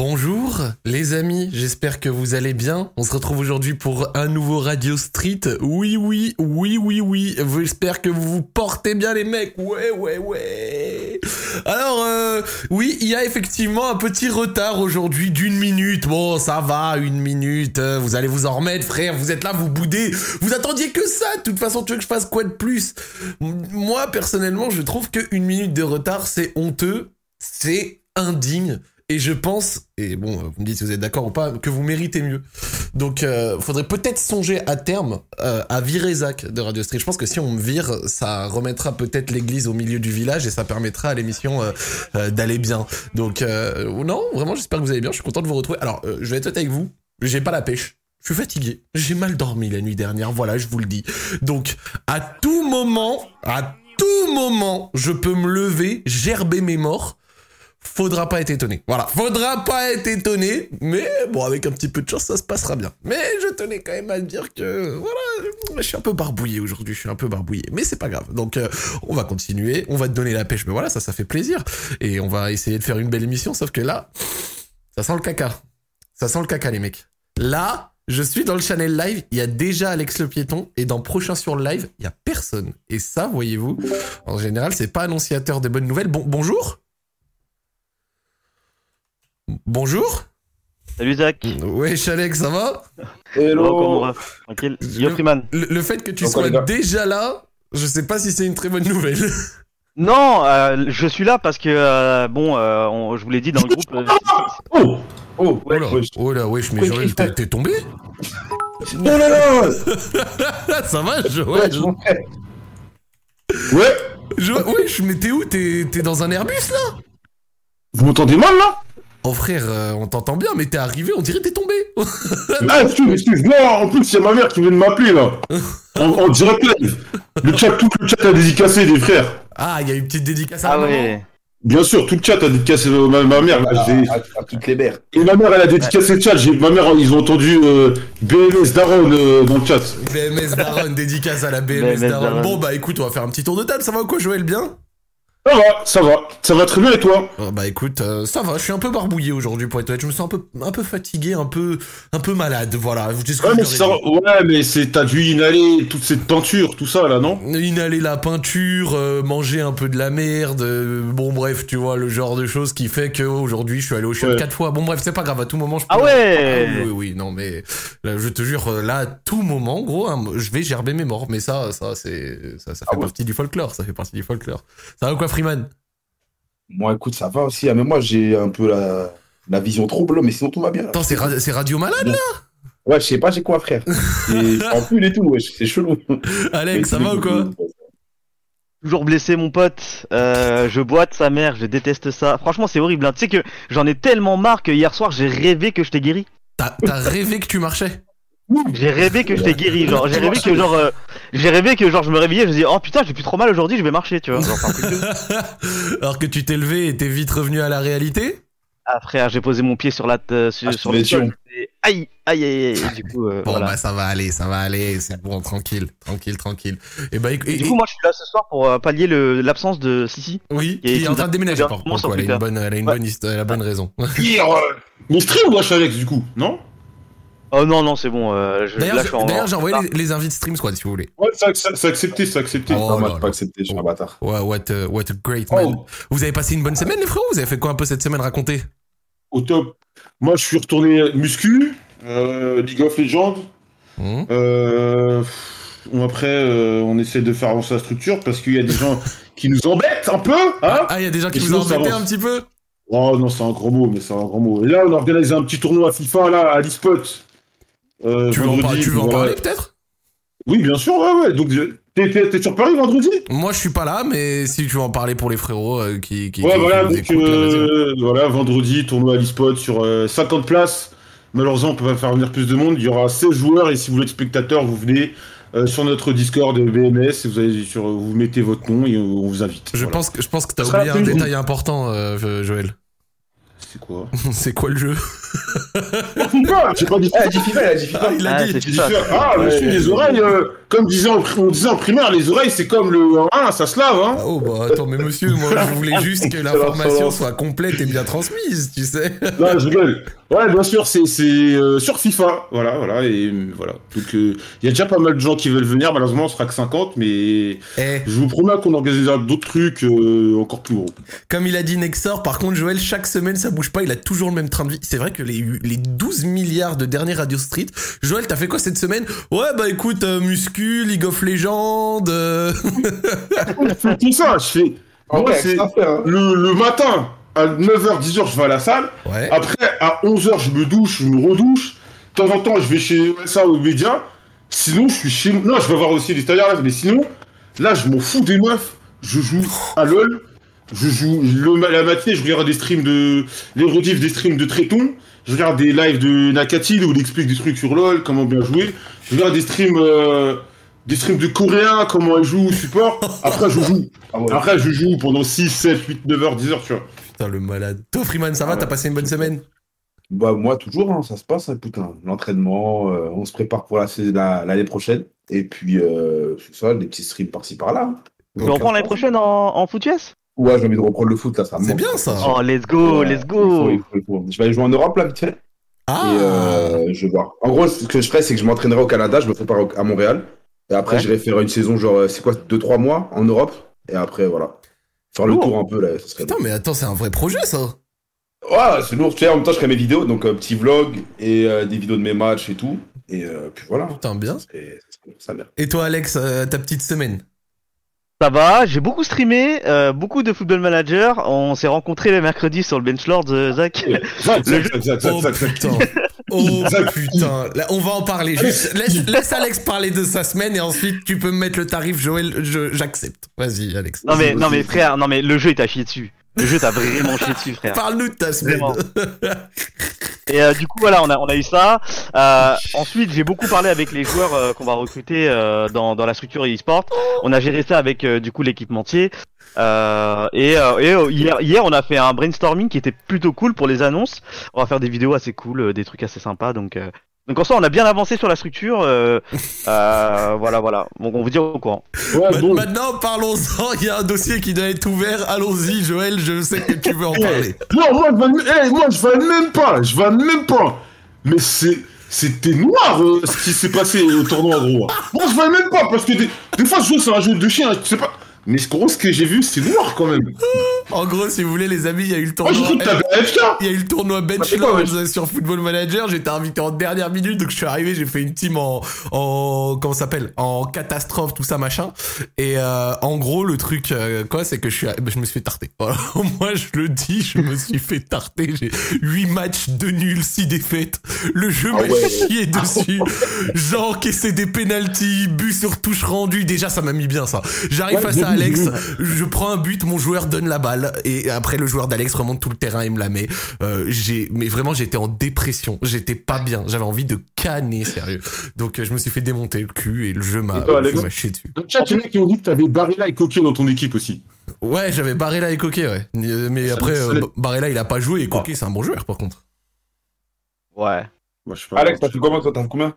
Bonjour les amis, j'espère que vous allez bien. On se retrouve aujourd'hui pour un nouveau Radio Street. Oui, oui, oui, oui, oui. J'espère que vous vous portez bien les mecs. Ouais, ouais, ouais. Alors, euh, oui, il y a effectivement un petit retard aujourd'hui d'une minute. Bon, ça va, une minute. Euh, vous allez vous en remettre, frère. Vous êtes là, vous boudez. Vous attendiez que ça. De toute façon, tu veux que je fasse quoi de plus? Moi, personnellement, je trouve qu'une minute de retard, c'est honteux. C'est indigne et je pense, et bon, vous me dites si vous êtes d'accord ou pas, que vous méritez mieux. Donc, euh, faudrait peut-être songer à terme euh, à virer Zach de Radio Street. Je pense que si on me vire, ça remettra peut-être l'église au milieu du village et ça permettra à l'émission euh, euh, d'aller bien. Donc, non, vraiment, j'espère que vous allez bien. Je suis content de vous retrouver. Alors, je vais être avec vous. J'ai pas la pêche. Je suis fatigué. J'ai mal dormi la nuit dernière. Voilà, je vous le dis. Donc, à tout moment, à tout moment, je peux me lever, gerber mes morts faudra pas être étonné. Voilà, faudra pas être étonné, mais bon, avec un petit peu de chance, ça se passera bien. Mais je tenais quand même à dire que, voilà, je suis un peu barbouillé aujourd'hui, je suis un peu barbouillé, mais c'est pas grave. Donc, euh, on va continuer, on va te donner la pêche, mais voilà, ça, ça fait plaisir. Et on va essayer de faire une belle émission, sauf que là, ça sent le caca. Ça sent le caca, les mecs. Là, je suis dans le channel live, il y a déjà Alex le piéton, et dans prochain sur le live, il y a personne. Et ça, voyez-vous, en général, c'est pas annonciateur de bonnes nouvelles. Bon, bonjour Bonjour. Salut Zach. Wesh Alex, ça va? Hello. Tranquille. Yo Freeman. le, fait que tu sois déjà là, je sais pas si c'est une très bonne nouvelle. Non, euh, je suis là parce que, euh, bon, euh, je vous l'ai dit dans le groupe... oh! Oh, ouais, oh là, oh là, wesh, mais Joël, t'es tombé? Oh là là! Ça va, Joël? Ouais. Je, Wesh, mais t'es où? T'es dans un Airbus, là? Vous m'entendez mal, là? Oh frère, euh, on t'entend bien, mais t'es arrivé, on dirait t'es tombé. ah, excuse, excuse-moi, en plus, a ma mère qui vient de m'appeler là. en, direct live. Le chat, tout le chat a dédicacé des frères. Ah, il y a une petite dédicace à ah, ouais. Bien sûr, tout le chat a dédicacé ma, ma mère. Là, à, toutes les mères. Et ma mère, elle a dédicacé le chat. Ma mère, ils ont entendu euh, BMS Daron euh, dans le chat. BMS Daron, dédicace à la BMS, BMS Daron. Bon, bah écoute, on va faire un petit tour de table. Ça va quoi, Joël Bien? Ça va, ça va, ça va très bien et toi oh, Bah écoute, euh, ça va, je suis un peu barbouillé aujourd'hui pour être honnête, je me sens un peu, un peu fatigué, un peu, un peu malade, voilà. ouais, mais ouais, mais c'est, t'as dû inhaler toute cette peinture, tout ça là, non? Inhaler la peinture, euh, manger un peu de la merde, euh, bon bref, tu vois, le genre de choses qui fait que aujourd'hui je suis allé au chien quatre fois. Bon bref, c'est pas grave, à tout moment je peux... Ah ouais ah, Oui, oui, non mais, je te jure, là, à tout moment, gros, hein, je vais gerber mes morts, mais ça, ça, c'est, ça, ça fait ah partie du folklore, ça fait partie du folklore. Ça va quoi, Freeman moi, écoute, ça va aussi. Ah, mais moi, j'ai un peu la, la vision trouble, mais sinon, tout va bien. Attends, c'est, Radio Malade, là? Ouais, je sais pas, j'ai quoi, frère. en plus et tout, ouais, c'est chelou. Alex, ça va ou quoi Toujours blessé, mon pote. Euh, je boite sa mère, je déteste ça. Franchement, c'est horrible. Hein. Tu sais que j'en ai tellement marre que hier soir, j'ai rêvé que je t'ai guéri. T'as, rêvé que tu marchais? J'ai rêvé que j'étais guéri, genre j'ai rêvé que genre euh, j'ai rêvé que genre je me réveillais, je me disais oh putain j'ai plus trop mal aujourd'hui, je vais marcher, tu vois. Alors que tu t'es levé et t'es vite revenu à la réalité? Ah frère, j'ai posé mon pied sur la euh, sur, ah, le sol. Aïe, aïe, aïe, aïe, du coup. Euh, bon bah ça va aller, ça va aller, c'est bon, tranquille, tranquille, tranquille. Et bah et, du coup moi je suis là ce soir pour pallier l'absence de Sissi. Oui, qui est, en train de déménager. Par contre, elle a une bonne, elle a une bonne, la bonne raison. Mon stream ou Alex du coup, non? Oh non, non, c'est bon. Euh, D'ailleurs, j'ai envoyé les, les, invites Stream Squad si vous voulez. Ouais, c'est accepté, c'est accepté. Oh, non, pas accepté, je suis un bâtard. Ouais, what a, what a great man. Oh. Vous avez passé une bonne semaine, les frérots? Vous avez fait quoi un peu cette semaine Racontez. Au top. Moi, je suis retourné muscu, euh, League of Legends. Mmh. Euh, après, euh, on essaie de faire avancer la structure parce qu'il y a des gens qui nous embêtent un peu. Hein ah, il y a des gens qui nous embêtent un petit peu? Oh non, c'est un gros mot, mais c'est un grand mot. Et là, on a organisé un petit tournoi à FIFA là, à l'eSpot. Euh, tu veux en, tu veux en parler peut-être? Oui, bien sûr, ouais, ouais. Donc, t'es sur Paris vendredi? Moi, je suis pas là, mais si tu veux en parler pour les frérots euh, qui, qui. Ouais, voilà, donc, euh, voilà, vendredi, tournoi à l'eSpot sur 50 places. Malheureusement, on peut pas faire venir plus de monde. Il y aura 16 joueurs et si vous voulez être spectateur, vous venez. sur notre Discord BMS, vous, sur, vous mettez votre nom et on vous invite. Je pense que je pense que t'as oublié un détail important, Joël. C'est quoi C'est quoi le jeu FIFA J'ai pas dit Ah, FIFA, dit FIFA. Ah, il a Ah, dit. FIFA. Ah, monsieur, Ouais, les oreilles, euh, comme disait en, on disait en primaire, les oreilles, c'est comme le 1, ça se lave, hein. Ah, Oh bah attends, mais monsieur, moi je voulais juste que l'information soit complète et bien transmise, tu sais. Non, je rigole. Ouais, bien sûr, c'est c'est, euh, sur FIFA. Voilà, voilà, et euh, voilà. Donc, il y a déjà pas mal de gens qui veulent venir. Malheureusement, on sera que 50, mais Eh, je vous promets qu'on organisera d'autres trucs euh, encore plus gros. comme il a dit Nexor, par contre, Joël, chaque semaine ça bouge pas, il a toujours le même train de vie. C'est vrai que les, les 12 milliards de derniers Radio Street. Joël, t'as fait quoi cette semaine? Ouais, bah écoute, euh, Muscu, League of Legends. euh, Je fais tout ça, je fais. En Moi, vrai, c'est c'est à faire, hein. le, le matin, à 9h, 10h, je vais à la salle. Ouais. Après, à 11h, je me douche, je me redouche. De temps en temps, je vais chez ça au média. Sinon, je suis chez Non, je vais voir aussi les tailleurs, mais sinon, là, je m'en fous des meufs. Je joue à LoL. Je joue le, la matinée, je regarde des streams de. Les rediffs des streams de Tréton. Je regarde des lives de Nakatine où il explique des trucs sur LoL, comment bien jouer. Je regarde des streams. euh, des streams de coréens, comment ils jouent au support. Après, je joue. Ah ouais. Après, je joue pendant 6, 7, 8, 9 heures, 10 heures, tu vois. Putain, le malade. Toi, Freeman, ça va? Ah T'as passé une bonne semaine? Bah, moi, toujours, hein, ça se passe, hein, putain. L'entraînement, euh, on se prépare pour la sais- la- l'année prochaine. Et puis, euh, c'est ça, des petits streams par-ci par-là. Tu reprends l'année prochaine en, en foot US Ouais, j'ai envie de reprendre le foot, là, ça C'est bien ça. Oh, let's go, Ouais, let's il go faut, il faut, il faut. Je vais aller jouer en Europe, là, vite fait. Ah Et euh, je vais voir. En gros, ce que je ferai, c'est que je m'entraînerai au Canada, je me prépare à Montréal. Et après, Ouais. j'irai faire une saison, genre, c'est quoi, 2-3 mois en Europe. Et après, voilà. Faire le tour un peu, là, ça serait Putain, mais attends, c'est un vrai projet ça. Ouais, c'est lourd. Tu sais, en même temps, je ferai mes vidéos, donc un petit vlog et euh, des vidéos de mes matchs et tout. Et euh, puis voilà. Putain, bien. Et ça serait- ça a l'air. Et toi, Alex, euh, ta petite semaine? Ça va, j'ai beaucoup streamé, euh, beaucoup de Football Manager. On s'est rencontrés le mercredi sur le Benchlord, euh, Zach. Zach, Le Zach, Zach, Zach, Oh Zach, Zach. Oh putain. Là, on va en parler. Juste, laisse, laisse Alex parler de sa semaine et ensuite tu peux me mettre le tarif, Joël. je- J'accepte. Vas-y, Alex. Non mais, non mais frère, non mais le jeu il t'a chié dessus. Le jeu t'a vraiment chié dessus, frère. Parle-nous de ta semaine. Et euh, du coup voilà, on a, on a eu ça. Euh, ensuite, j'ai beaucoup parlé avec les joueurs euh, qu'on va recruter euh, dans, dans la structure e-sport. On a géré ça avec euh, du coup l'équipementier. Euh, et euh, et euh, hier, hier, on a fait un brainstorming qui était plutôt cool pour les annonces. On va faire des vidéos assez cool, euh, des trucs assez sympas. Donc euh, donc en soi, on a bien avancé sur la structure. Euh, euh, voilà, voilà. Donc on vous dire au courant. Ouais, bon. Maintenant, parlons-en. Il y a un dossier qui doit être ouvert. Allons-y, Joël. Je sais que tu veux en parler. Non, moi, je vanne, eh, moi, je vanne même pas. Je vanne même pas. Mais c'est. C'était noir euh, ce qui s'est passé au tournoi, gros. Moi, je vanne même pas parce que des, des fois, je joue, c'est un jeu de chien. Je sais pas. Mais ce gros, ce que j'ai vu, c'est noir quand même. En gros, si vous voulez, les amis, il y a eu le Moi, j'ai tournoi. AFK. Il y a eu le tournoi Benchlands sur Football Manager. J'étais invité en dernière minute, donc je suis arrivé. J'ai fait une team en, en comment s'appelle, en catastrophe, tout ça machin. Et euh, en gros, le truc euh, quoi, c'est que je suis, je me suis fait tarter. Voilà. Moi, je le dis, je me suis fait tarter. J'ai 8 matchs, 2 nuls, 6 défaites. Le jeu Ah m'a ouais. chié dessus. J'ai encaissé des pénalties, but sur touche rendue. Déjà, ça m'a mis bien ça. J'arrive Ouais, face à Alex, je prends un but, mon joueur donne la balle et après le joueur d'Alex remonte tout le terrain et me la met. Euh, j'ai, mais vraiment j'étais en dépression, j'étais pas bien, j'avais envie de canner sérieux. Donc euh, je me suis fait démonter le cul et le jeu m'a, chié dessus. Le chat, qui ont dit que t'avais Barilla et Coquet dans ton équipe aussi. Ouais, j'avais Barella et Coquet, ouais. Euh, Mais après euh, il a pas joué et Coquet c'est un bon joueur par contre. Ouais. Moi, je. Alex, t'as fait comment toi T'as fait combien?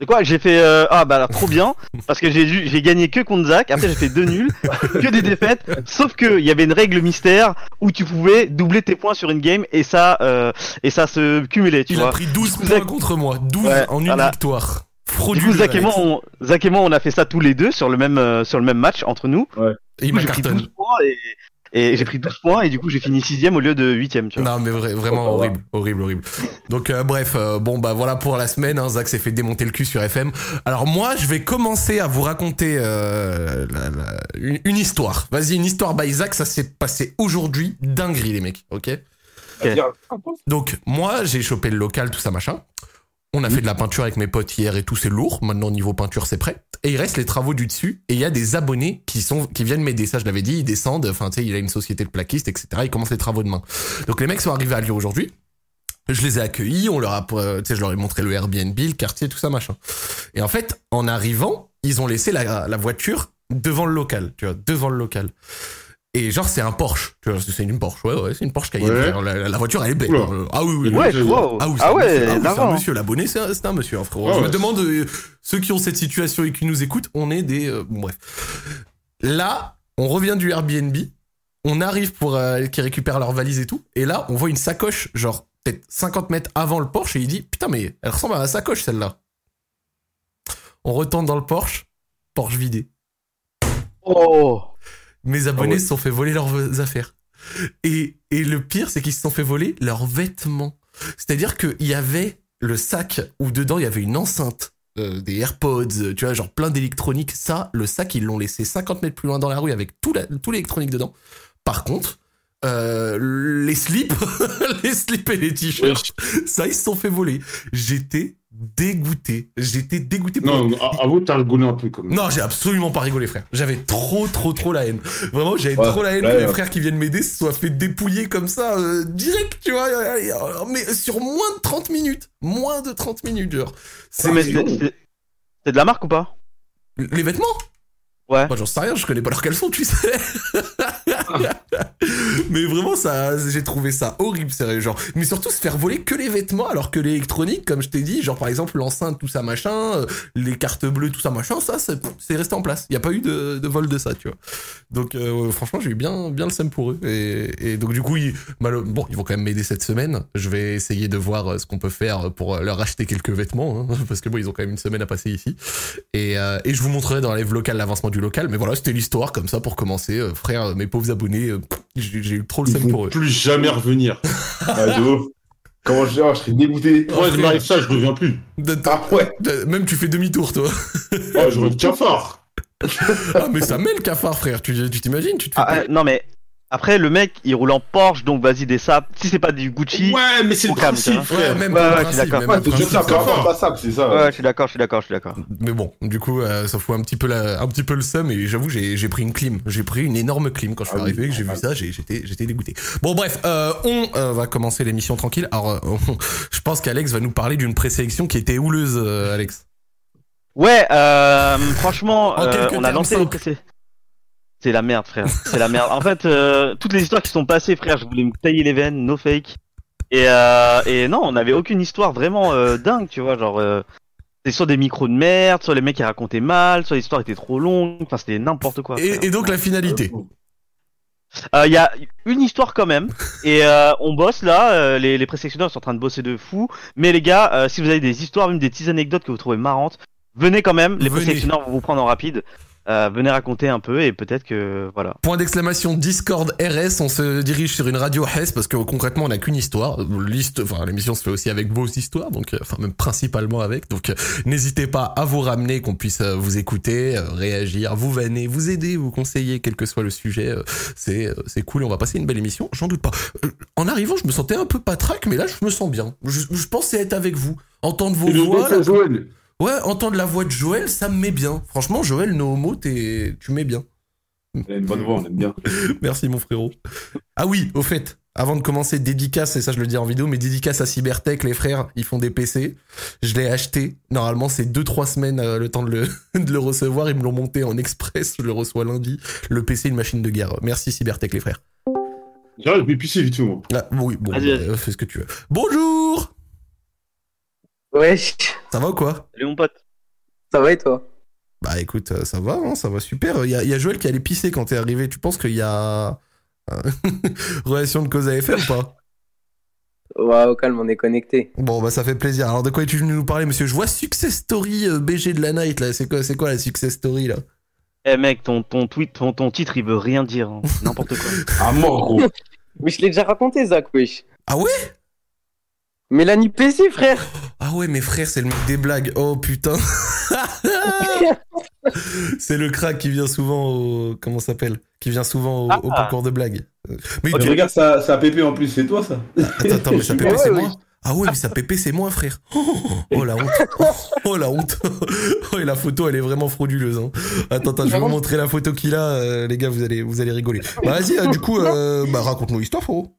C'est quoi J'ai fait euh, ah bah alors, trop bien parce que j'ai dû- j'ai gagné que contre Zach. Après j'ai fait deux nuls, que des défaites. Sauf que il y avait une règle mystère où tu pouvais doubler tes points sur une game et ça euh, et ça se cumulait, tu Il a vois. pris 12 Du coup, points Zach- contre moi, 12 Ouais, en une voilà. victoire. Du Frauduleux. coup Zach et moi on, Zach et moi on a fait ça tous les deux sur le même euh, sur le même match entre nous. Et il Du coup, m'a j'ai pris cartonné. 12 points et, et j'ai pris 12 points et du coup j'ai fini sixième au lieu de huitième, tu vois. Non mais vra- vraiment Oh, horrible, horrible, horrible. Donc euh, bref, euh, bon bah voilà pour la semaine. Hein, Zach s'est fait démonter le cul sur FM. Alors moi, je vais commencer à vous raconter euh, la- la- une, une histoire. Vas-y, une histoire by Zach. Ça s'est passé aujourd'hui, dinguerie les mecs. Ok? Donc moi, j'ai chopé le local, tout ça machin. On a fait de la peinture avec mes potes hier et tout, c'est lourd. Maintenant niveau peinture, c'est prêt. Et il reste les travaux du dessus. Et il y a des abonnés qui sont qui viennent m'aider. Ça, je l'avais dit. Ils descendent. Enfin, tu sais, il a une société de plaquistes, etc. Ils commencent les travaux demain. Donc les mecs sont arrivés à Lyon aujourd'hui. Je les ai accueillis, on leur a, euh, tu sais, je leur ai montré le Airbnb, le quartier, tout ça, machin. Et en fait, en arrivant, ils ont laissé la, la voiture devant le local, tu vois, devant le local. Et genre, c'est un Porsche. Tu vois, c'est une Porsche. Ouais, ouais, c'est une Porsche Cayenne. Ouais. La, la voiture, elle est belle. Oula. hein. Ah oui, oui. Ouais, oui, wow. Ah oui, c'est Ah un ouais, monsieur. Ah un monsieur. L'abonné, c'est un, un monsieur, hein, frérot. Ah Je me demande, euh, ceux qui ont cette situation et qui nous écoutent, on est des. euh, bon, bref. Là, on revient du Airbnb. On arrive pour euh, qu'ils récupèrent leurs valises et tout. Et là, on voit une sacoche, genre peut-être 50 mètres avant le Porsche. Et il dit Putain, mais elle ressemble à ma sacoche, celle-là. On retourne dans le Porsche. Porsche vidé. Oh. Mes abonnés Ah ouais. se sont fait voler leurs affaires. Et, et le pire, c'est qu'ils se sont fait voler leurs vêtements. C'est-à-dire qu'il y avait le sac où dedans il y avait une enceinte, euh, des AirPods, euh, tu vois, genre plein d'électronique. Ça, le sac, ils l'ont laissé 50 mètres plus loin dans la rue avec tout, la- tout l'électronique dedans. Par contre, euh, les slips, les slips et les t-shirts, ça, ils se sont fait voler. J'étais dégoûté. J'étais dégoûté. pour- Non, à- avoue, t'as rigolé un peu comme non, j'ai absolument pas rigolé, frère. J'avais trop, trop, trop la haine. Vraiment, j'avais Ouais, trop la haine ouais, que les frères qui viennent m'aider se soient fait dépouiller comme ça, euh, direct, tu vois. Mais sur moins de 30 minutes. Moins de 30 minutes, genre. C'est de la marque ou pas? Les vêtements? Ouais. Moi, j'en sais rien, je connais pas leurs caleçons, tu sais. mais vraiment, ça, j'ai trouvé ça horrible, sérieux, genre. Mais surtout, se faire voler que les vêtements, alors que l'électronique, comme je t'ai dit, genre par exemple l'enceinte, tout ça, machin, euh, les cartes bleues, tout ça, machin, ça, c'est resté en place. Il y a pas eu de, de vol de ça, tu vois. Donc, euh, franchement, j'ai eu bien, bien le seum pour eux. Et, et donc, du coup, ils, bon, ils vont quand même m'aider cette semaine. Je vais essayer de voir euh, ce qu'on peut faire pour leur acheter quelques vêtements, hein, parce que bon, ils ont quand même une semaine à passer ici. Et, euh, et je vous montrerai dans la live locale l'avancement du local. Mais voilà, c'était l'histoire comme ça pour commencer. Euh, frère, mes pauvres abonnés, euh, j'ai eu trop le seum pour eux. plus jamais revenir. Ah, de ouf. Comment je, oh, je serais dégoûté. Moi, m'arrive ça, je reviens plus. De- de- Ah ouais. de- Même tu fais demi-tour, toi. Oh, j'aurais le cafard. ah, mais ça met le cafard, frère. Tu tu t'imagines? Tu te fais Ah, euh, Non mais après le mec il roule en Porsche donc vas-y des sapes. Si c'est pas du Gucci. Ouais, mais c'est le calme, principe, frère. Ouais, même Ouais, ouais, je suis d'accord. Ouais, c'est ça. Ouais, je suis d'accord, je suis d'accord, je suis d'accord. Mais bon, du coup, euh, ça fout un petit peu la, un petit peu le seum et j'avoue, j'ai, j'ai pris une clim. J'ai pris une énorme clim quand je suis Ah oui, arrivé, que j'ai vu ça, j'ai, j'étais, j'étais dégoûté. Bon, bref, euh, on euh, va commencer l'émission tranquille. Alors, euh, on- je pense qu'Alex va nous parler d'une présélection qui était houleuse, euh, Alex. Ouais, euh, franchement, euh, on a lancé. C'est la merde, frère. C'est la merde. En fait, euh, toutes les histoires qui sont passées, frère, je voulais me tailler les veines, no fake. Et, euh, et non, on n'avait aucune histoire vraiment euh, dingue, tu vois, genre. Euh, c'était soit des micros de merde, soit les mecs qui racontaient mal, soit l'histoire était trop longue, enfin c'était n'importe quoi. Et, et donc, la finalité? Euh, Il y a une histoire quand même, et euh, on bosse là, euh, les, les présélectionneurs sont en train de bosser de fou, mais les gars, euh, si vous avez des histoires, même des petites anecdotes que vous trouvez marrantes, venez quand même, les présélectionneurs vont vous prendre en rapide, euh, venez raconter un peu, et peut-être que, voilà. Point d'exclamation Discord RS, on se dirige sur une radio Hess parce que concrètement on n'a qu'une histoire. Liste, enfin l'émission se fait aussi avec vos histoires, donc euh, enfin même principalement avec. Donc euh, n'hésitez pas à vous ramener, qu'on puisse vous écouter, réagir, vous vanner, vous aider, vous conseiller, quel que soit le sujet. c'est c'est cool et on va passer une belle émission. J'en doute pas. En arrivant, je me sentais un peu patraque, mais là je me sens bien. Je, je pensais être avec vous, entendre vos Et voix. là. Ouais, entendre la voix de Joël, ça me met bien. Franchement, Joël, nos mots, t'es, tu mets bien. Elle a une bonne voix, on aime bien. Merci mon frérot. Ah oui, au fait, avant de commencer, dédicace, et ça je le dis en vidéo, mais dédicace à Cybertech, les frères, ils font des PC. Je l'ai acheté. Normalement, c'est 2-3 semaines euh, le temps de le, de le recevoir. Ils me l'ont monté en express. Je le reçois lundi. Le PC, une machine de guerre. Merci Cybertech, les frères. J'arrête, je vais pisser vite fait, moi. Ah, oui, bon, Vas-y, bah, fais ce que tu veux. Bonjour Wesh, Ça va ou quoi? Salut mon pote. ça va et toi? Bah écoute, euh, ça va, hein, ça va super. Il y a, il y a Joël qui allait pisser quand t'es arrivé. Tu penses qu'il y a euh, relation de cause à effet ou pas? Ouais, au calme, on est connecté. Bon, bah ça fait plaisir. Alors de quoi es-tu venu nous parler, monsieur? Je vois Success Story euh, BG de la Night, là. C'est quoi, c'est quoi la Success Story, là? Eh mec, ton, ton tweet, ton, ton titre, il veut rien dire, hein. n'importe quoi. À mort, gros. Mais je l'ai déjà raconté, Zach, wesh. Ah ouais? Mélanie PC, frère Ah ouais, mes frères, c'est le mec des blagues. Oh putain C'est le crack qui vient souvent au... Comment ça s'appelle? Qui vient souvent au, Ah. au concours de blagues. Euh, Mais Oh, tu- regardes, ça, ça a pépé en plus, c'est toi ça Attends, attends, mais ça pépé, c'est moi? Ah ouais, mais ça pépé, c'est moi, frère. Oh, oh, la honte. Oh, la honte. Oh, et la photo, elle est vraiment frauduleuse. Hein. Attends, attends, je vais vous montrer la photo qu'il a, euh, les gars, vous allez, vous allez rigoler. Bah, vas-y, euh, du coup, euh, bah, raconte-nous l'histoire, frérot.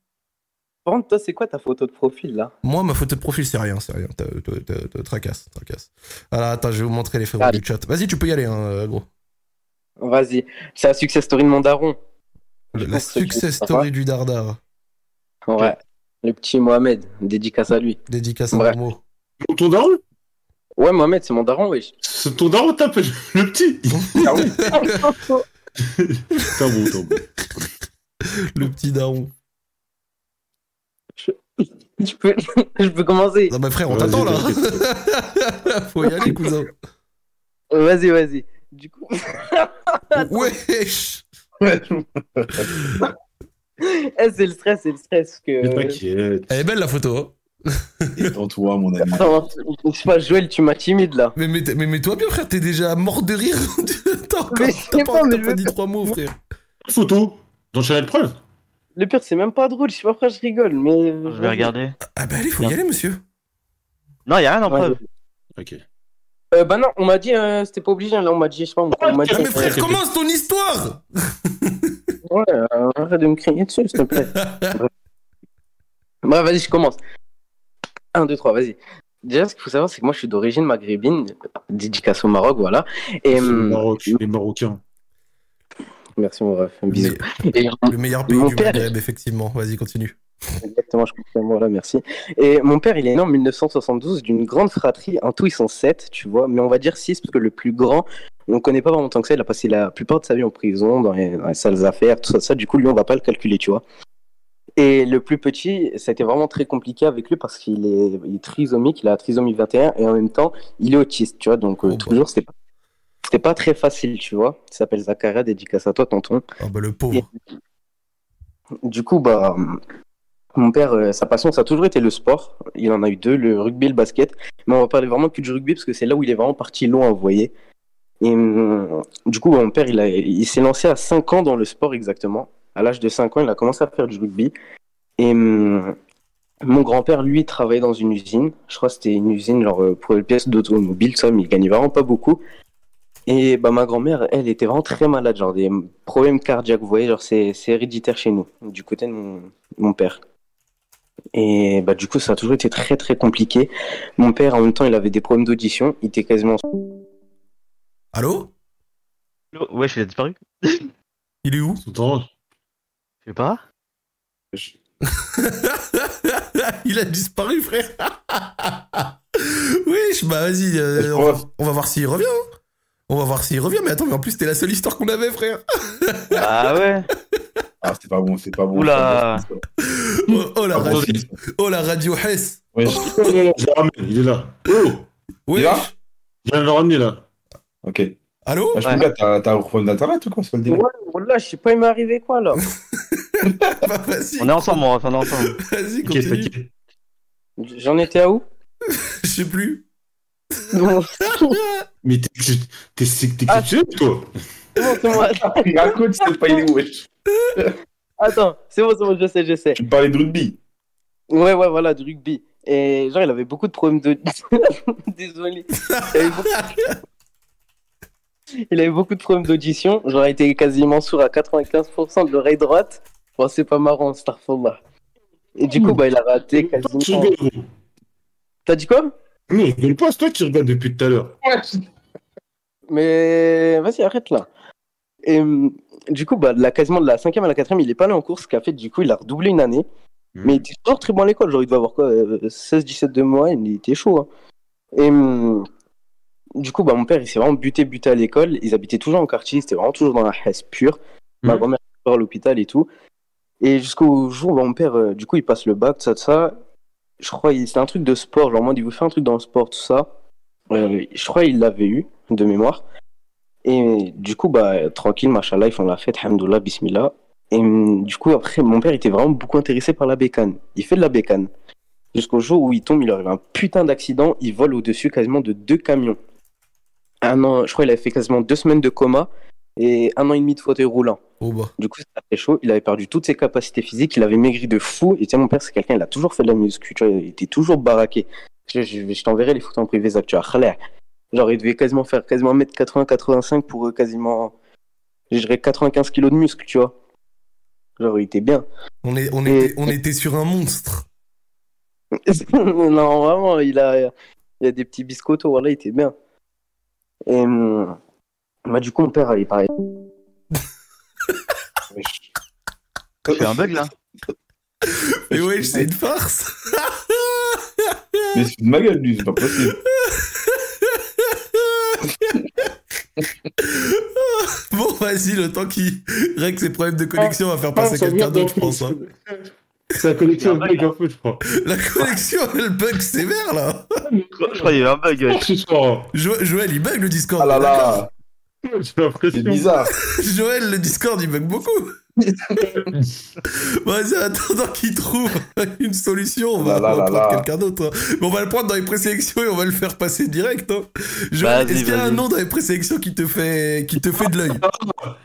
Par contre, toi, c'est quoi ta photo de profil, là? Moi, ma photo de profil, c'est rien, c'est rien. T'as- t'as- t'as- t'as- Tracasse, tracasse. Alors, attends, je vais vous montrer les frérots Allez. du chat. Vas-y, tu peux y aller, hein, euh, gros. Vas-y, c'est la success story de mon daron. La success story du Dardar. Ouais. Le petit Mohamed, dédicace à lui. Dédicace à. Momo. Ton daron? Ouais, Mohamed, c'est mon daron, wesh. C'est ton daron t'appelle le petit Ah. T'as bon, t'as bon. Le petit daron. Je peux, je peux commencer. Non, mais frère, on t'attend là. Faut y aller, cousin. Vas-y, vas-y. Du coup, Wesh. eh, c'est le stress, c'est le stress. Mais Que... T'inquiète. Elle est belle la photo. hein. Détends-toi, mon ami. Attends, je sais pas, Joël, tu m'as timide là. Mais, mais, mais, mais toi bien, frère, t'es déjà mort de rire. T'as encore Mais pas, pas, pas dit trois mots, frère. Photo J'enchaîne la preuve Le pire, c'est même pas drôle, je sais pas pourquoi je rigole, mais. Je vais regarder. Ah bah allez, faut y aller, monsieur. Non, y a rien en preuve. Ok. Euh, bah non, on m'a dit, euh, c'était pas obligé, là, on m'a dit, je sais pas, on m'a dit. Ah mais frère, commence ton histoire Ouais, euh, arrête de me crier dessus, s'il te plaît. Bref, vas-y, je commence. 1, 2, 3, vas-y. Déjà, ce qu'il faut savoir, c'est que moi, je suis d'origine maghrébine, dédicace au Maroc, voilà. Et. Le hum, Maroc, les Marocains. Merci, mon ref, un bisou. Et, Le meilleur pays du père- Maghreb, effectivement. Vas-y, continue. Exactement, je comprends. Voilà, merci. Et mon père, il est né en 1972 d'une grande fratrie. En tout, ils sont sept, tu vois. Mais on va dire six, parce que le plus grand, on ne connaît pas vraiment tant que ça. Il a passé la plupart de sa vie en prison, dans les, dans les sales affaires, tout ça, ça. Du coup, lui, on va pas le calculer, tu vois. Et le plus petit, ça a été vraiment très compliqué avec lui parce qu'il est, il est trisomique, il a la trisomie 21 et en même temps, il est autiste, tu vois. Donc, euh, Oh, bah. toujours, c'était pas, c'était pas très facile, tu vois. Il s'appelle Zakaria, dédicace à toi, tonton. Ah bah le pauvre. Du coup, bah, mon père, euh, sa passion, ça a toujours été le sport. Il en a eu deux, le rugby et le basket. Mais on va parler vraiment que du rugby parce que c'est là où il est vraiment parti loin, vous voyez. Et hum, du coup, mon père, il, a, il s'est lancé à 5 ans dans le sport exactement. À l'âge de 5 ans, il a commencé à faire du rugby. Et hum, mon grand-père, lui, travaillait dans une usine. Je crois que c'était une usine genre euh, pour les pièces d'automobile, ça, mais il gagnait vraiment pas beaucoup. Et bah, ma grand-mère, elle était vraiment très malade, genre des problèmes cardiaques, vous voyez, genre c'est c'est héréditaire chez nous, du côté de mon, mon père. Et bah, du coup, ça a toujours été très très compliqué. Mon père, en même temps, il avait des problèmes d'audition, il était quasiment. Allô? Ouais, il a disparu. Il est où? Je sais pas. Il a disparu, frère. Wesh, bah vas-y, euh, va, on va voir s'il revient. hein. On va voir s'il revient, mais attends, mais en plus, c'était la seule histoire qu'on avait, frère. Ah ouais. Ah, c'est pas bon, c'est pas bon. Oula. Oh, oh, la, Ah, bon, radio, c'est- oh, la radio Hess. Ouais, non, non, non, je le ramène, il est là. Oh Wesh. là Je viens de le ramener là. Ok. Allô Bah, je Ouais. t'as t'as un problème d'internet ou quoi le délire Voilà, je sais pas, il m'est arrivé quoi là Bah, Vas-y, On est ensemble, on est ensemble. vas-y, continue. t'inquiète. J'en étais à où? Je sais plus. Mais t'es t'es- t'es- t'es Ah. exceptionnel, toi. C'est. Il raconte, pas il est où, wesh. Attends, c'est bon, c'est bon, je sais, je sais. Tu parlais de rugby. Ouais, ouais, voilà, du rugby. Et genre, il avait beaucoup de problèmes de. Désolé. Il avait, beaucoup... il avait beaucoup de problèmes d'audition. Genre, il était quasiment sourd à 95% de l'oreille droite. Bon, c'est pas marrant, Starfallah. Et du coup, bah, il a raté quasiment. T'as dit quoi? Non, je rigole pas, c'est toi qui regardes depuis tout à l'heure. Mais vas-y, arrête là. Et hum, du coup, bah, de la, quasiment de la cinquième à la quatrième, il est pas allé en course, ce qui a fait du coup, il a redoublé une année. Mhm. Mais il était toujours très bon à l'école, genre il devait avoir quoi, 16-17 de moyenne, il était chaud. hein. Et hum, du coup, bah, mon père, il s'est vraiment buté, buté à l'école. Ils habitaient toujours en quartier, c'était vraiment toujours dans la Hesse pure. Ma Mhm. grand-mère était à l'hôpital et tout. Et jusqu'au jour où mon père, euh, du coup, il passe le bac, tout ça, tout ça. Je crois c'était un truc de sport, genre moi, il veut faire un truc dans le sport, tout ça. Je crois qu'il l'avait eu, de mémoire. Et du coup, bah, tranquille, machallah, ils font la fête, hamdoullah, bismillah. Et hum, du coup, après, mon père était vraiment beaucoup intéressé par la bécane. Il fait de la bécane. Jusqu'au jour où il tombe, il arrive un putain d'accident, il vole au-dessus quasiment de deux camions. Un an, je crois qu'il avait fait quasiment deux semaines de coma et un an et demi de fauteuil roulant. Oh bah. Du coup, c'était très chaud. Il avait perdu toutes ses capacités physiques. Il avait maigri de fou. Et tiens, mon père, c'est quelqu'un, il a toujours fait de la muscu. Tu vois, il était toujours baraqué. Je, je- je t'enverrai les photos en privé, Zach. Tu vois. Genre, il devait quasiment faire quasiment 1m80-85 pour euh, quasiment, je dirais, 95 kilos de muscle, tu vois. Genre, il était bien. On, est, on, Et- était, on était sur un monstre. non, vraiment, il a, il a des petits biscottos. Voilà, il était bien. Et hum, bah, du coup, mon père, il paraît. Wesh. C'est un bug là Mais ouais, c'est une farce. Mais c'est de ma gueule, lui, c'est pas possible. Bon, vas-y, le temps qu'il règle ses problèmes de connexion, on va faire passer Ah, ça quelqu'un d'autre, je pense. hein. C'est la connexion bug un peu, je crois. La connexion, elle bug sévère, là. Je crois qu'il y avait un bug. Jo- Joël, il bug le Discord. Ah là là, j'ai c'est bizarre. Joël, le Discord, il bug beaucoup. Vas-y, attendant qu'il trouve une solution, on va, Là, là, on va là, prendre quelqu'un d'autre. hein. Mais on va le prendre dans les présélections et on va le faire passer direct. Hein. Joël, est-ce qu'il y a un nom dans les présélections qui te fait, qui te fait de l'œil?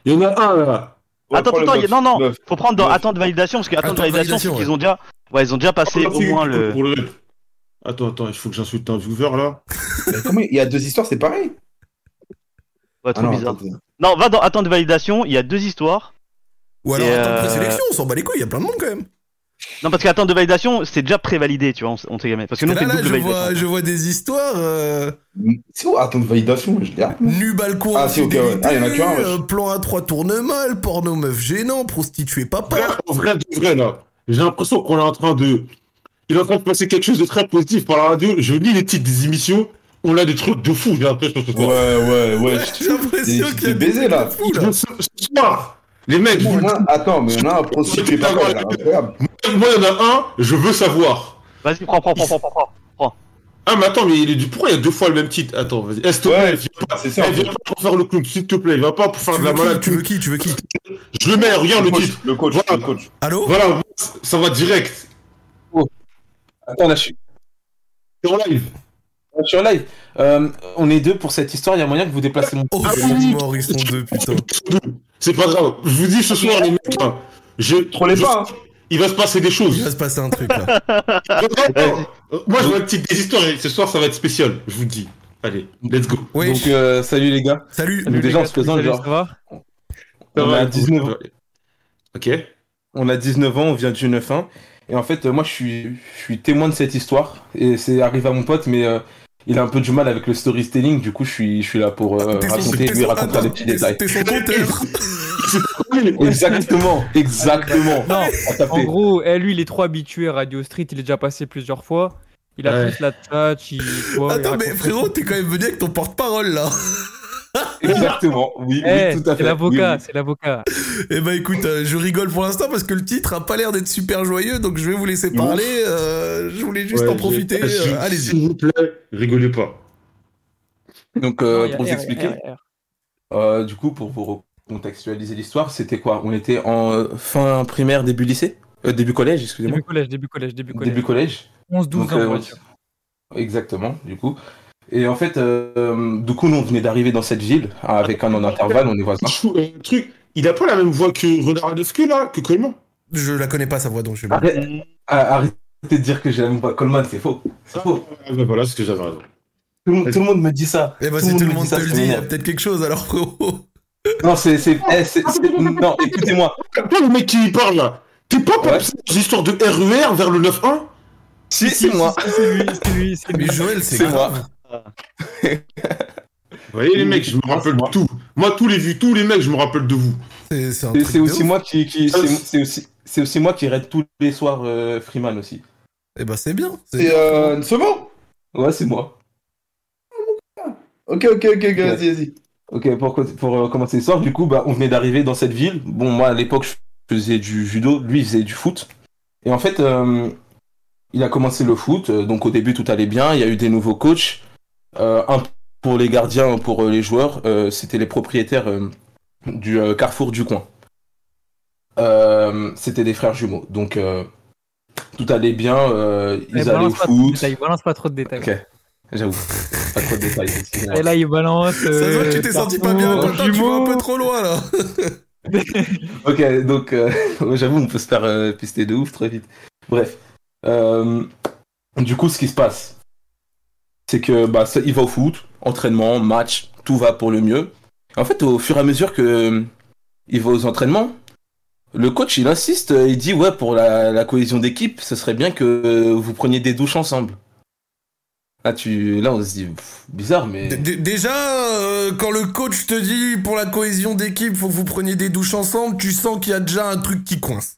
Il y en a un là. Ouais, attends, attends, non, non, Neuf. faut prendre dans attente de validation parce que attente de validation, c'est qu'ils ont déjà, ouais, ils ont déjà passé au moins le. Attends, attends, il faut que j'insulte un viewer là. Mais comment il y a deux histoires, c'est pareil Ouais, Ah trop non, bizarre. attends. Non, va dans attente de validation, il y a deux histoires. Ou alors, attends, euh, présélection, on s'en bat les couilles, il y a plein de monde quand même. Non, parce qu'attente de validation, c'est déjà prévalidé, tu vois, on, on sait jamais. Parce que nous, là, c'est là, double je validation. vois, je vois des histoires. Euh... C'est où Attends, de validation, je l'ai. Nu balcon Ah, ouais. Ah, il y en a qu'un, euh, plan à 3 tourne mal, porno meuf gênant, prostituée papa. En vrai, de vrai là. J'ai l'impression qu'on est en train de. Il est en train de passer quelque chose de très positif par la radio. Je lis les titres des émissions. On a des trucs de fou, j'ai l'impression ce soir. Ouais, ouais, ouais. J'ai l'impression Des- qu'il y a des baisers, là. de fou, là. Ce soir, les mecs, Bon, vous- a- Attends, mais on a un prostitué pas mal, là, incroyable. moi il y en a un, je veux savoir. Vas-y, prends, prends, prends, prends, prends, prends. Ah, mais attends, mais il est du... pourquoi il y a deux fois le même titre? Attends, vas-y. S'il te Ouais, pas, c'est ça, eh, en viens pas pour faire le clown, s'il te plaît. Viens pas pour faire Tu de la veux, qui, malade. tu veux qui? Tu veux qui? Je le mets, regarde le titre. le coach, Voilà. le coach. Allô? Voilà, ça va direct. Attends, là, je suis, C'est en live. Je suis en live. Euh, on est deux pour cette histoire. Il y a moyen que vous déplacez mon. Oh, Ah ils oui. sont morts, ils sont deux, putain. C'est pas grave. Je vous dis ce soir, les mecs, hein, je, Trollez pas, hein. il va se passer des Il choses. va se passer un truc là. Moi, je vois le titre des histoires et ce soir, ça va être spécial. Je vous le dis. Allez, let's go. Oui, Donc, euh, salut les gars. salut. Donc, déjà, on se présente, genre. Ça va Ça On va, a écoute, 19 ans. Ok. On a 19 ans, on vient du 9-1. Et en fait, euh, moi, je suis, je suis témoin de cette histoire. Et c'est arrivé à mon pote, mais euh, il a un peu du mal avec le storytelling. Du coup, je suis, je suis là pour euh, raconter, lui raconter des petits détails. T'es son compteur. Exactement, exactement. Non, taper. en gros, eh, lui, il est trop habitué à Radio Street, il est déjà passé plusieurs fois. Il a Ouais. plus la touch, il. Attends, mais frérot, t'es quand même venu avec ton porte-parole là. Exactement, oui, Eh, oui, tout à fait. c'est l'avocat, Oui, oui. c'est l'avocat. Eh ben écoute, euh, je rigole pour l'instant parce que le titre a pas l'air d'être super joyeux, donc je vais vous laisser parler. euh, je voulais juste Ouais, en profiter. je- euh, je- Allez-y. S'il vous plaît, rigolez pas. Donc, euh, pour vous expliquer, euh, du coup, pour vous contextualiser l'histoire, c'était quoi? On était en fin primaire, début lycée? Euh, Début collège, excusez-moi. Début collège, début collège, début collège. Début collège. 11-12 Donc, ans, euh. Exactement, du coup. Et en fait, euh, du coup, nous, on venait d'arriver dans cette ville, avec un an d'intervalle, on est voisins. Chou, euh, truc, il a pas la même voix que Renard Adescu là, que Coleman? Je la connais pas sa voix, donc je vais. Arrête, ah, arrêtez de dire que j'ai la même voix. Coleman, c'est faux. C'est faux. Ah, ben voilà, c'est ce que j'avais raison. Tout, le monde- tout le monde me dit ça. Eh ben Tout si le tout le me monde dit ça, te le dit, il y a peut-être quelque chose alors frérot. Non, c'est. c'est- eh, c'est- Non, écoutez-moi. Toi, le mec qui parle là, t'es pas pour Ouais. ces histoires de RER vers le 9-1 Si, c'est moi. C'est lui, c'est lui, c'est lui. Mais Joël, c'est C'est grave. Vous voyez les mecs, je me rappelle de tout. Moi, tous les vues, tous les mecs, je me rappelle de vous. C'est aussi ouf. moi qui. qui- Ça, c'est aussi. C'est aussi moi qui raide tous les soirs euh, Freeman aussi. Eh ben c'est bien. c'est euh, c'est bon Ouais, c'est moi. Ok, ok, ok, ok, vas-y, vas-y. Ok, pour, pour euh, commencer l'histoire, du coup, bah, on venait d'arriver dans cette ville. Bon, moi, à l'époque, je faisais du judo, lui, il faisait du foot. Et en fait, euh, il a commencé le foot, euh, donc au début, tout allait bien. Il y a eu des nouveaux coachs. Euh, un pour les gardiens, un pour euh, les joueurs. Euh, C'était les propriétaires euh, du euh, carrefour du coin. Euh, C'était des frères jumeaux. Donc, euh, tout allait bien. euh, Eh, ils allaient au balance, pas trop de foot. détails, balance pas trop de détails. Ok, j'avoue. Pas trop de détails. Et là, il balance. Ça se voit que tu euh, t'es senti pas bien, Quentin, tu vas un peu trop loin là. Ok, donc euh, j'avoue, on peut se faire euh, pister de ouf très vite. Bref. Euh, du coup, ce qui se passe, c'est que bah, ça, il va au foot, entraînement, match, tout va pour le mieux. En fait, au fur et à mesure que euh, il va aux entraînements, le coach il insiste, euh, il dit ouais pour la, la cohésion d'équipe, ce serait bien que euh, vous preniez des douches ensemble. Là, tu, là on se dit pff, bizarre, mais D- Déjà, euh, quand le coach te dit pour la cohésion d'équipe, faut que vous preniez des douches ensemble, tu sens qu'il y a déjà un truc qui coince.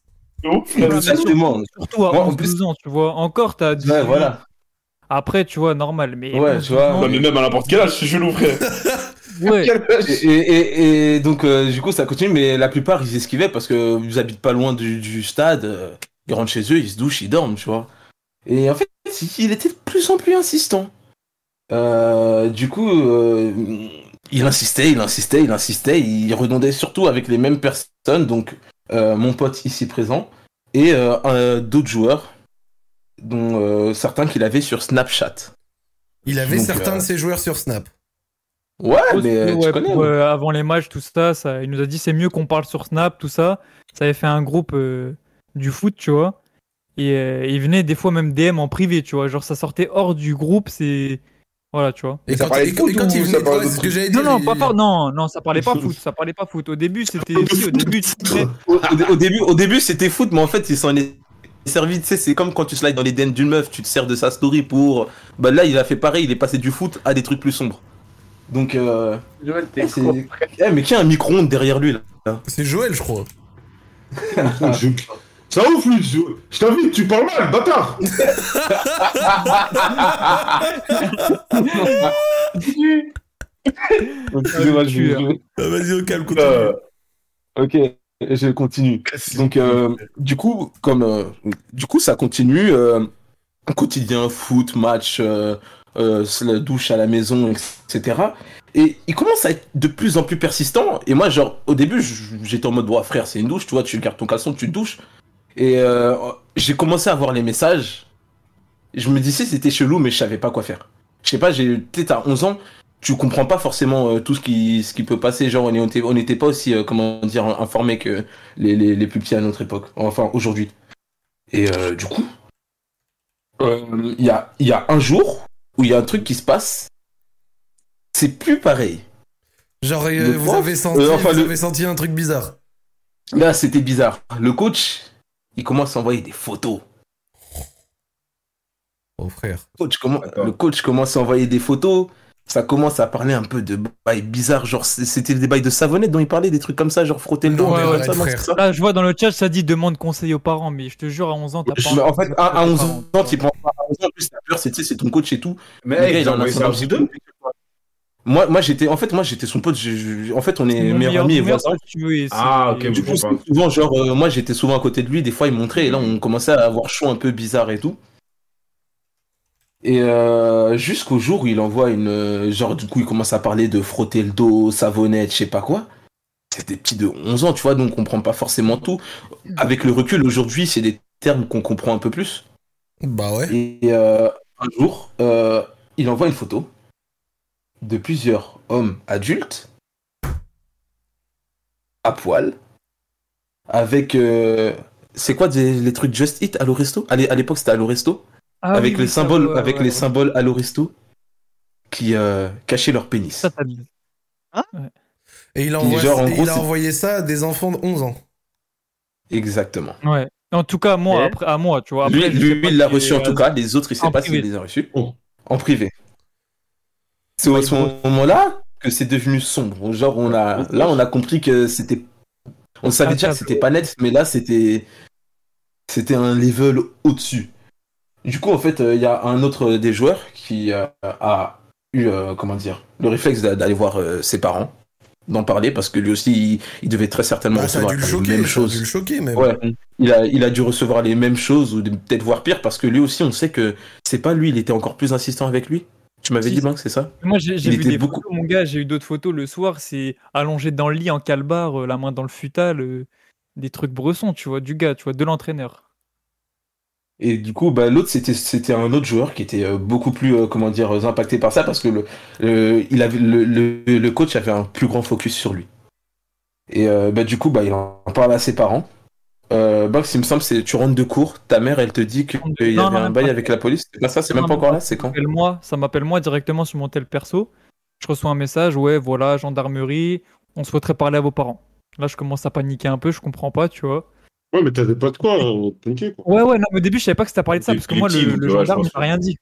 Exactement. Surtout à Moi, en 11, plus- 12 ans, tu vois. Encore, t'as 18 Ouais, voilà. Après, tu vois, normal. Mais Ouais, 11, tu vois. 12 ans, Non, mais même à n'importe quel âge, c'est chelou, frère. ouais. Et, et- donc, euh, du coup, ça continue, mais la plupart, ils esquivaient parce que ils habitent pas loin du, du stade. euh, ils rentrent chez eux, ils se douchent, ils dorment, tu vois. Et en fait, il était de plus en plus insistant. Euh, du coup, euh, il insistait, il insistait, il insistait. Il redondait surtout avec les mêmes personnes, donc euh, mon pote ici présent, et euh, d'autres joueurs, dont euh, certains qu'il avait sur Snapchat. Il avait Donc, certains euh, de ses joueurs sur Snap. Ouais, mais euh, ouais, tu connais. pour, hein. euh, avant les matchs, tout ça, ça, il nous a dit c'est mieux qu'on parle sur Snap, tout ça. Ça avait fait un groupe euh, du foot, tu vois. Et euh, il venait des fois même DM en privé, tu vois. Genre ça sortait hors du groupe, c'est. Voilà, tu vois. Et ça quand, parlait et quand- et quand ou il venait, parlait ouais, ce que trucs j'allais Non, non, pas par- non, non, ça parlait pas foot, ça parlait pas foot. Au début, c'était si, au début, au, début, au début c'était foot, mais en fait, il s'en est servi. Tu sais, c'est comme quand tu slides dans les den d'une meuf, tu te sers de sa story pour. Bah là, il a fait pareil, il est passé du foot à des trucs plus sombres. Donc, euh. c'est- Eh, mais qui a un micro-ondes derrière lui là? C'est Joël, je crois. Je- Ça ouf, lui. Je, je t'invite, tu parles mal, bâtard. Excusez-moi, je- je- Ah, Vas-y, au calme, continue. Euh, ok, je continue. Donc, euh, du coup, comme euh, du coup, ça continue. euh, quotidien, foot, match, euh, la douche à la maison, etc. Et il commence à être de plus en plus persistant. Et moi, genre, au début, j'étais en mode, bon, frère, c'est une douche, tu vois, tu gardes ton caleçon, tu te douches. Et j'ai commencé à voir les messages. Je me disais, c'était chelou, mais je savais pas quoi faire. Je sais pas, j'ai peut-être à 11 ans, tu comprends pas forcément euh, tout ce qui, ce qui peut passer. Genre, on était- on n'était pas aussi, euh, comment dire, que les, les, les plus petits à notre époque. Enfin, aujourd'hui. Et euh, du coup, euh, il y, a, il y a un jour où il y a un truc qui se passe. C'est plus pareil. Genre, euh, le vous, prof, avez senti, euh, enfin, vous le- avez senti un truc bizarre. Là, c'était bizarre. Le coach, il commence à envoyer des photos. Oh, frère. Coach, comment- D'accord. le coach commence à envoyer des photos. Ça commence à parler un peu de bails bizarres. Genre, c'était des bails de savonnette dont il parlait, des trucs comme ça, genre frotter le dos. Ça, Là, je vois dans le chat, ça dit demande conseil aux parents, mais je te jure, à 11 ans, t'as pas. Mais en fait, à, à 11 ans, tu tu prends pas à 11 ans, en plus, t'as peur, c'est tu sais, c'est ton coach et tout. Mais gars, hey, il en a ça vous deux. Moi, moi j'étais, en fait, moi, j'étais son pote. je- je- en fait, on est meilleurs meilleur amis et meilleur, voisins. Ah, ok, Du je coup, souvent, genre, euh, moi, j'étais souvent à côté de lui. Des fois, il montrait et là, on commençait à avoir chaud un peu bizarre et tout. Et euh, jusqu'au jour où il envoie une. euh, Genre, du coup, il commence à parler de frotter le dos, savonnette, je sais pas quoi. C'est des petits de 11 ans, tu vois, donc on comprend pas forcément tout. Avec le recul, aujourd'hui, c'est des termes qu'on comprend un peu plus. Bah ouais. Et euh, un jour, euh, il envoie une photo de plusieurs hommes adultes à poil avec. c'est quoi des- les trucs Just Eat à l'Oresto? À l'époque, c'était à l'Oresto? Ah avec oui, les symboles, ouais, avec ouais, les ouais. symboles à l'Oresto qui euh, cachaient leur pénis. Ça, t'as- Et il envoyé, genre, en et gros, il a envoyé ça à des enfants de 11 ans. Exactement. Ouais. En tout cas, moi, Et après, à moi, tu vois. lui, Après, lui, il l'a reçu en tout cas. Les autres, il sait en pas s'il les a reçus. Oh. En privé. C'est Ouais, à ce moment-là que c'est devenu sombre. Genre, on a, là, on a compris que c'était. On savait déjà que c'était pas net, mais là, c'était. C'était un level au-dessus. Du coup, en fait, euh, il y a un autre des joueurs qui euh, a eu, euh, comment dire, le réflexe d'a- d'aller voir euh, ses parents, d'en parler, parce que lui aussi, il, il devait très certainement Bah, ça a recevoir dû le les choquer. mêmes choses. dû le choquer, même. Ouais, il a, il a dû recevoir les mêmes choses ou peut-être voir pire parce que lui aussi, on sait que c'est pas lui, il était encore plus insistant avec lui. Tu m'avais Si, dit. Blanc, c'est ça? Moi, j'ai vu des beaucoup- photos, mon gars, j'ai eu d'autres photos le soir, c'est allongé dans le lit en calbar, euh, la main dans le futal, euh, des trucs bressons, tu vois, du gars, tu vois, de l'entraîneur. Et du coup, bah, l'autre, c'était, c'était un autre joueur qui était euh, beaucoup plus, euh, comment dire, euh, impacté par ça parce que le, le- il avait, le, le, le coach avait un plus grand focus sur lui. Et euh, bah, du coup, bah, il en parle à ses parents. Euh, Banks, il me semble, c'est tu rentres de cours, ta mère, elle te dit qu'il y non, avait un bail pas. avec la police. C'est pas ça, c'est Non, même pas encore là, c'est quand? moi, ça m'appelle moi directement sur mon tel perso. Je reçois un message, ouais, voilà, gendarmerie, on souhaiterait parler à vos parents. Là, je commence à paniquer un peu, je comprends pas, tu vois. Ouais, mais t'avais pas de quoi euh, paniquer, quoi. Ouais, ouais, non, mais au début, je savais pas que c'était à parler de ça, parce que moi, le, le vois, gendarme, il m'a rien dit.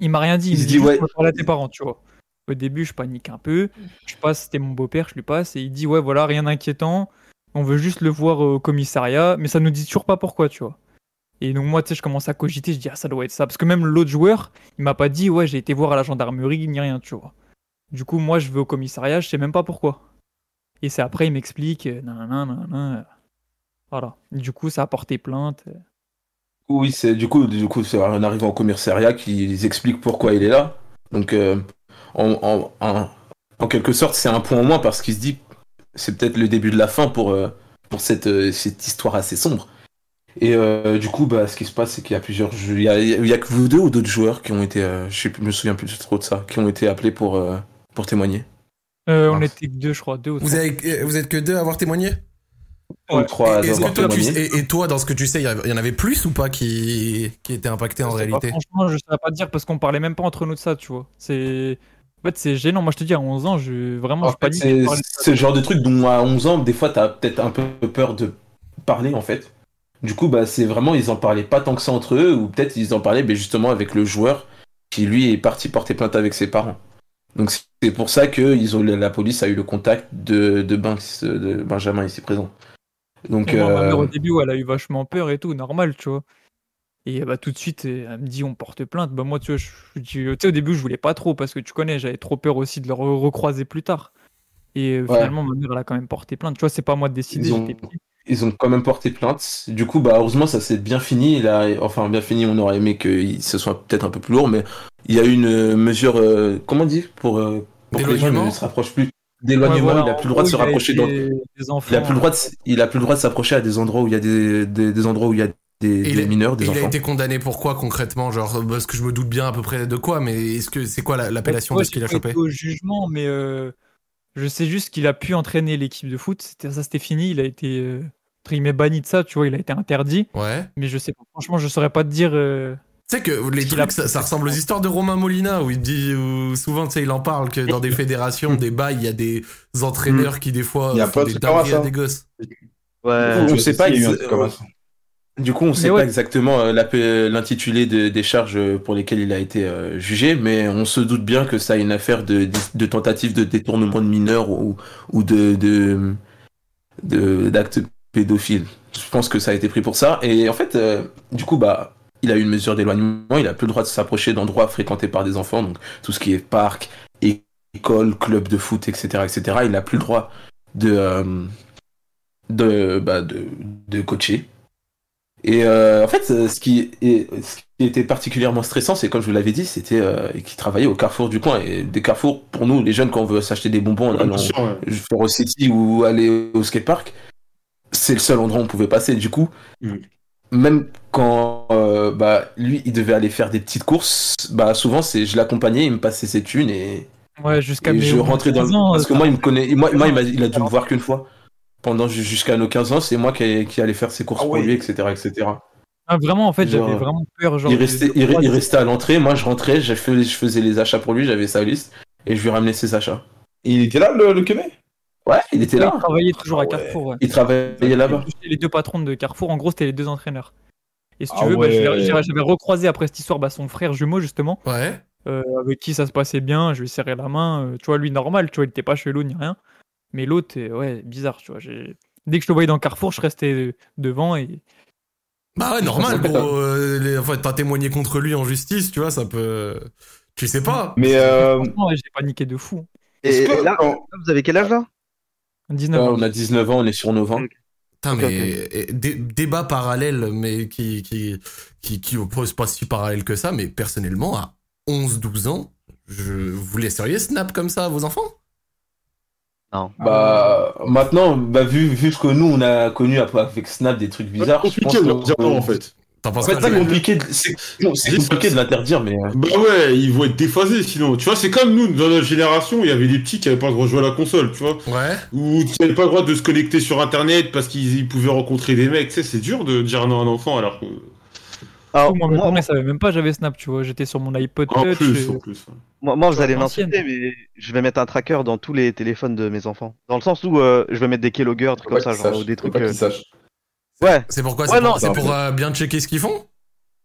Il m'a rien dit, il, Il me se dit, dit, ouais. on va parler à tes parents, tu vois. Au début, je panique un peu, je passe, c'était mon beau-père, je lui passe, et il dit, ouais, voilà, rien d'inquiétant, On veut juste le voir au commissariat, mais ça nous dit toujours pas pourquoi, tu vois. Et donc moi, tu sais, je commence à cogiter, je dis ah ça doit être ça, parce que même l'autre joueur, il m'a pas dit ouais j'ai été voir à la gendarmerie ni rien, tu vois. Du coup moi je vais au commissariat, je sais même pas pourquoi. Et c'est après il m'explique, euh, nanana, nanana. Voilà. Du coup ça a porté plainte. Oui, c'est du coup, du coup, c'est en arrivant au commissariat qu'ils expliquent pourquoi il est là. Donc, euh, en, en, en, en quelque sorte, c'est un point en moins parce qu'il se dit c'est peut-être le début de la fin pour, euh, pour cette, euh, cette histoire assez sombre. Et euh, du coup, bah, ce qui se passe, c'est qu'il y a plusieurs jeux. Il y a, il y a que vous deux ou d'autres joueurs qui ont été, euh, je me souviens plus trop de ça, qui ont été appelés pour, euh, pour témoigner? Euh, on était que deux, je crois, deux ou Vous, avez, vous êtes que deux à avoir témoigné? Ou trois à et, que toi, tu- témoigné. et, et toi, dans ce que tu sais, il y en avait plus ou pas qui, qui étaient impactés en pas, réalité? franchement, je saurais pas te dire parce qu'on parlait même pas entre nous de ça, tu vois. C'est. En fait, c'est gênant. Moi, je te dis, à 11 ans, je... vraiment, En je pas fait, dit c'est c'est le genre de truc dont à 11 ans, des fois, t'as peut-être un peu peur de parler, en fait. Du coup, bah, c'est vraiment, ils en parlaient pas tant que ça entre eux, ou peut-être ils en parlaient mais justement avec le joueur qui, lui, est parti porter plainte avec ses parents. Donc, c'est pour ça que ils ont, la police a eu le contact de, de, Ben- de Benjamin ici présent. Donc, moi, ma mère, euh, au début, elle a eu vachement peur et tout, normal, tu vois. Et bah, tout de suite, elle me dit, on porte plainte. Bah, moi, tu vois, je, tu sais, au début, je voulais pas trop parce que tu connais, j'avais trop peur aussi de le re- recroiser plus tard. Et euh, Ouais. finalement, ma mère, elle a quand même porté plainte. Tu vois, c'est pas à moi de décider, Ils ont- petit. ils ont quand même porté plainte. Du coup, bah, heureusement, ça s'est bien fini. A, enfin, bien fini, on aurait aimé que ce soit peut-être un peu plus lourd, mais il y a eu une euh, mesure, euh, comment on dit, pour, euh, pour que les gens ne se rapprochent plus. D'éloignement, Ouais, voilà, il a plus le droit de se il rapprocher des enfants, Il a plus le droit de, il a plus le droit de s'approcher à des endroits où il y a des, des, des endroits où il y a des, il mineurs, des Et il a enfants. été condamné pour quoi concrètement? Genre, parce que je me doute bien à peu près de quoi, mais est-ce que c'est quoi la- l'appellation de ce qu'il a chopé? au jugement, mais euh, je sais juste qu'il a pu entraîner l'équipe de foot. C'était ça, c'était fini. Il a été euh, banni de ça, tu vois. Il a été interdit. Ouais. Mais je sais pas. Franchement, je saurais pas te dire. euh, Tu sais que les trucs, ça, ça ressemble aux histoires de Romain Molina, où il dit, où souvent, tu sais, il en parle que dans des fédérations, des bails, il y a des entraîneurs qui, des fois, font de des dingueries à des gosses. Ouais. on sait pas Il y a eu un exa- truc comme ça. Du coup, on sait ouais. pas exactement euh, l'app- l'intitulé de- des charges pour lesquelles il a été euh, jugé, mais on se doute bien que ça a une affaire de, de tentative de détournement de mineurs ou, ou de, de, de- d'actes pédophiles. Je pense que ça a été pris pour ça. Et en fait, euh, du coup, bah, il a eu une mesure d'éloignement. Il a plus le droit de s'approcher d'endroits fréquentés par des enfants, donc tout ce qui est parc, école, club de foot, etc., etc. Il a plus le droit de, euh, de, bah, de, de coacher. Et euh, en fait, euh, ce qui, est, ce qui était particulièrement stressant, c'est comme je vous l'avais dit, c'était euh, qu'il travaillait au Carrefour du coin. Et des Carrefours, pour nous, les jeunes, quand on veut s'acheter des bonbons en allant faire au City ou aller au skatepark, c'est le seul endroit où on pouvait passer. Du coup, Mm. même quand euh, bah, lui, il devait aller faire des petites courses, bah, souvent, c'est je l'accompagnais, il me passait ses thunes et, Ouais, jusqu'à et mes je rentrais dans 15 le... ans, Parce que moi, il me connaît, moi, moi, il, m'a- il a dû me voir qu'une fois. Pendant ju- jusqu'à nos 15 ans, c'est moi qui, qui allais faire ses courses Ah pour ouais. lui, etc., etc. Ah, vraiment, en fait, Genre, j'avais vraiment peur. Genre, il restait, il, restait à l'entrée, moi je rentrais, je faisais, je faisais les achats pour lui, j'avais sa liste, et je lui ramenais ses achats. Et il était là, le, le Québec? Ouais, il était Ouais, là. il travaillait toujours à Ah ouais. Carrefour. Ouais. Il travaillait là-bas. C'était les deux patrons de Carrefour. En gros, c'était les deux entraîneurs. Et si tu Ah veux, bah, ouais. j'avais j'avais recroisé après cette histoire bah, son frère jumeau, justement, Ouais. euh, avec qui ça se passait bien. Je lui serrais la main. euh, tu vois, lui, normal, tu vois, il était pas chelou ni rien. Mais l'autre, euh, ouais, bizarre, tu vois. Dès que je le voyais dans Carrefour, je restais euh, devant et. Bah ouais, normal, gros. euh, les- enfin, t'as témoigné contre lui en justice, tu vois, ça peut. Tu sais pas. Mais euh, j'ai paniqué de fou. Et, est-ce que- et là, vous avez quel âge là? 19 Ouais, ans. on a 19 ans, on est sur nos 20. Putain, mais et, dé- débat parallèle, mais qui, qui, qui, qui oppose pas si parallèle que ça, mais personnellement, à 11-12 ans, je, vous laisseriez Snap comme ça à vos enfants? Non. Bah, maintenant, bah, vu, vu ce que nous on a connu après avec Snap des trucs bizarres, je pense compliqué de que- leur dire non, en fait. T'en En penses fait, quoi, c'est compliqué, compliqué de l'interdire, mais euh, Bah ouais, ils vont être déphasés sinon. Tu vois, c'est comme nous, dans notre génération, il y avait des petits qui avaient pas le droit de jouer à la console, tu vois. Ouais. Ou qui n'avaient pas le droit de se connecter sur internet parce qu'ils ils pouvaient rencontrer des mecs. Tu sais, c'est dur de dire non à un enfant alors que. Alors, moi, mes moi, parents, ils savaient même pas, j'avais Snap, tu vois. J'étais sur mon iPod En Touch. plus, en plus. moi, moi, vous allez m'insulter, mais je vais mettre un tracker dans tous les téléphones de mes enfants. Dans le sens où euh, je vais mettre des keyloggers, trucs comme ça, genre ou des trucs. euh. Ouais. C'est pourquoi Ouais, C'est non, pour, c'est non, pour euh, bien checker ce qu'ils font?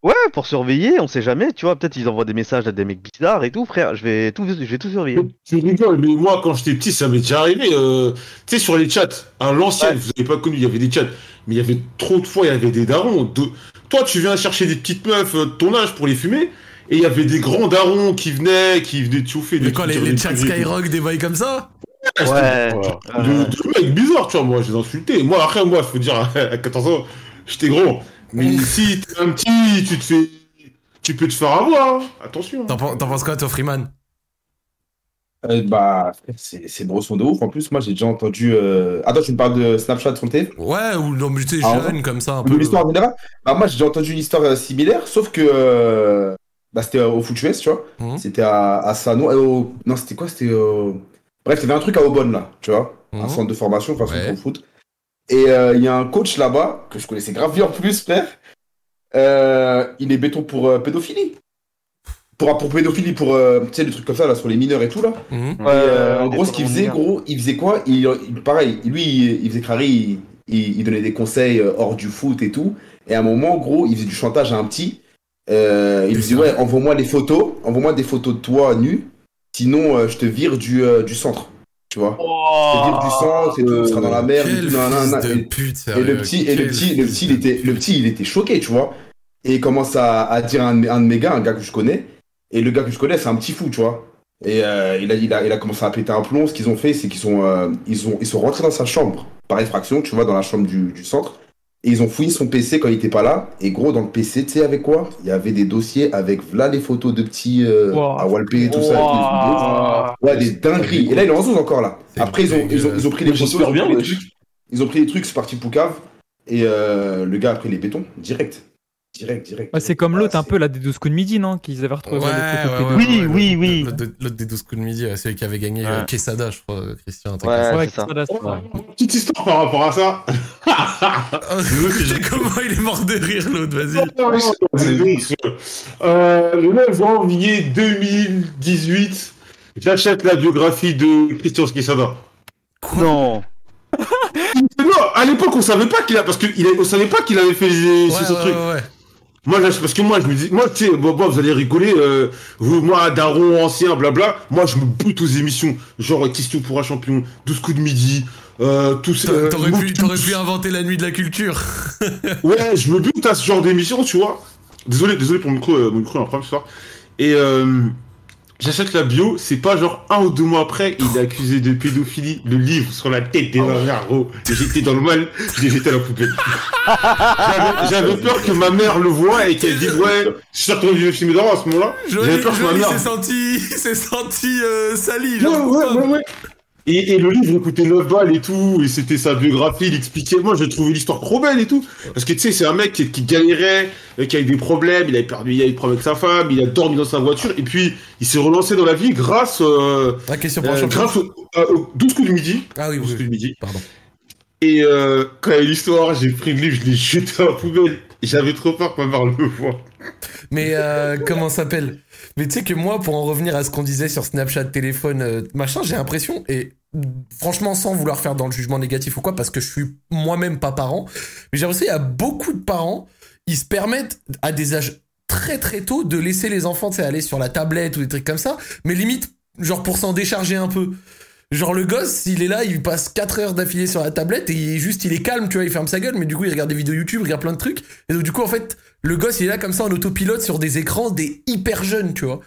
Ouais, pour surveiller, on sait jamais, tu vois, peut-être ils envoient des messages à des mecs bizarres et tout, frère, je vais tout, je vais tout surveiller. Tu rigoles, mais moi, quand j'étais petit, ça m'est déjà arrivé. euh, tu sais, sur les chats, à l'ancienne, Ouais. vous avez pas connu, il y avait des chats, mais il y avait trop de fois, il y avait des darons. de- Toi, tu viens chercher des petites meufs euh, de ton âge pour les fumer, et il y avait des grands darons qui venaient, qui venaient te chauffer. Mais quoi, les, des les chats. Skyrock, des bails comme ça? Ouais. De, Euh, de mecs bizarres, tu vois, moi, je les insultais. Moi, après, moi, faut dire, à 14 ans, j'étais grand. Mais si t'es un petit, tu te fais. Tu peux te faire avoir, hein. attention. T'en pen- t'en penses quoi, toi, Freeman? Euh, bah, c'est c'est brosson de ouf. En plus, moi, j'ai déjà entendu. euh, Attends, tu me parles de Snapchat sur le téléphone Ouais, ou non, mais tu sais, Ah, jeune comme ça, un De peu. l'histoire en général Bah, moi, j'ai déjà entendu une histoire euh, similaire, sauf que. euh, Bah, c'était euh, au Foot US, tu vois. Mhm. C'était à, à Sano. euh, au- Non, c'était quoi? C'était. euh, Bref, il y avait un truc à Aubonne, là, tu vois. Un Mhm. centre de formation, enfin, centre Ouais. pour le foot. Et euh, il y a un coach là-bas, que je connaissais grave bien en plus, frère. Euh, il est béton pour euh, pédophilie. Pour, pour pédophilie, pour. euh, tu sais, le truc comme ça, là, sur les mineurs et tout, là. Mhm. Et, euh, en des gros, ce qu'il faisait, gros, il faisait quoi? Il, il- Pareil, lui, il, il faisait crari, il, il- il donnait des conseils hors du foot et tout. Et à un moment, gros, il faisait du chantage à un petit. Euh, il lui disait, ouais, envoie-moi les photos, envoie-moi des photos de toi nu, sinon euh, je te vire du, euh, du centre. Tu vois Je te vire du centre et tout, tu seras dans la merde. et Quel tout, nan, nan, nan. fils de Et- le petit, et le petit, le petit, il était, le petit, il était choqué, tu vois. Et il commence à, à dire à un, de mes- un de mes gars, un gars que je connais. Et le gars que je connais, c'est un petit fou, tu vois. Et euh, il, a, il, a, il a commencé à péter un plomb. Ce qu'ils ont fait, c'est qu'ils sont, euh, ils ont, ils sont rentrés dans sa chambre par effraction, tu vois, dans la chambre du, du centre. Et ils ont fouillé son PC quand il était pas là. Et gros, dans le PC, tu sais avec quoi? Il y avait des dossiers avec là les photos de petits euh, Wow. à Walpé et tout ça. des. Ouais, des dingueries. Et là, il est en zone encore là. Après, ils ont, ils, ont, ils ont pris les photos, j'espère ils ont bien, pris les wesh. trucs. Ils ont pris les trucs, c'est parti Poucave. Et euh, le gars a pris les bétons, direct. Direct, direct. C'est comme l'autre un c'est- peu là des 12 coups de midi, non Qu'ils avaient retrouvé Ouais, ouais, Oui, oui, oui. L'autre de- l'autre des 12 coups de midi, ouais, celui qui avait gagné Ouais. euh, Quesada, je crois, Christian. un truc Ouais, c'est c'est vrai. Petite histoire par rapport à ça. Comment il est mort de rire, l'autre, vas-y. Euh, le 9 janvier 2018, j'achète la biographie de Christian Quesada. Non. Non, à l'époque, on savait pas qu'il a, parce que il a- on savait pas qu'il avait fait ce ouais, truc. Moi, là, parce que moi, je me dis, moi, tu sais, bon, bon, vous allez rigoler, euh, vous, moi, Daron, ancien, blabla, moi, je me bute aux émissions, genre, question pour un champion, 12 coups de midi, euh, tout ça. T'a- T'aurais euh, pu, inventer la nuit de la culture. Ouais, je me bute à ce genre d'émission, tu vois. Désolé, désolé pour mon micro, euh, mon micro un problème ce soir. Et euh, j'achète la bio, c'est pas genre un ou deux mois après, il est accusé de pédophilie, le livre sur la tête des enfants, gros. J'étais dans le mal, je l'ai jeté à la poubelle. J'avais- peur que ma mère le voie et qu'elle dise ouais, je suis retourné du film d'or à ce moment-là. J'avais peur que ma mère. s'est senti, s'est senti euh, sali, Ouais, genre. ouais, ouais, ouais. Et, et le livre il coûtait 9 balles et tout, et c'était sa biographie, il expliquait. Moi, j'ai trouvé l'histoire trop belle et tout. Parce que tu sais, c'est un mec qui, qui galérait, euh, qui a eu des problèmes, il avait perdu, il a eu des problèmes avec sa femme, il a dormi dans sa voiture, et puis il s'est relancé dans la vie grâce, euh, question pour euh, grâce au- euh, aux 12 coups de midi. Ah oui, 12 oui, coups de oui. midi. Pardon. Et euh, quand il y a eu l'histoire, j'ai pris le livre, je l'ai jeté à la poubelle. J'avais trop peur que ma mère le voie. Mais euh, comment s'appelle? Mais tu sais que moi, pour en revenir à ce qu'on disait sur Snapchat, téléphone, euh, machin, j'ai l'impression, et franchement, sans vouloir faire dans le jugement négatif ou quoi, parce que je suis moi-même pas parent, mais j'ai l'impression qu'il beaucoup de parents, ils se permettent à des âges très très tôt de laisser les enfants, aller sur la tablette ou des trucs comme ça, mais limite, genre pour s'en décharger un peu. Genre le gosse, il est là, il passe 4 heures d'affilée sur la tablette et il est juste, il est calme, tu vois, il ferme sa gueule, mais du coup il regarde des vidéos YouTube, il regarde plein de trucs. Et donc du coup en fait, le gosse il est là comme ça en autopilote sur des écrans des hyper jeunes, tu vois.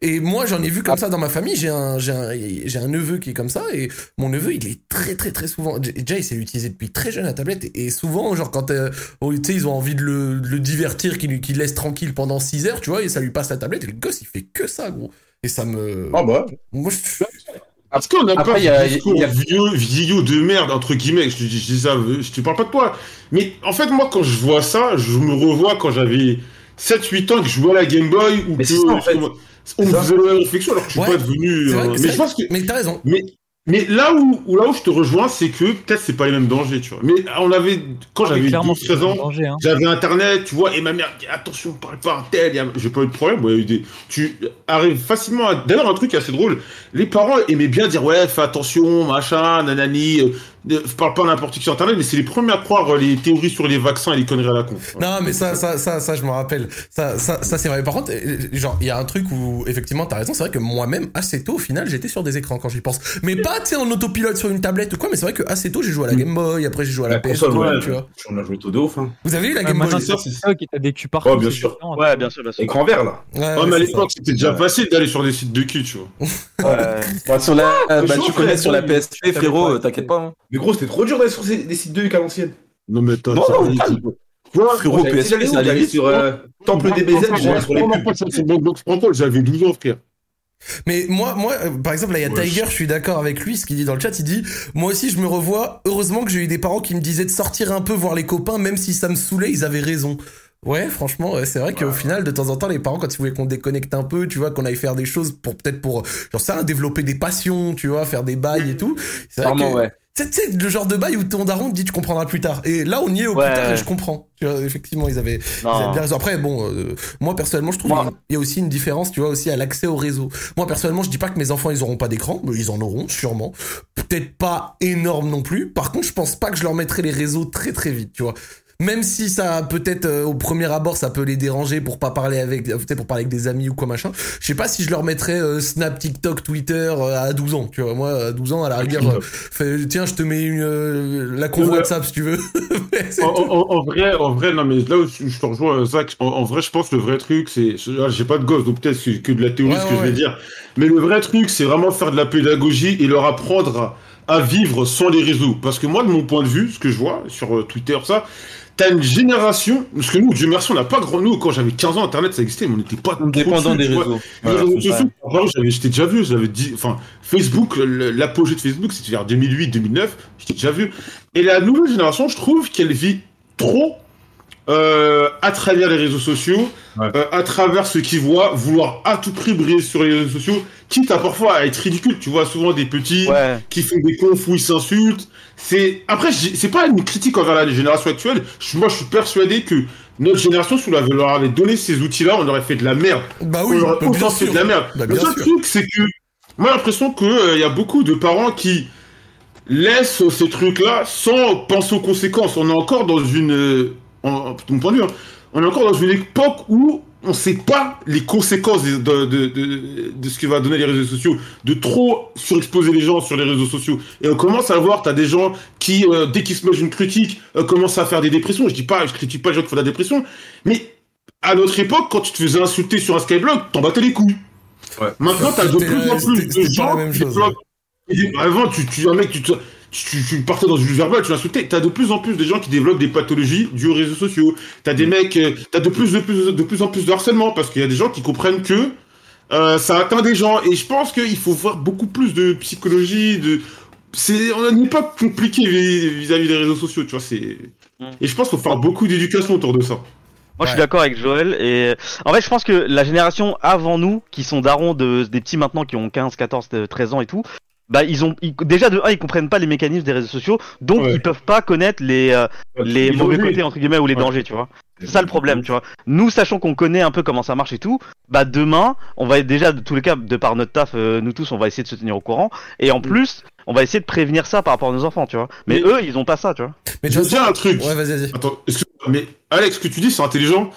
Et moi j'en ai vu comme ça dans ma famille, j'ai un, j'ai un, j'ai un neveu qui est comme ça et mon neveu il est très très très souvent, déjà il s'est utilisé depuis très jeune la tablette et, souvent genre quand euh, oh, tu sais ils ont envie de le, de le divertir, qu'il laisse tranquille pendant 6 heures, tu vois, et ça lui passe la tablette et le gosse il fait que ça gros. Et ça me... Ah bah. Moi je... Est-ce qu'on a Après, pas il y a- discours y a- vieux, vieillot de merde, entre guillemets, je te dis je dis ça, je te parle pas de toi. Mais en fait, moi, quand je vois ça, je me revois quand j'avais 7-8 ans, que je jouais à la Game Boy, ou Mais que c'est ça, en fait. On, me faisait la même réflexion, alors que je suis Ouais. pas devenu... Euh, mais je pense que... Mais t'as raison. Mais, mais là, où, où, là où je te rejoins, c'est que peut-être c'est pas les mêmes dangers, tu vois. Mais on avait... Quand Ah, j'avais clairement, 12-13 c'est un ans, danger, hein. j'avais internet, tu vois, et ma mère dit attention, parle pas à un tel, a- j'ai pas eu de problème, ouais, des... tu arrives facilement à... D'ailleurs, un truc assez drôle, les parents aimaient bien dire ouais, fais attention, machin, nanani, euh, je parle pas n'importe qui sur Internet, mais c'est les premiers à croire euh, les théories sur les vaccins et les conneries à la con. Non, mais ça, ça, ça, ça, je me rappelle. Ça, ça, ça c'est vrai. Par contre, euh, genre, il y a un truc où, effectivement, t'as raison. C'est vrai que moi-même, assez tôt, au final, j'étais sur des écrans quand j'y pense. Mais pas, tu sais, en autopilote sur une tablette ou quoi. Mais c'est vrai que assez tôt, j'ai joué à la Mm. Game Boy. Après, j'ai joué à la, La PS, ouais. tu vois. On a joué tout de ouf. Hein. Vous avez eu la Ouais, Game Boy c'est ça qui t'a des culs partout. Oh, bien sûr. Ouais, bien sûr, bien sûr. Écran vert, là. Ouais, Ouais, ouais, mais à l'époque, c'était déjà facile d'aller sur des sites de cul, tu vois. Ouais. Bah, sur la, bah, tu connais sur la PSP, frérot, t'inquiète pas. Mais gros, c'était trop dur d'aller sur ces- des sites de Huc à l'ancienne. Non, mais attends, Non, des calme. Frérot, PSP, j'allais ça J'allais sur euh, Temple DBZ, j'allais sur les pubs. ça, J'avais 12 ans, frère. Mais moi, moi, euh, par exemple, là, il y a Ouais. Tiger, je suis d'accord avec lui, ce qu'il dit dans le chat, il dit, moi aussi, je me revois, heureusement que j'ai eu des parents qui me disaient de sortir un peu voir les copains, même si ça me saoulait, ils avaient raison. Ouais, franchement, ouais, c'est vrai qu'au final, de temps en temps, les parents, quand ils voulaient qu'on déconnecte un peu, tu vois, qu'on aille faire des choses pour peut-être pour, j'en sais rien, développer des passions, tu vois, faire des bails et tout. C'est vrai Clairement, que, ouais. Tu sais, le genre de bail où ton daron te dit tu comprendras plus tard. Et là, on y est au Ouais. plus tard et je comprends. Tu vois, effectivement, ils avaient, ils avaient bien raison. Après, bon, euh, moi personnellement, je trouve qu'il y a aussi une différence, tu vois, aussi à l'accès au réseau. Moi personnellement, je dis pas que mes enfants ils auront pas d'écran, mais ils en auront sûrement. Peut-être pas énorme non plus. Par contre, je pense pas que je leur mettrai les réseaux très très vite, tu vois. Même si ça peut-être euh, au premier abord ça peut les déranger pour pas parler avec euh, peut-être pour parler avec des amis ou quoi machin. Je sais pas si je leur mettrais euh, Snap, TikTok, Twitter euh, à 12 ans, tu vois. Moi à 12 ans à la rigueur euh, fais- tiens, je te mets une euh, la convo. WhatsApp si tu veux. En, en- en vrai, en vrai, non, mais là où je te rejoins, Zach, en, en vrai, je pense que le vrai truc, c'est. ah, J'ai pas de gosse, donc peut-être c'est que de la théorie Ouais, ce que ouais, je vais dire. Mais le vrai truc, c'est vraiment faire de la pédagogie et leur apprendre à, à vivre sans les réseaux. Parce que moi, de mon point de vue, ce que je vois sur euh, Twitter, ça, t'as une génération. Parce que nous, Dieu merci, on n'a pas grand. Nous, quand j'avais 15 ans, Internet, ça existait, mais on n'était pas trop Dépendant des réseaux. Voilà, j'étais déjà vu, j'avais dit, enfin, Facebook, l'apogée de Facebook, c'était vers 2008, 2009, j'étais déjà vu. Et la nouvelle génération, je trouve qu'elle vit trop euh, à travers les réseaux sociaux, Ouais. euh, à travers ce qu'ils voient, vouloir à tout prix briller sur les réseaux sociaux, quitte à parfois à être ridicule. Tu vois souvent des petits Ouais. qui font des confs où ils s'insultent. C'est après, c'est pas une critique envers la génération actuelle. Moi, je suis persuadé que notre génération, si on avait- leur avait donné ces outils-là, on aurait fait de la merde Bah on oui, aurait bah, autant fait sûr. de la merde. Bah, le seul truc, c'est que moi, j'ai l'impression qu'il y a beaucoup de parents qui laissent ces trucs-là sans penser aux conséquences. On est encore dans une. Euh, En, en- de mon point de vue, hein, on est encore dans une époque où on sait pas les conséquences de, de, de, de- de ce que va donner les réseaux sociaux, de trop surexposer les gens sur les réseaux sociaux. Et on commence à voir, t'as des gens qui, euh, dès qu'ils se mettent une critique, euh, commencent à faire des dépressions. Je dis pas, je critique pas les gens qui font de la dépression, mais à notre époque, quand tu te faisais insulter sur un skyblock, t'en battais les couilles. Ouais. Maintenant, t'as de C'était plus en plus de gens qui Et Avant, tu, tu, un mec, tu, te- tu, tu partais dans une verbale, tu l'insultais. T'as de plus en plus de gens qui développent des pathologies dues aux réseaux sociaux. T'as des mecs, euh, t'as de plus, de plus, de plus en plus de harcèlement parce qu'il y a des gens qui comprennent que euh, ça atteint des gens. Et je pense qu'il faut voir beaucoup plus de psychologie, de. C'est, on n'est pas compliqué vis- vis-à-vis des réseaux sociaux, tu vois. C'est. Mm. Et je pense qu'il faut faire beaucoup d'éducation autour de ça. Moi, je suis d'accord avec Joël. Et en fait, je pense que la génération avant nous, qui sont darons de, des petits maintenant qui ont 15, 14, 13 ans et tout, bah, ils ont, ils- déjà de un, ils comprennent pas les mécanismes des réseaux sociaux, donc Ouais. ils peuvent pas connaître les, euh, les mauvais dangers. côtés, entre guillemets, ou les Ouais. dangers, tu vois. C'est ça le problème, tu vois. Nous, sachant qu'on connaît un peu comment ça marche et tout, bah demain, on va déjà, de tous les cas, de par notre taf, euh, nous tous, on va essayer de se tenir au courant. Et en plus, on va essayer de prévenir ça par rapport à nos enfants, tu vois. Mais, Mais- eux, ils ont pas ça, tu vois. Mais Je veux dire un truc. Ouais, vas-y, vas-y. Attends, mais Alex, ce que tu dis, c'est intelligent.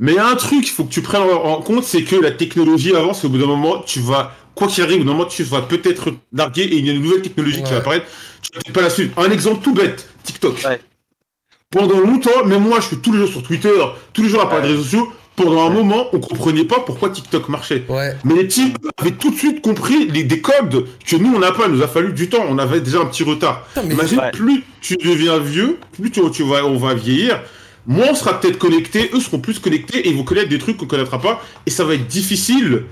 Mais il y a un truc qu'il faut que tu prennes en en compte, c'est que la technologie avance et au bout d'un moment, tu vas, quoi qu'il arrive, moment, tu vas peut-être larguer et il y a une nouvelle technologie qui va apparaître. Tu vas peut-être pas la suivre. Un exemple tout bête, TikTok. Ouais. Pendant longtemps, même moi, je suis tous les jours sur Twitter, tous les jours à parler Ouais. des réseaux sociaux. Pendant un moment, on comprenait pas pourquoi TikTok marchait. Ouais. Mais les types avaient tout de suite compris les, des codes que nous, on n'a pas. Il nous a fallu du temps. On avait déjà un petit retard. Putain, mais- Imagine, Ouais. plus tu deviens vieux, plus tu, tu vas, on va vieillir, moins on sera peut-être connecté, eux seront plus connectés et ils vont connaître des trucs qu'on connaîtra pas et ça va être difficile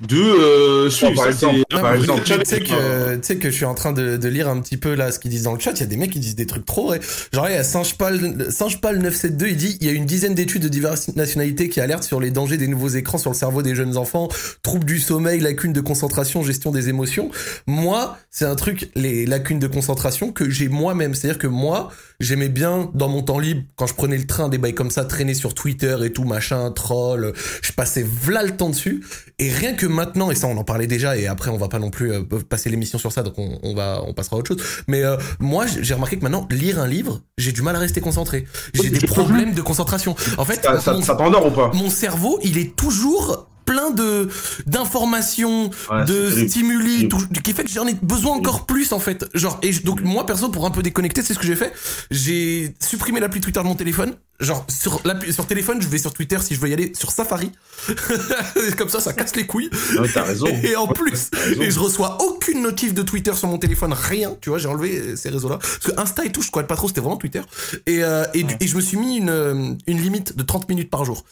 de euh, suivre. tu sais que, tu sais que je suis en train de, de lire un petit peu là ce qu'ils disent dans le chat. Il y a des mecs qui disent des trucs trop vrais. Genre, il y a Singepal, Singepal 972, il dit il y a une dizaine d'études de diverses nationalités qui alertent sur les dangers des nouveaux écrans sur le cerveau des jeunes enfants, troubles du sommeil, lacunes de concentration, gestion des émotions. Moi, c'est un truc, les lacunes de concentration que j'ai moi-même. C'est-à-dire que moi, j'aimais bien dans mon temps libre quand je prenais le train des bails comme ça traîner sur Twitter et tout machin troll je passais v'là le temps dessus. Et rien que maintenant et ça on en parlait déjà et après on va pas non plus euh, passer l'émission sur ça donc on, on, va on passera à autre chose. Mais euh, moi j'ai remarqué que maintenant lire un livre j'ai du mal à rester concentré. J'ai des problèmes de concentration. En fait Ça, ça, mon- ça t'endort ou pas? mon cerveau, il est toujours plein de d'informations, Ouais, de stimuli, tout, qui fait que j'en ai besoin encore plus en fait. Genre et donc moi perso pour un peu déconnecter, c'est ce que j'ai fait. J'ai supprimé l'appli Twitter de mon téléphone. Genre sur l'appli sur téléphone, je vais sur Twitter si je veux y aller sur Safari. Comme ça, ça casse les couilles. Non, mais raison. Et en plus, et je reçois aucune notif de Twitter sur mon téléphone, rien. Tu vois, j'ai enlevé euh, ces réseaux-là. Parce que Insta et tout, je connais pas trop, c'était vraiment Twitter. Et, euh, et, du- et je me suis mis une, euh, une limite de 30 minutes par jour.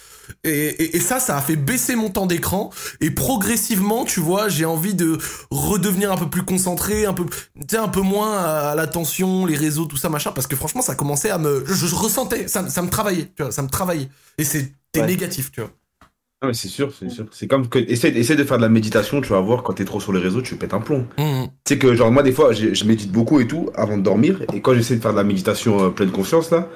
Et, et, et ça, ça a fait baisser mon temps d'écran. Et progressivement, tu vois, j'ai envie de redevenir un peu plus concentré, un peu, tu sais, un peu moins à l'attention, les réseaux, tout ça, machin. Parce que franchement, ça commençait à me, je, je ressentais, ça, ça me travaillait, tu vois, ça me travaillait. Et c'était Ouais. négatif, tu vois. Non, mais c'est sûr, c'est sûr. C'est comme que. Essaie, essaie de faire de la méditation, tu vas voir, quand t'es trop sur les réseaux, tu pètes un plomb. Mhm. Tu sais que, genre, moi, des fois, je médite beaucoup et tout avant de dormir. Et quand j'essaie de faire de la méditation euh, pleine conscience, là,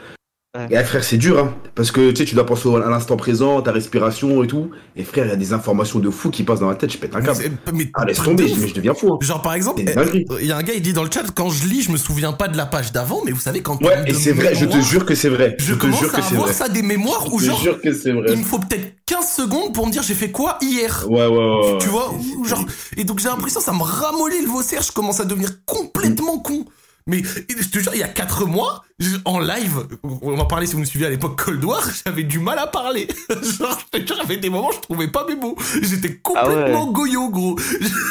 Ouais. et, ah, frère, c'est dur, hein. Parce que, tu sais, tu dois penser à l'instant présent, ta respiration et tout. Et frère, il y a des informations de fou qui passent dans ma tête, je pète un câble. Mais- Ah, laisse tomber, je, je deviens fou. hein. Genre par exemple, dinguerie. euh, il y a un gars il dit dans le chat quand je lis je me souviens pas de la page d'avant mais vous savez quand Ouais, et c'est vrai, je te jure que c'est vrai. je te commence jure à que c'est avoir vrai. ça des mémoires où Je te genre jure que c'est vrai. il me faut peut-être 15 secondes pour me dire j'ai fait quoi hier Ouais, ouais, ouais. ouais. tu vois genre et donc j'ai l'impression ça me ramollit le vaussaire je commence à devenir complètement con mais je te jure il y a 4 mois en live on en parlait si vous me suivez à l'époque Cold War j'avais du mal à parler. Genre je te jure j'avais des moments je trouvais pas mes mots. J'étais Ah ouais. complètement goyo gros.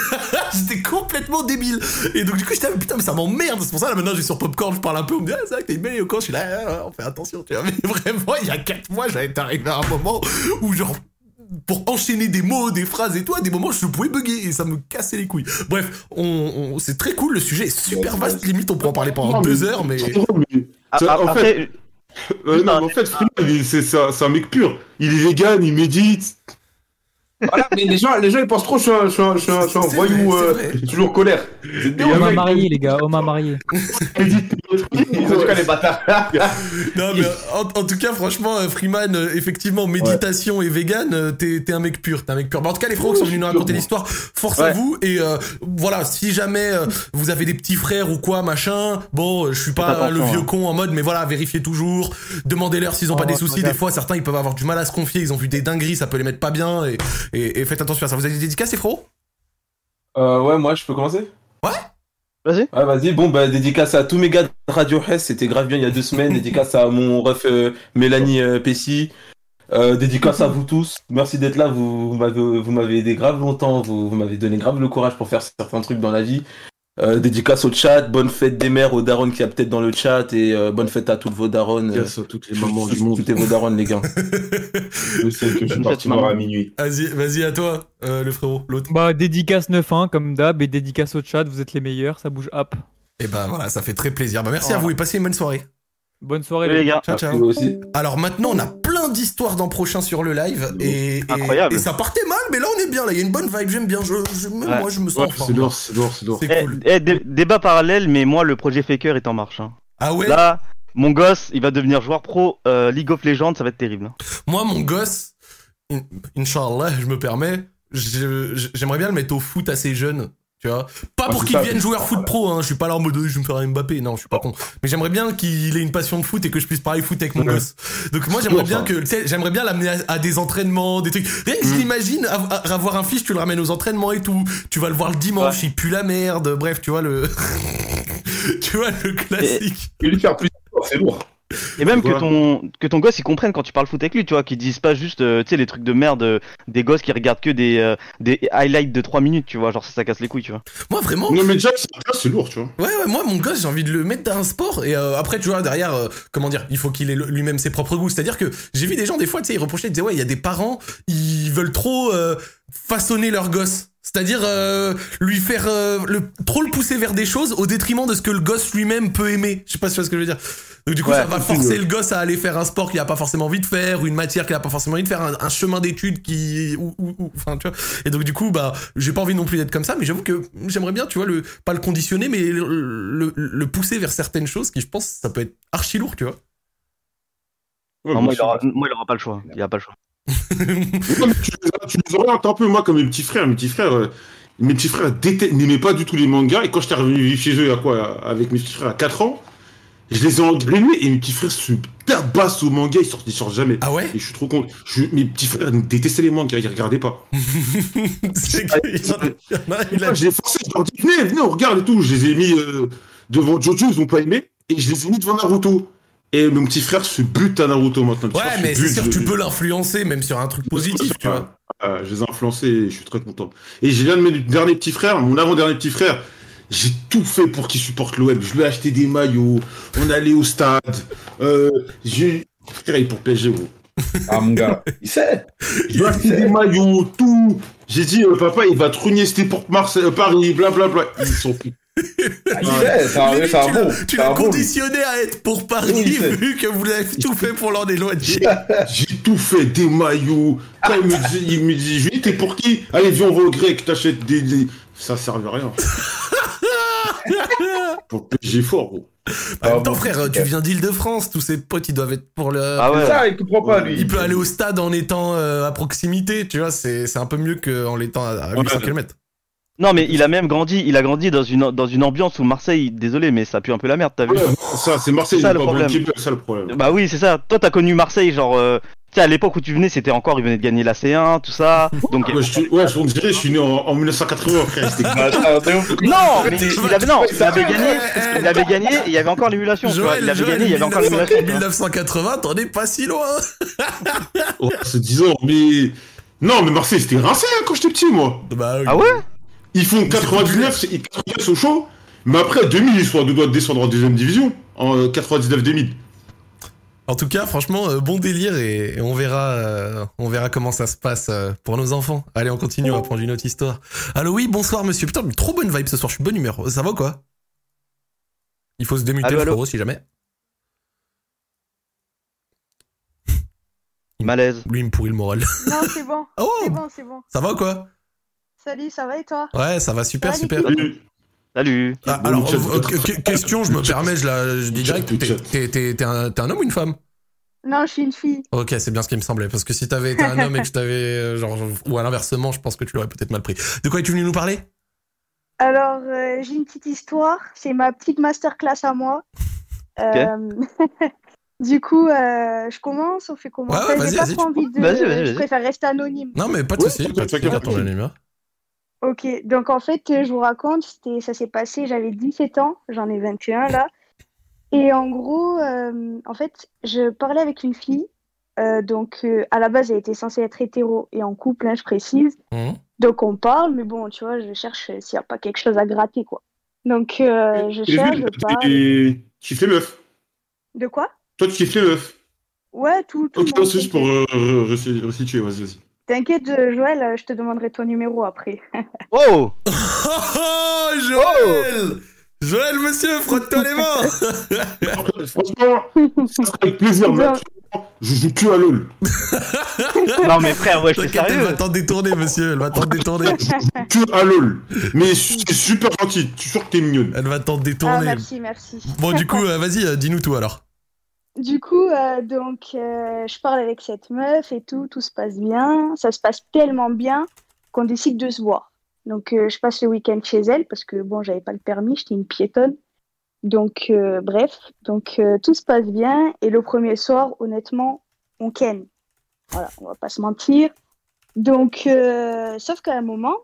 J'étais complètement débile. Et donc du coup j'étais ah, putain mais ça m'emmerde. C'est pour ça là maintenant je vais sur Popcorn je parle un peu on me dit ah c'est vrai que t'es belle quand je suis là ah, ah, on fait attention tu vois. Mais vraiment il y a 4 mois j'avais arrivé à un moment où genre pour enchaîner des mots, des phrases et tout, à des moments je pouvais bugger et ça me cassait les couilles. Bref, on, on- c'est très cool, le sujet est super Ouais, vaste, limite on peut en parler pendant Non, deux heures, mais... en Après, Euh, non, mais en fait, c'est un, mec pur. Il est vegan, il médite. Voilà, mais les gens, les gens, ils pensent trop je suis un, je suis un, je suis un, je suis un C'est voyou, euh, toujours colère. Il y a On un m'a mec- marié, les gars, on m'a marié. il médite. Ils ont les bâtards. Non mais en, en tout cas franchement euh, Freeman euh, effectivement méditation et vegan euh, t'es t'es un mec pur t'es un mec pur. Bah, en tout cas les frogs qui sont venus nous raconter l'histoire. Force à Ouais. vous et euh, voilà si jamais euh, vous avez des petits frères ou quoi machin bon je suis pas le vieux hein. con en mode mais voilà vérifiez toujours demandez-leur s'ils ont Oh, pas des soucis. des fois certains ils peuvent avoir du mal à se confier ils ont vu des dingueries ça peut les mettre pas bien et, et, et faites attention à ça. Vous avez des dédicaces les frogs Euh, ouais, moi, je peux commencer? Vas-y. Ouais, vas-y. Bon, bah, dédicace à tous mes gars de Radio Hess, c'était grave bien il y a deux semaines. dédicace à mon ref euh, Mélanie euh, Pessy. Euh, dédicace à vous tous. Merci d'être là. Vous, vous m'avez, vous m'avez aidé grave longtemps. Vous, vous m'avez donné grave le courage pour faire certains trucs dans la vie. Euh, dédicace au chat. Bonne fête des mères aux darons qui y a peut-être dans le chat. Et euh, bonne fête à toutes vos darons. euh, Yes, toutes les mamans du monde. toutes vos darons, les gars. Je sais que je suis à minuit. vas-y vas-y à toi euh, le frérot l'autre Bah, dédicace 9-1 comme d'hab et dédicace au chat, vous êtes les meilleurs, ça bouge hop. et ben voilà ça fait très plaisir bah merci à vous et passez une bonne soirée Bonne soirée, les gars. ciao ciao aussi. Alors maintenant, on a plein d'histoires dans prochain sur le live et, et, Incroyable. et ça partait mal, mais là on est bien. Là, il y a une bonne vibe. J'aime bien. Je, je- même Ouais. moi, je me sens Ouais, c'est lourd, c'est lourd, c'est lourd. C'est Eh, cool. eh, dé- débat parallèle, mais moi, le projet Faker est en marche. hein. Ah ouais? Là, mon gosse, il va devenir joueur pro euh, League of Legends, ça va être terrible. hein. Moi, mon gosse, in- Inch'Allah, je me permets, j'aimerais bien le mettre au foot assez jeune. Tu vois Pas Ah, pour qu'il devienne joueur foot pro, hein. je suis pas là en mode je vais me faire un Mbappé, non, je suis pas con. Mais j'aimerais bien qu'il ait une passion de foot et que je puisse parler foot avec mon Ouais. gosse. Donc moi j'aimerais bien que, j'aimerais bien l'amener à, à des entraînements, des trucs. Rien que je Mm. l'imagine avoir un fils, tu le ramènes aux entraînements et tout. Tu vas le voir le dimanche, il pue la merde. Bref, tu vois le, tu vois le classique. Je vais lui faire plus c'est lourd. Et même que ton, que ton gosse il comprenne quand tu parles foot avec lui, tu vois, qu'ils disent pas juste, euh, tu sais, les trucs de merde euh, des gosses qui regardent que des, euh, des highlights de 3 minutes, tu vois, genre ça, ça casse les couilles, tu vois. Moi vraiment, Non, mais déjà, c'est- lourd, tu vois. Ouais, ouais, moi, mon gosse, j'ai envie de le mettre dans un sport. Et euh, après, tu vois, derrière, euh, comment dire, il faut qu'il ait lui-même ses propres goûts. C'est-à-dire que j'ai vu des gens, des fois, tu sais, ils reprochaient, ils disaient, ouais, il y a des parents, ils veulent trop euh, façonner leur gosse. C'est-à-dire euh, lui faire euh, le, trop le pousser vers des choses au détriment de ce que le gosse lui-même peut aimer. Je sais pas si tu vois ce que je veux dire. Donc du coup, Ouais, ça va forcer le gosse à aller faire un sport qu'il a pas forcément envie de faire, ou une matière qu'il a pas forcément envie de faire, un, un chemin d'études qui, ou, ou- ou- enfin tu vois. Et donc du coup, bah, j'ai pas envie non plus d'être comme ça, mais j'avoue que j'aimerais bien, tu vois, le pas le conditionner, mais le, le, le pousser vers certaines choses qui, je pense, ça peut être archi lourd, tu vois. Ouais, Non, moi, il aura, moi, il aura pas le choix. Il a pas le choix. Non, mais tu, les- tu les orientes un peu, moi, comme mes petits frères. Mes petits frères, euh, mes petits frères n'aimaient pas du tout les mangas. Et quand j'étais revenu vivre chez eux, à quoi, avec mes petits frères à 4 ans, je les ai engrenés et mes petits frères se tabassent au manga, ils sortent, ils sortent jamais. Ah ouais? Et je suis trop content. Je- mes petits frères détestaient les mangas, ils regardaient pas. C'est je les forcé, je leur dis, venez, venez, on regarde et tout. Je les ai mis euh, devant Jojo, ils ont pas aimé. Et je les ai mis devant Naruto. Et mon petit frère se bute à Naruto maintenant. Ouais, frère mais c'est sûr, je- tu peux l'influencer, même sur un truc positif, tu vois. Ah, je les ai influencés et je suis très content. Et j'ai l'un de mes derniers petits frères, mon avant-dernier petit frère, j'ai tout fait pour qu'il supporte l'OM. Je lui ai acheté des maillots, on allait au stade. Euh, j'ai... Frère, il est pour PSG, gros. Ah, mon gars, il sait. Je lui ai acheté des maillots, tout. J'ai dit, euh, papa, il va te renier, c'était pour Marseille, euh, Paris, blablabla. Ils sont pris. Ah, il Limite, tu l'as- bon. tu c'est l'as un bon, lui. conditionné à être pour Paris, Oui, vu que vous avez tout fait pour l'en éloigner. J'ai tout fait, des maillots. Quand il me dit, il me dit, je dis, t'es pour qui? Allez, viens, on va au grec, t'achètes des, des- Ça servait à rien. pour le PSG fort, gros. En même Ah, temps, bon. frère, tu viens d'Île-de-France, tous ses potes, ils doivent être pour le. Ah ouais. Ça, il comprend pas, lui. Il peut aller au stade en étant euh, à proximité, tu vois, c'est c'est un peu mieux qu'en l'étant à, à 800 Ouais. km. Non, mais il a même grandi, il a grandi dans une, dans une ambiance où Marseille, désolé, mais ça pue un peu la merde, t'as vu ça, c'est Marseille, C'est ça, le problème. Ça le problème. Bah oui, c'est ça. Toi, t'as connu Marseille, genre, euh, tu sais, à l'époque où tu venais, c'était encore, il venait de gagner la C1, tout ça. Donc, Ouais, je, suis- ouais, je- on dirait, je suis né en, en 1980, frère. Ah, ouf. non, mais il avait, non, il avait gagné, il avait gagné, et il y avait encore l'émulation. Joël, Il avait Joël, gagné, il y avait encore 1900 l'émulation. tu vois. 1980, t'en es pas si loin. ouais, c'est 10 ans, mais. Non, mais Marseille, c'était rincé hein, quand j'étais petit, moi. Bah, oui. Ah ouais? Ils font 99, c'est- 99 au chaud, mais après 2000, ils sont à deux doigts de descendre en deuxième division. En euh, 99-2000. En tout cas, franchement, euh, bon délire et, et on verra, euh, on verra comment ça se passe euh, pour nos enfants. Allez, on continue, on va prendre une autre histoire. Allô, oui, bonsoir, monsieur. Putain, mais trop bonne vibe ce soir. Je suis bonne humeur. Ça va ou quoi? Il faut se démuter Allô, le allô frérot si jamais. Malaise. Lui, il me pourrit le moral. Non, c'est bon. Oh, C'est bon, c'est bon. ça va ou quoi? Salut, ça va et toi? Ouais, ça va super, Salut, super. Salut. Salut. Ah, alors, euh, euh, question, je me permets, je la, je dis direct. T'es- chat. T'es t'es- t'es un, t'es un homme ou une femme? Non, je suis une fille. Ok, c'est bien ce qui me semblait. Parce que si t'avais été un homme et que je t'avais, euh, genre, ou à l'inversement, je pense que tu l'aurais peut-être mal pris. De quoi es-tu venu nous parler? Alors, euh, j'ai une petite histoire. C'est ma petite masterclass à moi. Euh, du coup, euh, je commence, on fait comment? Ouais, ouais, J'ai pas vas-y, trop tu envie de. Vas-y, vas-y, Je vas-y. préfère rester anonyme. Non, mais pas de soucis, t'inquiète, pas de soucis, t'inquiète. garde ton anonymat. Ok, donc en fait, euh, je vous raconte, c'était, ça s'est passé, j'avais 17 ans, j'en ai 21 là. Et en gros, euh, en fait, je parlais avec une fille. euh, donc, euh, à la base, elle était censée être hétéro et en couple, hein, je précise. Mhm. Donc, on parle, mais bon, tu vois, je cherche euh, s'il n'y a pas quelque chose à gratter, quoi. Donc, euh, je cherche, vu, je parle. et... Tu les meufs. De quoi? Toi, tu kiffes les meufs? Ouais, tout, tout Ok, c'est juste pour euh, re- re- resituer, vas-y, vas-y. T'inquiète, Joël, euh, je te demanderai ton numéro après. Oh Oh, oh, Joël Joël, monsieur, frotte-toi les mains Franchement, ça serait avec plaisir, mais actuellement, je joue que à LoL. Non, mais frère, ouais, je suis T'inquiète, elle va sérieux. t'en détourner, monsieur, elle va t'en détourner. Que à LoL. Mais c'est super gentil, tu suis sûr que t'es mignonne. Elle va t'en Ah, détourner. merci, merci. bon, du coup, euh, vas-y, euh, dis-nous tout alors. Du coup, euh, donc, euh, je parle avec cette meuf et tout, tout se passe bien. Ça se passe tellement bien qu'on décide de se voir. Donc, euh, je passe le week-end chez elle parce que, bon, j'avais pas le permis, j'étais une piétonne. Donc, euh, bref, donc euh, tout se passe bien. Et le premier soir, honnêtement, on ken. Voilà, on va pas se mentir. Donc, euh, sauf qu'à un moment,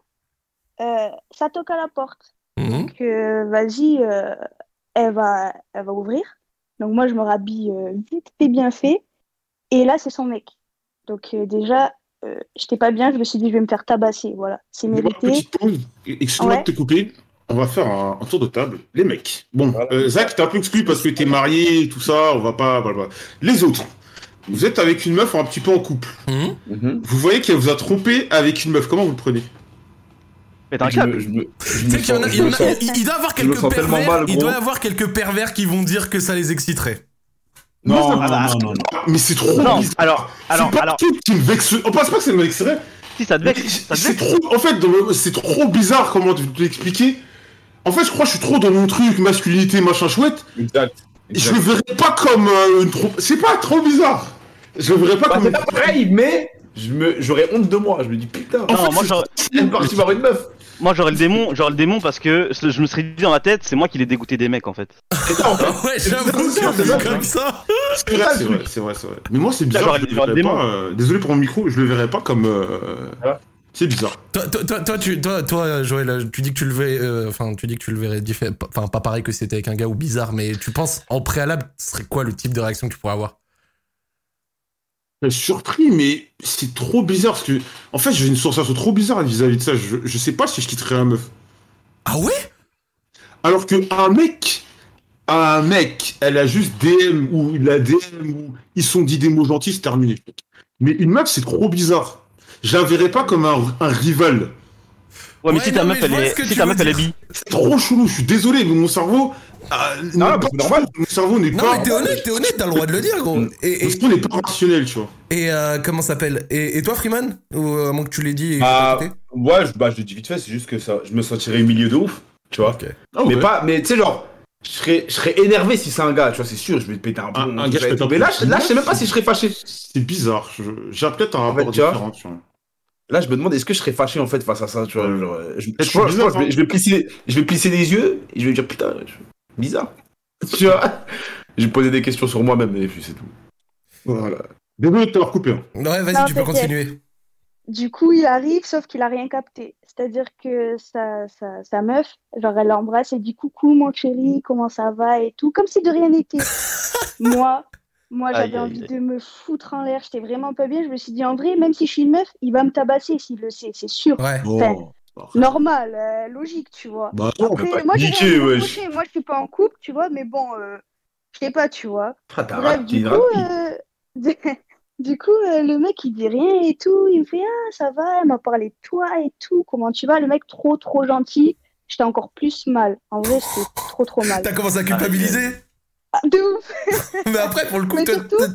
euh, ça toque à la porte. Mhm. Donc, euh, vas-y, euh, elle, va, elle va ouvrir. Donc, moi, je me rhabille euh, vite et bien fait. Et là, c'est son mec. Donc, euh, déjà, euh, j'étais pas bien. Je me suis dit, je vais me faire tabasser. Voilà, c'est mérité. Petite pause, excuse-moi Ouais. de te couper. On va faire un, un tour de table. Les mecs. Bon, Voilà. euh, Zach, t'es un peu exclu parce que t'es marié, tout ça, on va pas. Les autres. Vous êtes avec une meuf un petit peu en couple. Mhm. Mhm. Vous voyez qu'elle vous a trompé avec une meuf. Comment vous le prenez? Un câble. Tu en sens- il en doit y avoir quelques pervers. mal, il gros. doit y avoir quelques pervers qui vont dire que ça les exciterait. Non, non, non, non, non. Mais c'est trop Non, bizarre. alors, alors, c'est pas alors, qui me vexe. On pense pas que ça me vexerait. si ça te Mais vexe, C'est trop. En fait, c'est trop bizarre comment te te l'expliquer. En fait, je crois que je suis trop dans mon truc masculinité machin chouette. Exact. Je le verrais pas comme euh, une trop. C'est pas trop bizarre. Je le verrais pas Bah, comme. c'est pas pareil, mais je me, j'aurais honte de moi. Je me dis putain, En Non, fait, moi c'est- j'aurais- une partie voir une meuf. Moi j'aurais le démon, j'aurais le démon parce que je me serais dit dans ma tête, c'est moi qui l'ai dégoûté des mecs en fait. C'est ça en fait. Ouais, j'avoue c'est comme ça. C'est vrai, c'est vrai, c'est vrai. Mais moi, c'est bizarre. je le- le pas, euh, Désolé pour mon micro, je le verrais pas comme. euh. C'est bizarre. Toi, toi, toi, toi, tu, toi, toi, Joël, tu dis que tu le verrais, euh, enfin, tu dis que tu le verrais enfin, pas pareil que c'était avec un gars ou bizarre, mais tu penses en préalable, ce serait quoi le type de réaction que tu pourrais avoir? Surpris, mais c'est trop bizarre parce que. En fait, j'ai une sensation trop bizarre vis-à-vis de ça. Je, je sais pas si je quitterais un meuf. Ah ouais? Alors que un mec, un mec, elle a juste DM ou il a DM ou ils sont dit des mots gentils, c'est terminé. Mais une meuf, c'est trop bizarre. Je la verrais pas comme un, un rival. Ouais, mais Ouais, si ta non, meuf elle est, si ta meuf elle est bi, C'est trop chelou, je suis désolé, mais mon cerveau. euh, n'est Non, c'est normal. Mon cerveau n'est Non, pas. mais t'es honnête, t'es honnête, t'as le droit de le dire, gros. Et, Mon et, cerveau n'est pas rationnel, tu vois. et, euh, comment ça s'appelle? Et, et toi, Freeman? Ou euh, à moins que tu l'aies dit Bah, ouais, je, bah, je le dis vite fait, c'est juste que ça, je me sentirais humilié de ouf, tu vois. Ok. Ah Mais pas, mais tu sais, genre, je serais, je serais énervé si c'est un gars, tu vois, c'est sûr, je vais te péter un Un- plomb. un gars, je Mais là, là, je sais même pas si je serais fâché. C'est bizarre. J'ai peut-être un En rapport différent, tu vois. Là, je me demande, est-ce que je serais fâché en fait face à ça, tu vois. Genre, euh, je, bizarre, vais- hein. je vais plisser, je vais plisser les yeux et je vais dire putain, je- bizarre. tu vois? Je vais poser des questions sur moi-même et puis c'est tout. Voilà. Désolé de t'avoir coupé. hein. Ouais, vas-y, tu peux continuer. Du coup, il arrive, sauf qu'il a rien capté. C'est-à-dire que sa, sa, sa meuf, genre, elle l'embrasse et dit coucou mon chéri, comment ça va et tout, comme si de rien n'était. moi, moi, j'avais envie aïe. de me foutre en l'air. J'étais vraiment pas bien. Je me suis dit, en vrai, même si je suis une meuf, il va me tabasser s'il le sait, c'est sûr. Ouais. Enfin, Normal, euh, logique, tu vois. Bah, non, Après, pas moi, j'ai niquer, reprocher. Moi, je suis pas en couple, tu vois, mais bon, euh, je sais pas, tu vois. Ah, Bref, raté, du coup, euh, du coup euh, le mec, il dit rien et tout. Il me fait Ah, ça va, elle m'a parlé de toi et tout. Comment tu vas? Le mec, trop, trop gentil. J'étais encore plus mal. En vrai, j'étais trop, trop mal. T'as commencé à culpabiliser? Ah, de ouf Mais après, pour le coup,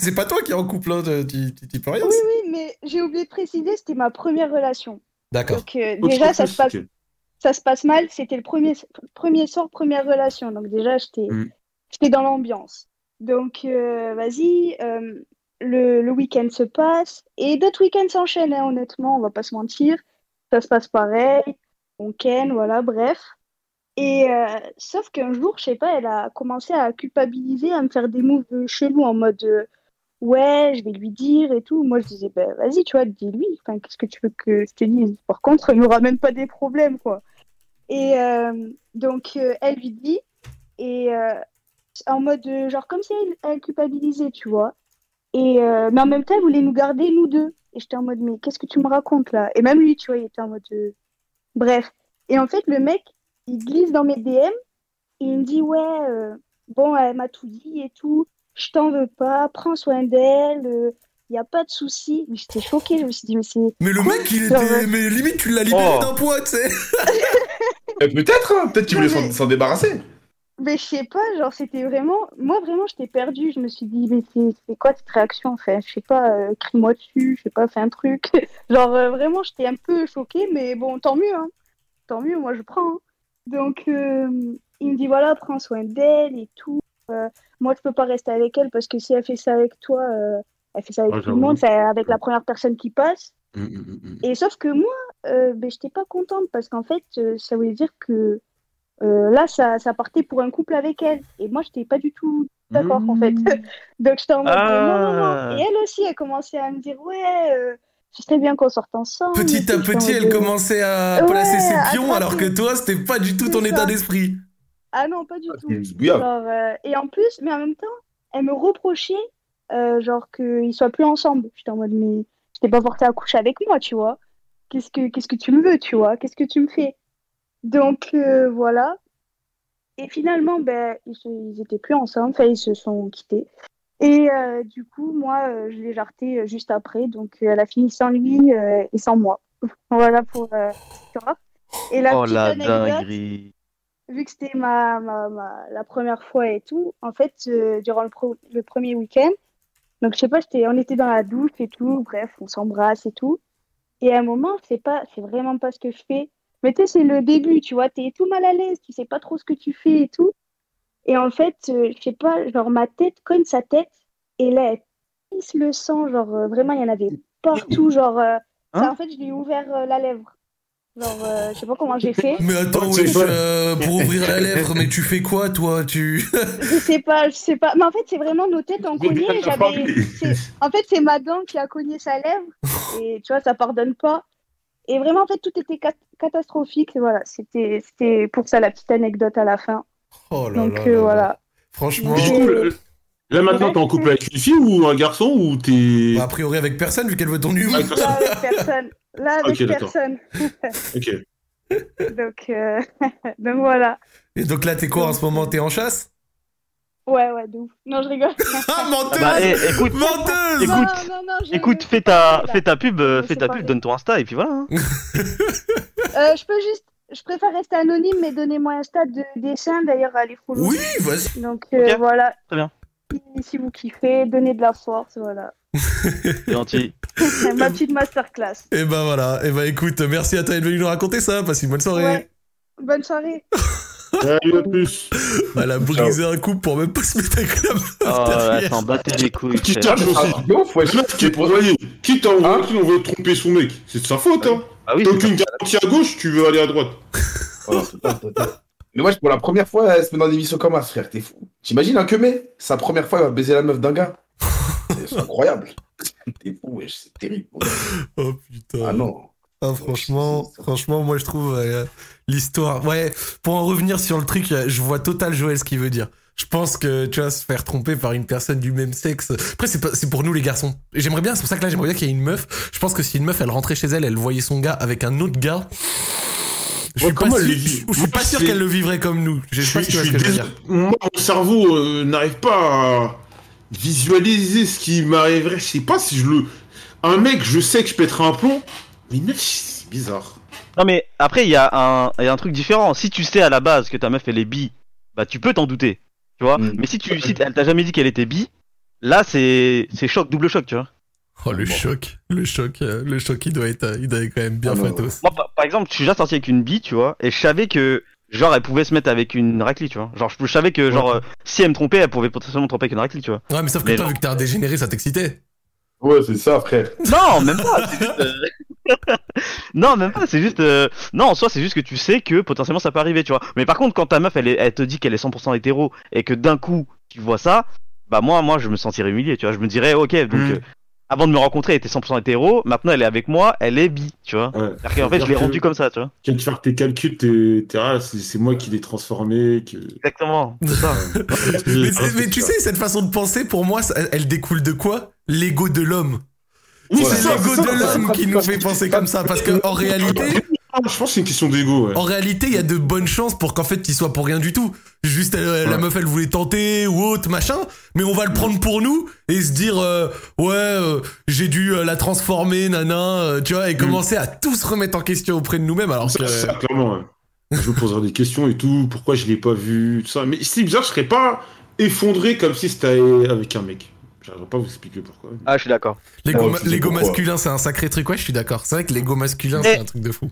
c'est pas toi qui es en couple, hein, tu tu- tu peux rien. Oui, oui, mais j'ai oublié de préciser, c'était ma première relation. D'accord. Donc, euh, déjà, ça se passe ça se passe mal, c'était le premier, premier sort, première relation. Donc déjà, j'étais Mm. j'étais dans l'ambiance. Donc euh, vas-y, euh, le, le week-end se passe et d'autres week-ends s'enchaînent, hein, honnêtement, on va pas se mentir. Ça se passe pareil, on ken, voilà, bref. Et euh, sauf qu'un jour, je sais pas, elle a commencé à culpabiliser, à me faire des moves chelous en mode euh, ouais, je vais lui dire et tout. Moi, je disais, ben vas-y, tu vois, dis-lui. Enfin, qu'est-ce que tu veux que je te dise? Par contre, ne me ramène pas des problèmes, quoi. Et euh, donc, euh, elle lui dit, et euh, en mode, genre, comme si elle, elle culpabilisait, tu vois. Et, euh, mais en même temps, elle voulait nous garder, nous deux. Et j'étais en mode, mais qu'est-ce que tu me racontes là? Et même lui, tu vois, il était en mode, euh, bref. Et en fait, le mec, il glisse dans mes DM et il me dit, ouais, euh, bon, elle m'a tout dit et tout. Je t'en veux pas, prends soin d'elle, il n'y a pas de souci. Mais j'étais choquée, je me suis dit, mais c'est. Mais le mec, il était. Mais limite, tu l'as libéré Oh. d'un poids, tu sais. Euh, peut-être, hein, peut-être qu'il voulait s'en- Mais- s'en débarrasser. Mais je sais pas, genre c'était vraiment. Moi vraiment j'étais perdue. Je me suis dit, mais c'est c'est quoi cette réaction Enfin, je sais pas, euh, crie-moi dessus, je sais pas, fais un truc. genre euh, vraiment j'étais un peu choquée, mais bon, tant mieux, hein. Tant mieux, moi je prends. hein. Donc euh, il me dit, voilà, prends soin d'elle et tout. Euh, moi je peux pas rester avec elle parce que si elle fait ça avec toi, euh, elle fait ça avec Ah, tout le monde, c'est avec la première personne qui passe. Mm, mm, mm. Et sauf que moi, ben, j'étais pas contente parce qu'en fait, ça voulait dire que là, ça, ça partait pour un couple avec elle. Et moi, j'étais pas du tout d'accord en fait. Donc j'étais en mode Ah. non, non, non. Et elle aussi, elle commençait à me dire ouais, ce serait bien qu'on sorte ensemble. Petit et à petit, elle commençait à Ouais, placer ses pions, alors que toi, c'était pas du tout ton état d'esprit. Ah non, pas du Ah, tout. Genre, euh, et en plus, mais en même temps, elle me reprochait euh, genre qu'ils soient plus ensemble. J'étais en mode mais je t'ai pas porté à coucher avec moi, tu vois. Qu'est-ce que qu'est-ce que tu me veux, tu vois? Qu'est-ce que tu me fais? Donc euh, voilà. Et finalement, ben ils, se- ils étaient plus ensemble, enfin ils se sont quittés. Et euh, du coup, moi, euh, je l'ai jarté euh, juste après, donc elle a fini sans lui et sans moi. voilà pour vois. Et la Oh la dinguerie. vu que c'était ma, ma, ma- la première fois et tout, en fait, durant le, pro- le premier week-end, donc je sais pas, j'étais, on était dans la douche et tout, bref, on s'embrasse et tout. Et à un moment, c'est pas, c'est vraiment pas ce que je fais. Mais tu sais, c'est le début, tu vois, t'es tout mal à l'aise, tu sais pas trop ce que tu fais et tout. Et en fait, euh, je sais pas, genre ma tête cogne sa tête, et là, elle pisse le sang, genre euh, vraiment, il y en avait partout, genre, euh, ça, Hein en fait, je lui ai ouvert euh, la lèvre. Genre, euh, je sais pas comment j'ai fait. Mais attends, Oh, wesh, euh, pour ouvrir la lèvre, mais tu fais quoi, toi Tu. Je sais pas, je sais pas. Mais en fait, c'est vraiment nos têtes ont cogné. en fait, c'est ma dent qui a cogné sa lèvre. Et tu vois, ça pardonne pas. Et vraiment, en fait, tout était cat- catastrophique. Et voilà, c'était, c'était pour ça la petite anecdote à la fin. Oh là Donc là euh, là là. voilà. Franchement, du coup, là maintenant, t'es en couple avec une fille ou un garçon ou t'es. bah, a priori avec personne, vu qu'elle veut ton numéro. Avec Là, avec personne. Là, avec Ok, d'accord. personne. Ok. Donc, euh, donc voilà. Et donc là, t'es quoi en ce moment? T'es en chasse? Ouais, ouais, de ouf. Non, je rigole. Ah, menteuse Bah, eh, écoute, Menteuse Écoute, non, non, non, écoute, fais ta, fais ta pub, euh, fais ta pub, donne ton Insta et puis voilà. hein. Euh, je peux juste. Je préfère rester anonyme, mais donnez-moi un stade de dessin. D'ailleurs, allez follow. Oui, vas-y. Donc euh, voilà. très bien. Si, si vous kiffez, donnez de la force, voilà. C'est gentil. Ma petite masterclass. Et bah voilà. Et bah écoute, merci à toi d'être venu nous raconter ça. Passe une bonne soirée. Ouais. Bonne soirée. Salut, à plus. Elle a brisé un couple pour même pas se mettre avec la meuf Oh, elle s'en battait les couilles. Qui t'a aussi. De ouf, qui est envoyé. Qui t'a envoyé Hein qui envoyé tromper son mec C'est de sa faute, hein. Ah oui, T'as aucune garantie à gauche, tu veux aller à droite. Total. Mais wesh, pour la première fois, elle se met dans une émission comme ça, frère, t'es fou. T'imagines un que mais Sa première fois, il va baiser la meuf d'un gars. C'est c'est incroyable. T'es fou, wesh, c'est terrible. Oh putain. Ah non. Ah, franchement, franchement, moi je trouve euh, l'histoire. Ouais, pour en revenir sur le truc, euh, je vois total Joël ce qu'il veut dire. Je pense que tu vas se faire tromper par une personne du même sexe. Après, c'est pas- c'est pour nous les garçons. J'aimerais bien, c'est pour ça que là, j'aimerais bien qu'il y ait une meuf. Je pense que si une meuf, elle rentrait chez elle, elle voyait son gars avec un autre gars. Je suis Ouais, pas sûr, je suis- je suis pas sûr qu'elle le vivrait comme nous. Je sais pas je veux dés- dire. Moi, mon cerveau euh, n'arrive pas à visualiser ce qui m'arriverait. Je sais pas si je le. Un mec, je sais que je pèterai un plomb. Mais une meuf, c'est bizarre. Non mais après il y, a un- il y a un truc différent. Si tu sais à la base que ta meuf elle est bi, bah tu peux t'en douter, tu vois. Mm. Mais si tu si elle t'a jamais dit qu'elle était bi, là c'est c'est choc double choc, tu vois. Oh, le choc. Le choc. euh, Le choc, il doit être, euh, il doit être quand même bien Ah, fatos. Moi par, par exemple, je suis déjà sorti avec une bi, tu vois, et je savais que genre elle pouvait se mettre avec une raclie, tu vois. Genre je, je savais que genre euh, si elle me trompait, elle pouvait potentiellement me tromper avec une raclie, tu vois. Ouais, mais sauf que Mais toi, vu que t'es un dégénéré, ça t'excitait. Ouais, c'est ça, frère. Non, même pas. c'est juste, euh, non, même pas. C'est juste. euh, Non, en soi, c'est juste que tu sais que potentiellement ça peut arriver, tu vois. Mais par contre, quand ta meuf, elle, est- elle te dit qu'elle est 100% hétéro et que d'un coup tu vois ça, bah moi, moi, je me sentirais humilié, tu vois. Je me dirais, ok, donc Mm. euh, avant de me rencontrer, elle était 100% hétéro. Maintenant, elle est avec moi, elle est bi, tu vois. Ouais. C'est-à-dire qu'en fait, je l'ai rendu comme ça, tu vois. Tu viens de faire tes calculs, t'es, ah, c'est, moi qui l'ai transformé. Que... Exactement. C'est ça. Mais, tu sais, cette façon de penser, pour moi, ça- elle découle de quoi? L'ego de l'homme. Oui, c'est l'ego de l'homme qui nous fait penser comme ça. Parce que en réalité, Ah, Je pense que c'est une question d'ego, ouais. en réalité, il y a de bonnes chances pour qu'en fait, il soit pour rien du tout. Juste, elle- la meuf, elle voulait tenter ou autre, machin. Mais on va le prendre pour nous et se dire, euh, ouais, euh, j'ai dû euh, la transformer, nana, euh, tu vois, et commencer à tout se remettre en question auprès de nous-mêmes. Alors Ça, que, ça, clairement, ouais. Je me poserai des questions et tout, pourquoi je l'ai pas vu, tout ça. Mais c'est bizarre, je serais pas effondré comme si c'était avec un mec. J'arriverai pas à vous expliquer pourquoi. Ah, je suis d'accord. l'ego ma- masculin, c'est un sacré truc. Ouais, je suis d'accord. C'est vrai que l'ego masculin, c'est un truc de fou.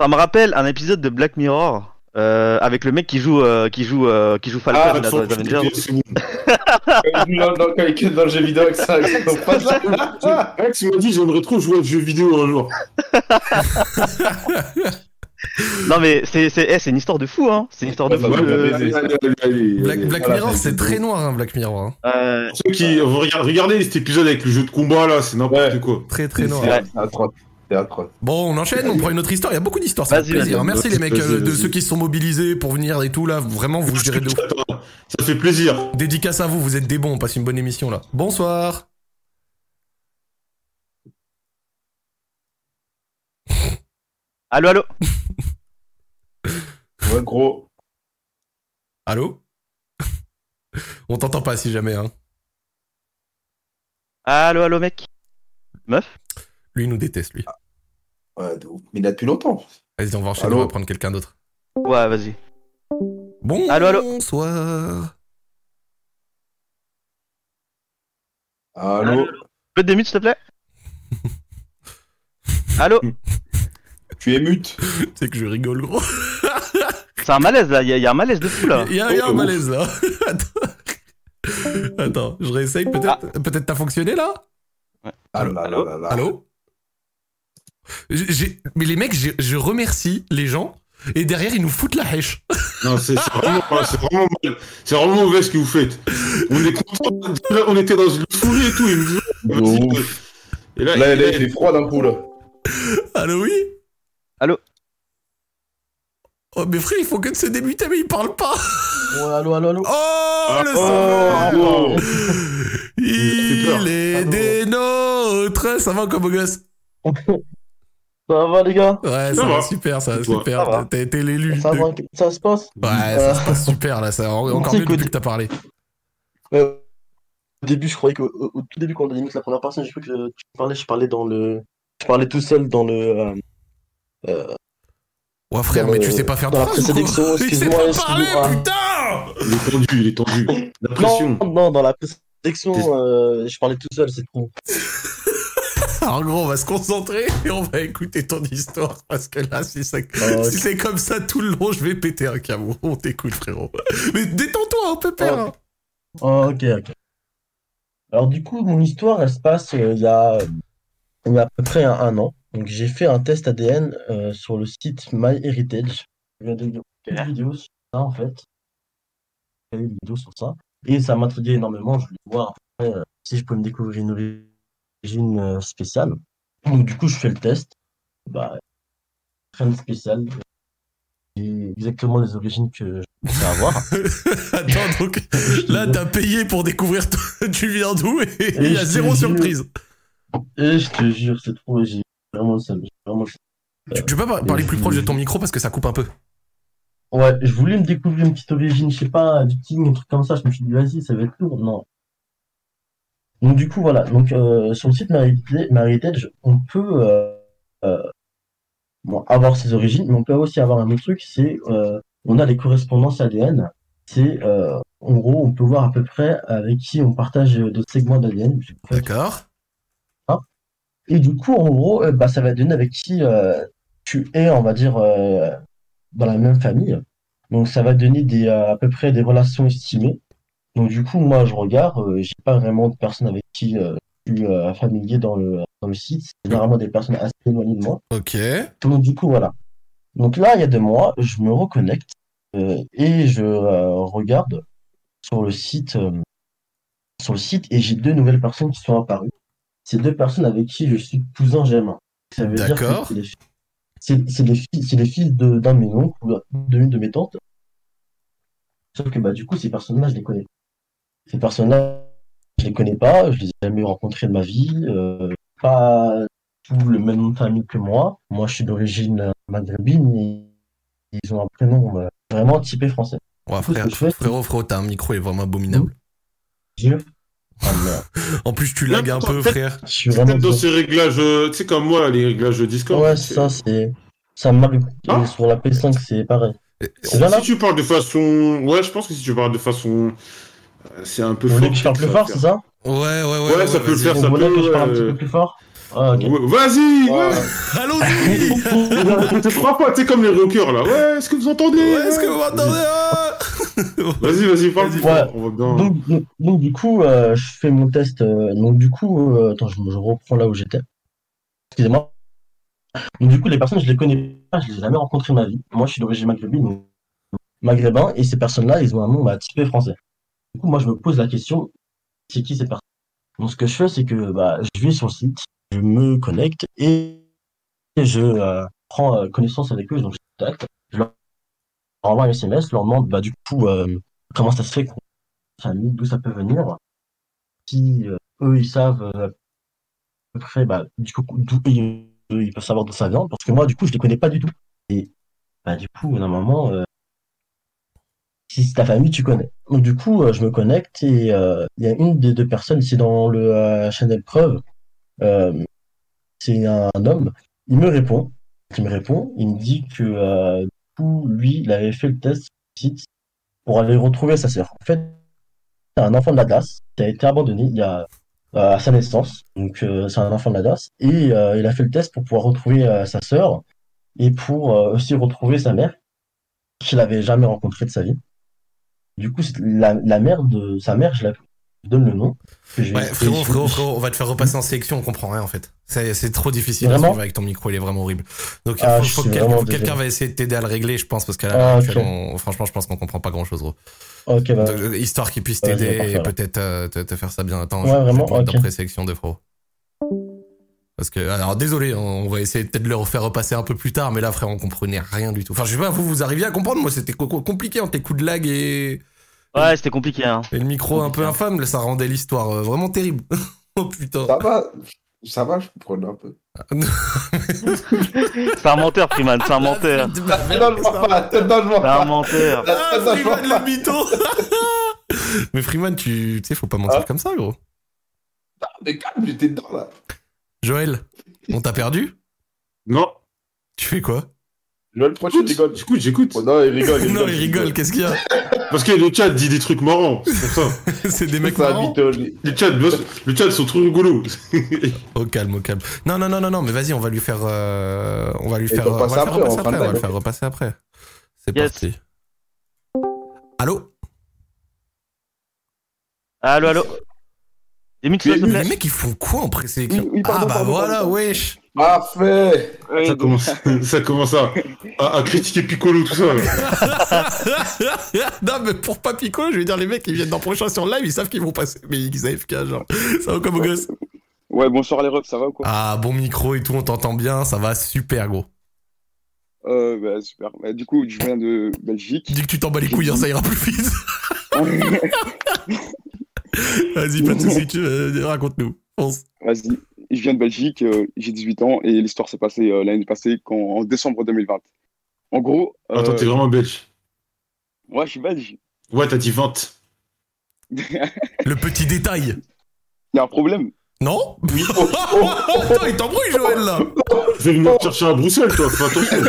Ça me rappelle un épisode de Black Mirror. euh, avec le mec qui joue euh, qui joue euh, qui joue Falcon Ah, dans les Avengers. dans, dans, quand il dans le jeu vidéo avec ça, avec. Alex m'a dit j'aimerais trop jouer à jeu vidéo un jour. Non mais c'est c'est eh, c'est une histoire de fou hein. C'est une histoire de fou. euh, Black, allez. Black voilà, Mirror, c'est- très noir, hein, Black Mirror. hein. euh, Pour ceux qui regardez, regardez cet épisode avec le jeu de combat là, c'est n'importe Ouais. quoi. Très très noir. C'est atroce. C'est atroce. Bon, on enchaîne, on prend une autre histoire. Il y a beaucoup d'histoires, ça fait plaisir. Merci les mecs euh, de ceux qui se sont mobilisés pour venir et tout là. Vraiment, vous gérez de Ça fait plaisir. Dédicace à vous, vous êtes des bons. On passe une bonne émission là. Bonsoir. Allô allô. Ouais, gros. Allô On t'entend pas si jamais. Hein. Allô allô mec. Meuf. Lui il nous déteste lui. Ouais, de ouf. Mais il a depuis longtemps. Vas-y, on va enchaîner, Allô on va prendre quelqu'un d'autre. Ouais, vas-y. Bonsoir. Allô, allô. Allô Peux te démute, s'il te plaît Allô Tu es mute C'est que je rigole, gros. C'est un malaise là, il y, a- il y a un malaise de fou là. Il y a, y a un Oh, malaise là. Attends. Attends, je réessaye peut-être. Peut-être t'as fonctionné là? Ah là là. Allô? J'ai- j'ai- Mais les mecs, je remercie les gens et derrière ils nous foutent la hèche. Non, c'est vraiment, vraiment mal. C'est vraiment mauvais ce que vous faites. On est content. On était dans une fourrie et tout. Il me De dit, ouf. Et là, Là, il- là, il fait froid d'un coup, là. Allô, oui? Allô Oh, mais frère, il faut que de se débuter, mais il parle pas Ouais, allô, allô, allô. Oh, le oh, sang oh. Il est Allô. des nôtres Ça va comme beau gosse Ça va, les gars? Ouais, ça, Ça va va. super, ça va super. Ça va. T'as été l'élu. Ça de- va, ça se passe? Ouais, ça se passe super là, ça encore mieux que- depuis que t'as parlé. Euh, Au début, je croyais qu'au au, au tout début, quand on a limite la première personne, j'ai cru que tu parlais, je parlais dans le. Je parlais tout seul dans le. euh, euh, Ouais, frère, mais le- tu sais pas faire de dans la phrase excuse-moi, pas excuse-moi. parler, putain il est tendu, il est tendu. La pression. non, non, dans la présélection, euh, je parlais tout seul, c'est trop. Alors gros, on va se concentrer et on va écouter ton histoire parce que là, si c'est Ah, si c'est comme ça tout le long, je vais péter un câble. On t'écoute, frérot. Mais détends-toi un peu, père. Ah, Oh, ok, ok. Alors du coup, mon histoire, elle se passe euh, il y a, il y a à peu près un, un an. Donc j'ai fait un test ADN euh, sur le site MyHeritage. Il y a des vidéos sur ça en fait. Il y a eu des vidéos sur ça. Et ça m'intriguait énormément. Je voulais voir après, euh, si je pouvais me découvrir une origine euh, spéciale. Donc du coup, je fais le test. Bah, rien de spécial. J'ai exactement les origines que je pensais avoir. Attends, donc là, t'as payé pour découvrir tu viens d'où? Et il y Et a zéro jure. surprise. Et je te jure, c'est trop, j'ai vraiment vraiment. Tu, tu peux parler plus proche de ton micro parce que ça coupe un peu. Ouais, je voulais me découvrir une petite origine, je sais pas, du king, un truc comme ça. Je me suis dit, vas-y, ça va être lourd. Non. Donc, du coup, voilà. Donc, euh, sur le site MyHeritage, on peut euh, euh, bon, avoir ses origines, mais on peut aussi avoir un autre truc, c'est on a les correspondances ADN. C'est, en gros, on peut voir à peu près avec qui on partage d'autres segments d'ADN. D'accord Et du coup, en gros, euh, bah, ça va donner avec qui euh, tu es, on va dire, euh, dans la même famille. Donc, ça va donner des, à peu près des relations estimées. Donc, du coup, moi, je regarde, j'ai pas vraiment de personnes avec qui je suis familier dans le, dans le site. C'est généralement des personnes assez éloignées de moi. Ok. Donc, du coup, voilà. Donc là, il y a deux mois, je me reconnecte et je regarde sur le site, sur le site et j'ai deux nouvelles personnes qui sont apparues. C'est deux personnes avec qui je suis cousin germain. Ça veut dire que c'est les, c'est, les fils, les d'un de mes oncles ou d'une de mes tantes. Sauf que bah du coup, ces personnes-là, je les connais. Ces personnes-là, je les connais pas, je les ai jamais rencontrées de ma vie, euh, pas tout le même nom de famille que moi. Moi, je suis d'origine euh, maghrébine et ils ont un prénom euh, vraiment typé français. Ouais, frère, frérot, frérot, t'as un micro, il est vraiment abominable. Je... Ah. En plus, tu lagues un peu, frère. Je suis vraiment... dans ces réglages, euh, tu sais, comme moi, les réglages de Discord. Ouais, c'est- ça, c'est... Ça m'arrive. Ah. Et sur la P5, c'est pareil. Là Si tu parles de façon. Ouais, je pense que si tu parles de façon. euh, C'est un peu fort. que je parle plus fort, c'est ça? Ouais, ouais, ouais. Ouais, ça peut le faire, ça peut, je parle un euh, petit peu plus fort Ah, Vas-y Ouais. Allons-y Ne te frappe pas, tu sais, comme les rockers là. Ouais, est-ce que vous entendez Ouais, est-ce que vous m'entendez ah Vas-y, vas-y, parle. Fort, ouais. On va bien. Donc, donc, donc, du coup, euh, je fais mon test. euh, donc, du coup, euh, attends, je, je reprends là où j'étais. Excusez-moi. Donc, du coup, les personnes, je les connais pas, je les ai jamais rencontrées de ma vie. Moi, je suis d'origine maghrébine, maghrébin, et ces personnes-là, ils ont un nom bah, typé français. Du coup, moi, je me pose la question, c'est qui ces personnes Donc, ce que je fais, c'est que bah, je vais sur le site, je me connecte et je euh, prends euh, connaissance avec eux, donc je contacte, je leur envoie un SMS, je leur demande, bah, du coup, euh, comment ça se fait qu'on famille, d'où ça peut venir? Si eux, ils savent à peu près, bah, du coup, d'où ils, peuvent savoir d'où ça vient, parce que moi, du coup, je les connais pas du tout. Et bah, du coup, normalement, si c'est ta famille, tu connais. Donc, du coup, je me connecte et il y a une des deux personnes, c'est dans le euh, channel preuve, c'est un, homme, il me répond. qui me répond. Il me dit que euh, lui, il avait fait le test pour aller retrouver sa sœur. En fait, c'est un enfant de la DAS qui a été abandonné il y a euh, à sa naissance. Donc euh, c'est un enfant de la DAS et euh, il a fait le test pour pouvoir retrouver euh, sa sœur et pour euh, aussi retrouver sa mère qu'il n'avait jamais rencontrée de sa vie. Du coup, la, la mère de sa mère, je donne le nom. je Ouais, frérot, je- frérot, je- frérot, on va te faire repasser en sélection, on comprend rien en fait. C'est trop difficile à suivre avec ton micro, il est vraiment horrible. Donc il Ah, je faut suis que faut quelqu'un va essayer de t'aider à le régler, je pense, parce qu'à Ah, franchement, je pense qu'on comprend pas grand chose, gros. Ok, bah, Donc, euh, histoire qu'il puisse je t'aider et peut-être euh, te, te faire ça bien. Attends, Ouais, je- je vais vraiment, te mettre ok. dans présélection de frérot. Parce que, alors désolé, on va essayer peut-être de le refaire repasser un peu plus tard, mais là, frère, on comprenait rien du tout. Enfin, je sais pas, vous, vous arriviez à comprendre, moi, c'était co- co- compliqué entre les coups de lag et, Ouais, c'était compliqué, hein. et le micro un peu infâme, ça rendait l'histoire euh, vraiment terrible. oh putain. Ça va, ça va, je comprends un peu. C'est un menteur, Freeman, c'est un menteur. Non, je vois pas, non, je vois C'est un pas. menteur. Ah, Non, Freeman pas. le mytho Mais Freeman, tu tu sais, faut pas mentir Ah. comme ça, gros. Mais calme, j'étais dedans là. Joël, on t'a perdu? Non. Tu fais quoi? Joël, pourquoi tu rigoles J'écoute, j'écoute. Oh, Non, il rigole. Non, il rigole, qu'est-ce qu'il y a Parce que le chat dit des trucs marrants. C'est pour ça. C'est des mecs Ça marrants. Le chat, le chat sont trop rigolos. Au calme, au calme. Non, non, non, non, non, mais vas-y, on va lui faire, euh, on va lui faire, on va faire après, repasser après, on va le faire repasser après. C'est Yes. parti. Allô? Allô, allô? Les mecs, ils font quoi en oui, Ah bah voilà, wesh Parfait. Ça commence, ça commence à, à, à critiquer Piccolo, tout ça. Non, mais pour pas Pico, je vais dire, les mecs, ils viennent dans prochain sur live, ils savent qu'ils vont passer, mais ils AFK, genre. Ça va comme au gosse? Ouais, bonsoir les refs, ça va ou quoi? Ah, bon micro et tout, on t'entend bien, ça va super, gros. euh, bah, Super. Bah, du coup, je viens de Belgique. Dis que tu t'en bats les couilles, hein, ça ira plus vite. Vas-y, pas de soucis, tu- euh, raconte-nous. Vas-y. Je viens de Belgique, euh, j'ai 18 ans et l'histoire s'est passée euh, l'année passée quand, en décembre 2020. En gros, euh, Attends, t'es vraiment belge. moi je suis belge. Ouais, t'as dit vente. Il Le petit détail. y a un problème? Non? Attends, il t'embrouille, Joël, là Je vais venir te chercher à Bruxelles, toi, fais attention.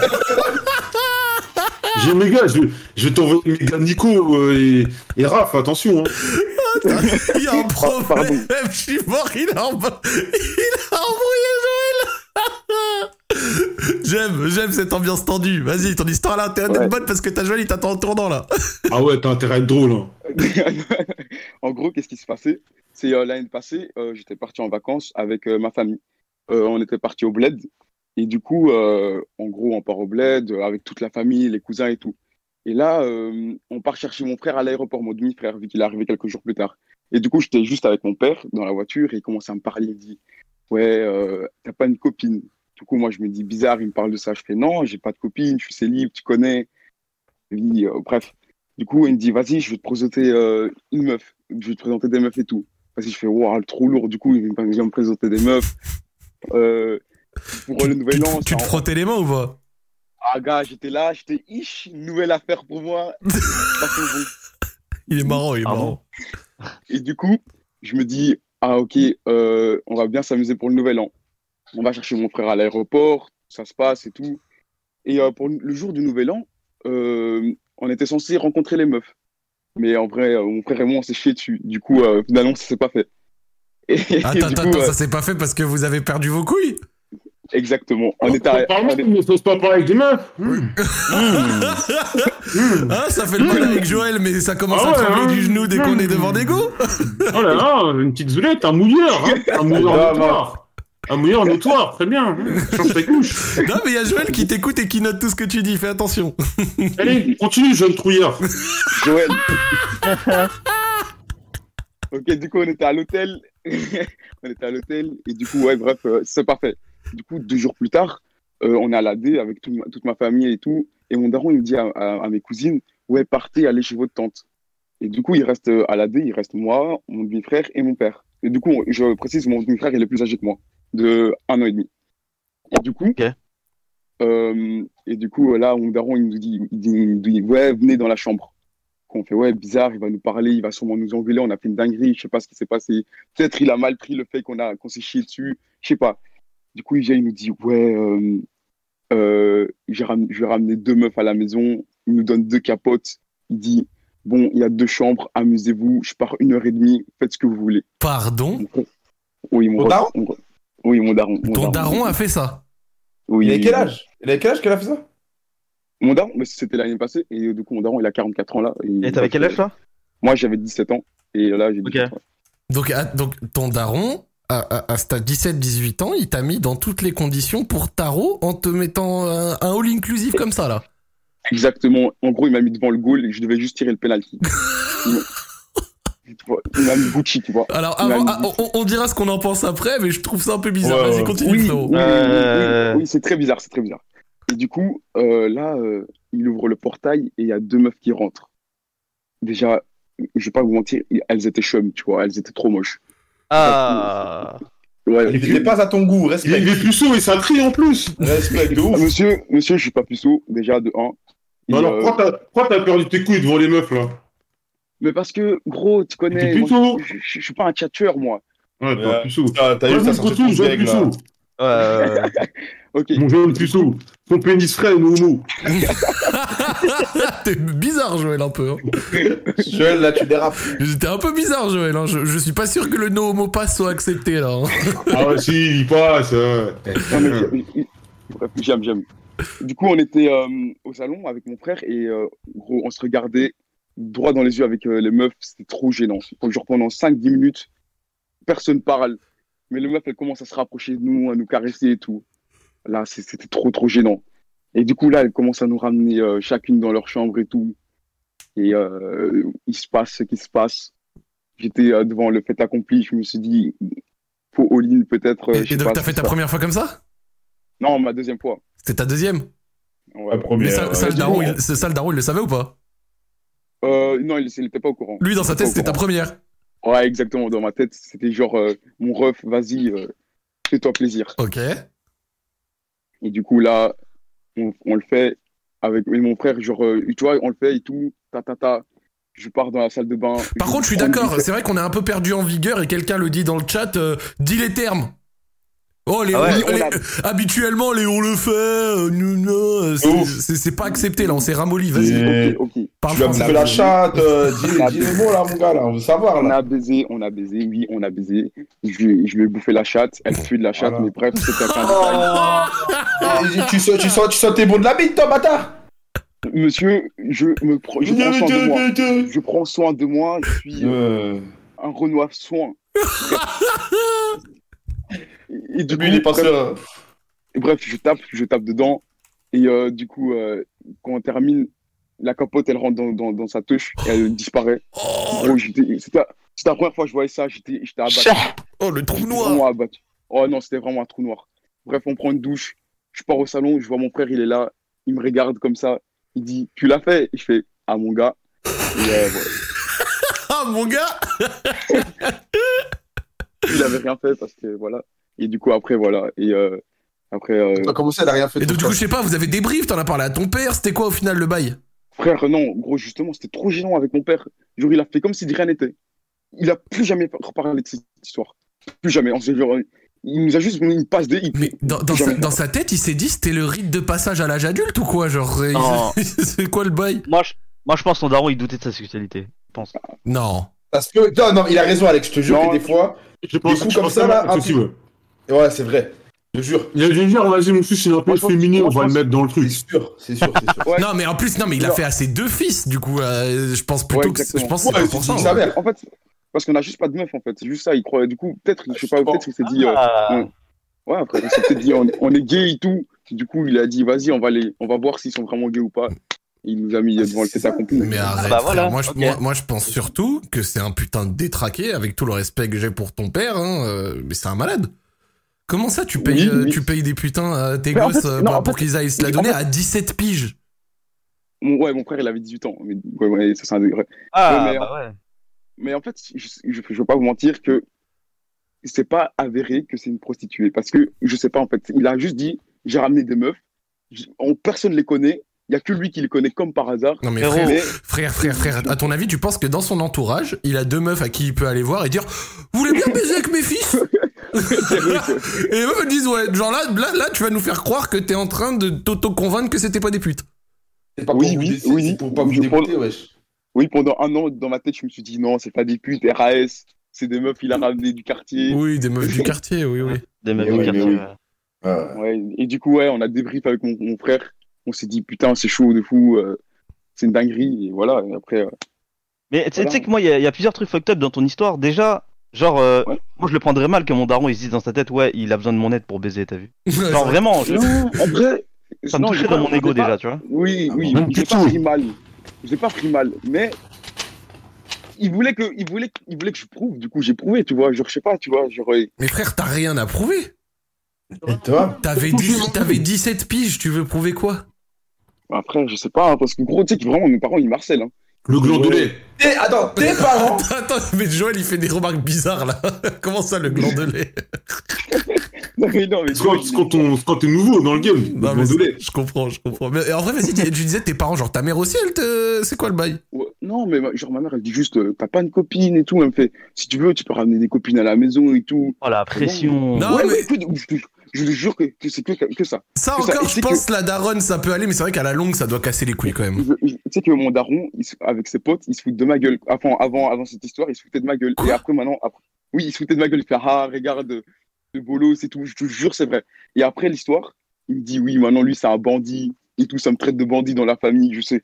J'ai mes gars, je vais, je vais t'envoyer mes gars Nico euh, et, et Raph, attention. Hein. Il y a un problème, je suis mort, il a, emb- il a embrouillé Joël J'aime, j'aime cette ambiance tendue. Vas-y, ton histoire là, a intérêt d'être Ouais. bonne parce que ta Joël, il t'attend en tournant là. Ah ouais, t'as intérêt à être drôle. Hein. en gros, qu'est-ce qui s'est passé C'est euh, l'année passée, euh, j'étais parti en vacances avec euh, ma famille. Euh, on était parti au bled. Et du coup, euh, en gros, on part au bled avec toute la famille, les cousins et tout. Et là, euh, on part chercher mon frère à l'aéroport, mon demi-frère, vu qu'il est arrivé quelques jours plus tard. Et du coup, j'étais juste avec mon père dans la voiture et il commence à me parler. Il me dit Ouais, euh, t'as pas une copine Du coup, moi, je me dis bizarre, il me parle de ça. Je fais Non, j'ai pas de copine, je suis célib, tu connais. Oui, euh, bref. Du coup, il me dit, vas-y, je vais te présenter une meuf. Je vais te présenter des meufs et tout. Vas-y, je fais, waouh, trop lourd. Du coup, il vient me présenter des meufs. Pour le nouvel an, tu te en- frottais les mains ou pas? Ah, gars, j'étais là, j'étais ish, nouvelle affaire pour moi. Il est marrant, il est Ah marrant. Et du coup, je me dis, ah, ok, euh, on va bien s'amuser pour le nouvel an. On va chercher mon frère à l'aéroport, ça se passe et tout. Et euh, pour le jour du nouvel an, euh, on était censé rencontrer les meufs. Mais en vrai, euh, mon frère et moi, on s'est chié dessus. Du coup, euh, finalement, ça s'est pas fait. Et, et Attends, du attends, coup, attends, euh, ça s'est pas fait parce que vous avez perdu vos couilles? Exactement. On était à- est- mais faut pas parler avec des meufs. Mmh. Ah, ça fait le mal avec Joël, mais ça commence Ah à trembler hein. du genou dès qu'on est devant des go. Oh là là, une petite zoulette, un mouilleur. Hein. Un mouilleur Non, notoire. Un mouilleur notoire, très bien. hein. Change ta couche. Non, mais il y a Joël qui t'écoute et qui note tout ce que tu dis, fais attention. Allez, continue, jeune trouillard. Joël. ok, du coup, on était à l'hôtel. on était à l'hôtel. Et du coup, ouais, bref, euh, c'est pas fait. Du coup, deux jours plus tard, euh, on est à la D avec toute ma, toute ma famille et tout. Et mon daron, il me dit à, à- à mes cousines Ouais, partez, allez chez votre tante. Et du coup, il reste euh, à la D, il reste moi, mon demi-frère et mon père. Et du coup, je précise, mon demi-frère, il est plus âgé que moi, de un an et demi. Et du coup, Ok. euh, et du coup, là, mon daron, il nous dit, il dit, il nous dit, ouais, venez dans la chambre. Qu'on fait, ouais, bizarre, il va nous parler, il va sûrement nous engueuler, on a fait une dinguerie, je sais pas ce qui s'est passé. Peut-être il a mal pris le fait qu'on a, qu'on s'est chié dessus, je sais pas. Du coup, il vient, il nous dit, ouais, euh, euh, je vais ramener deux meufs à la maison. Il nous donne deux capotes. Il dit Bon, il y a deux chambres, amusez-vous. Je pars une heure et demie, faites ce que vous voulez. Pardon? Oui, mon daron? Oui, mon daron. mon Ton daron a fait ça? Oui, Il avait quel âge? Il avait quel âge qu'elle a fait ça? Mon daron, mais c'était l'année passée. Et euh, du coup, mon daron, il a 44 ans là. Et t'avais quel âge là? Moi, j'avais 17 ans. Et là, j'ai 17 ans. donc, ah, donc ton daron, à, à, à ta 17-18 ans, il t'a mis dans toutes les conditions pour tarot en te mettant un, un all inclusif comme ça là. Exactement. En gros, il m'a mis devant le goal et je devais juste tirer le penalty. il m'a- tu vois, il m'a mis Gucci, tu vois. Alors, avant, ah, on, on dira ce qu'on en pense après, mais je trouve ça un peu bizarre. Ouais, Vas-y, continue, Oui, oui, frérot. oui, oui, Euh. oui, oui, c'est très bizarre, c'est très bizarre. Et du coup, euh, là, euh, il ouvre le portail et il y a deux meufs qui rentrent. Déjà, je vais pas vous mentir, elles étaient chum, tu vois, elles étaient trop moches. Ah. Ouais, Il était pas à ton goût, respect. il est puceau et ça trie en plus. Respect de Ah, ouf. monsieur, monsieur, je suis pas puceau, déjà de 1. Non, alors, pourquoi t'as- pourquoi t'as perdu tes couilles devant les meufs là Mais parce que, gros, tu connais, moi, je, je- je suis pas un tchatcheur, moi. Ouais, t'es un puceau. T'as eu Vas-y, ça sorti puceau, de puceau. Euh, Ok. Mon jeune puceau. Son pénis frais et homo. T'es bizarre, Joël, un peu. hein. Joël, là, tu dérapes. J'étais un peu bizarre, Joël. hein. Je, je suis pas sûr que le no homo pass soit accepté là. hein. Ah ouais, si, il passe. Bref, j'aime, j'aime. Du coup, on était euh, au salon avec mon frère et euh, gros, on se regardait droit dans les yeux avec euh, les meufs. C'était trop gênant. Genre pendant 5-10 minutes, personne parle. Mais les meufs, elles commencent à se rapprocher de nous, à nous caresser et tout. Là, c'était trop, trop gênant. Et du coup, là, elles commencent à nous ramener euh, chacune dans leur chambre et tout. Et euh, il se passe ce qui se passe. J'étais euh, devant le fait accompli. Je me suis dit, faut all-in peut-être. euh, Et, donc, t'as fait ta première fois comme ça? Non, ma deuxième fois. C'était ta deuxième? Ouais. La Mais première. ça, ça, le daron, il, ça, le daron, il le savait ou pas? Euh, non, il n'était pas au courant. Lui, dans sa tête, c'était ta première. Ouais, exactement. Dans ma tête, c'était genre, euh, mon ref, vas-y, euh, fais-toi plaisir. Ok. Et du coup, là, on, on le fait avec mon frère, genre, euh, tu vois, on le fait et tout, ta ta ta. Je pars dans la salle de bain. Par contre, je suis d'accord. C'est vrai qu'on est un peu perdu en vigueur et quelqu'un le dit dans le chat. euh, dis les termes. Oh, les, Ah ouais, les- on a- les- habituellement, les on le fait. euh, non, c'est- c'est c'est pas accepté là. On s'est ramolli. Vas-y. Et- Ok, ok. Parle Tu vas français. bouffer la chatte. euh, dis, dis les mots, là, mon gars, là. On veut savoir, On a baisé, on a baisé, oui, on a baisé. Je, lui- je lui ai bouffé la chatte, elle fuit de la chatte, Voilà. mais bref, c'était un Oh. Tu, sens, tu, sens, tu sens tes bons de la bite, toi, bâtard Monsieur, je me prends, je prends soin de moi. Je prends soin de moi, je suis euh, Euh, un Renoir soin. et, et du Lui, il est pas bref, bref, je tape, je tape dedans. Et euh, du coup, euh, quand on termine, la capote, elle rentre dans, dans, dans sa touche et elle disparaît. Oh, C'était c'était la première fois que je voyais ça, j'étais j'étais abattu. oh, le trou noir. Abattu. Oh non, c'était vraiment un trou noir. Bref, on prend une douche. Je pars au salon, je vois mon frère, il est là. Il me regarde comme ça. Il dit Tu l'as fait? Et je fais Ah, mon gars. Et, euh, voilà. Ah, mon gars. Il avait rien fait parce que voilà. Et du coup, après, voilà. Et euh, après, euh, T'as commencé, elle a rien fait. Et donc, du coup, je sais pas, vous avez débrief, t'en as parlé à ton père, c'était quoi au final le bail? Frère, non, gros, justement, c'était trop gênant avec mon père. Genre, il a fait comme si de rien n'était. Il a plus jamais reparlé de cette histoire. Plus jamais. On s'est genre, il nous a juste mis une passe de hit. Mais dans, sa, jamais. dans sa tête, il s'est dit c'était le rite de passage à l'âge adulte ou quoi Genre, c'est quoi le bail? Moi, je, moi, je pense que ton daron, il doutait de sa sexualité. Je pense. Non. Parce que, non, non, il a raison, Alex. Je te jure Non. que des fois. Je pense Des coups je comme pense ça, là, c'est possible. Ouais, c'est vrai. Je te jure. Il a dit dire, vas-y, mon fils, il est un peu féminin, on va le mettre dans le C'est truc. sûr, c'est sûr, c'est sûr. Ouais. Non, mais en plus, non, mais il a fait à ses deux fils, du coup, euh, je pense plutôt Ouais, que. Je pense que c'est Ouais, tu pour ça. En fait, parce qu'on a juste pas de meuf, en fait. C'est juste ça, il croit. Du coup, peut-être, je sais pas, peut-être qu'il s'est dit. euh, Ah. Ouais, après, il s'est dit, on, on est gay et tout. Du coup, il a dit, vas-y, on va les, on va voir s'ils sont vraiment gays ou pas. Il nous a mis devant le fait accompli. Mais arrête, bah frère. voilà, Moi, je, moi, moi, je pense surtout que c'est un putain de détraqué, avec tout le respect que j'ai pour ton père, hein, euh, mais c'est un malade. Comment ça, tu payes, Oui, euh, oui. tu payes des putains à tes Mais en gosses fait, euh, non, pour, qu'ils aillent se la en donner fait- à 17 piges? Mon- Ouais, mon frère, il avait 18 ans. Mais, ouais, ouais, ça, c'est un degré. Ah, Ouais, mais- bah ouais. Mais en fait, je, je veux pas vous mentir que c'est pas avéré que c'est une prostituée. Parce que, je sais pas, en fait, il a juste dit, j'ai ramené des meufs. On- personne les connaît. Il y a que lui qui les connaît comme par hasard. Non, mais frère, Mais frère, frère, frère, à ton avis, tu penses que dans son entourage, il a deux meufs à qui il peut aller voir et dire Vous voulez bien baiser avec mes fils? Et les meufs elles disent ouais, genre là, là, là, tu vas nous faire croire que t'es en train de t'auto-convaincre que c'était pas des putes. C'est pas Oui, pour oui, vous oui. pour pas vous dégoûter, wesh. Oui, pendant un an, dans ma tête, je me suis dit non, c'est pas des putes, RAS, c'est des meufs, il a ramené du quartier. Oui, des meufs du quartier, oui, oui. Des Mais du quartier. ouais. Et du coup, ouais, on a débrief avec mon, mon frère. On s'est dit, putain, c'est chaud de fou, euh, c'est une dinguerie. Et voilà, et après, euh, Mais tu sais- tu Voilà. sais que moi, il y, a- il y a plusieurs trucs fucked up dans ton histoire. Déjà, genre, euh, Ouais. moi je le prendrais mal que mon daron il se dise dans sa tête, ouais, il a besoin de mon aide pour baiser, t'as vu Genre vraiment, je- non, en vrai, ça me non, toucherait dans mon ego déjà, tu vois. Oui, Ah oui, bon, j'ai pas tout. Mal. J'ai pas pris mal, mais il voulait que, il voulait, il voulait que je prouve. Du coup, j'ai prouvé, tu vois. Genre, je sais pas, tu vois. Genre, euh, Mais frère, t'as rien à prouver. Et toi T'avais 10 t'avais 17 piges, tu veux prouver quoi? Après, je sais pas, hein, parce que gros, tu sais que vraiment, mes parents, ils marcellent. Hein. Le gland de lait. T'es- Attends, tes parents Attends, mais Joël il fait des remarques bizarres là. Comment ça le gland de lait Non, mais non, mais C'est quand, c'est quand on- c'est quand t'es nouveau dans le game. Le Non, mais de je comprends, je comprends. Mais en vrai, vas-y, tu tu disais tes parents, genre ta mère aussi, elle te. C'est quoi le bail? Ouais, non, mais ma- genre, ma mère, elle dit juste, euh, t'as pas une copine et tout. Elle me fait, si tu veux, tu peux ramener des copines à la maison et tout. Oh la pression. Non, ouais, mais- ouais, de je, je te jure que, que c'est que, que ça. Ça C'est encore, je c'est pense, la daronne, ça peut aller, mais c'est vrai qu'à la longue, ça doit casser les couilles quand même. Je- je- Tu sais que mon daron, il avec ses potes, il se fout de ma gueule. Avant, avant, avant cette histoire, il se foutait de ma gueule. Quoi et après, maintenant, après... oui, il se foutait de ma gueule. Il fait Ah, regarde, le bolos et tout. Je te jure, c'est vrai. Et après l'histoire, il me dit Oui, maintenant, lui, c'est un bandit et tout. Ça me traite de bandit dans la famille. Je sais.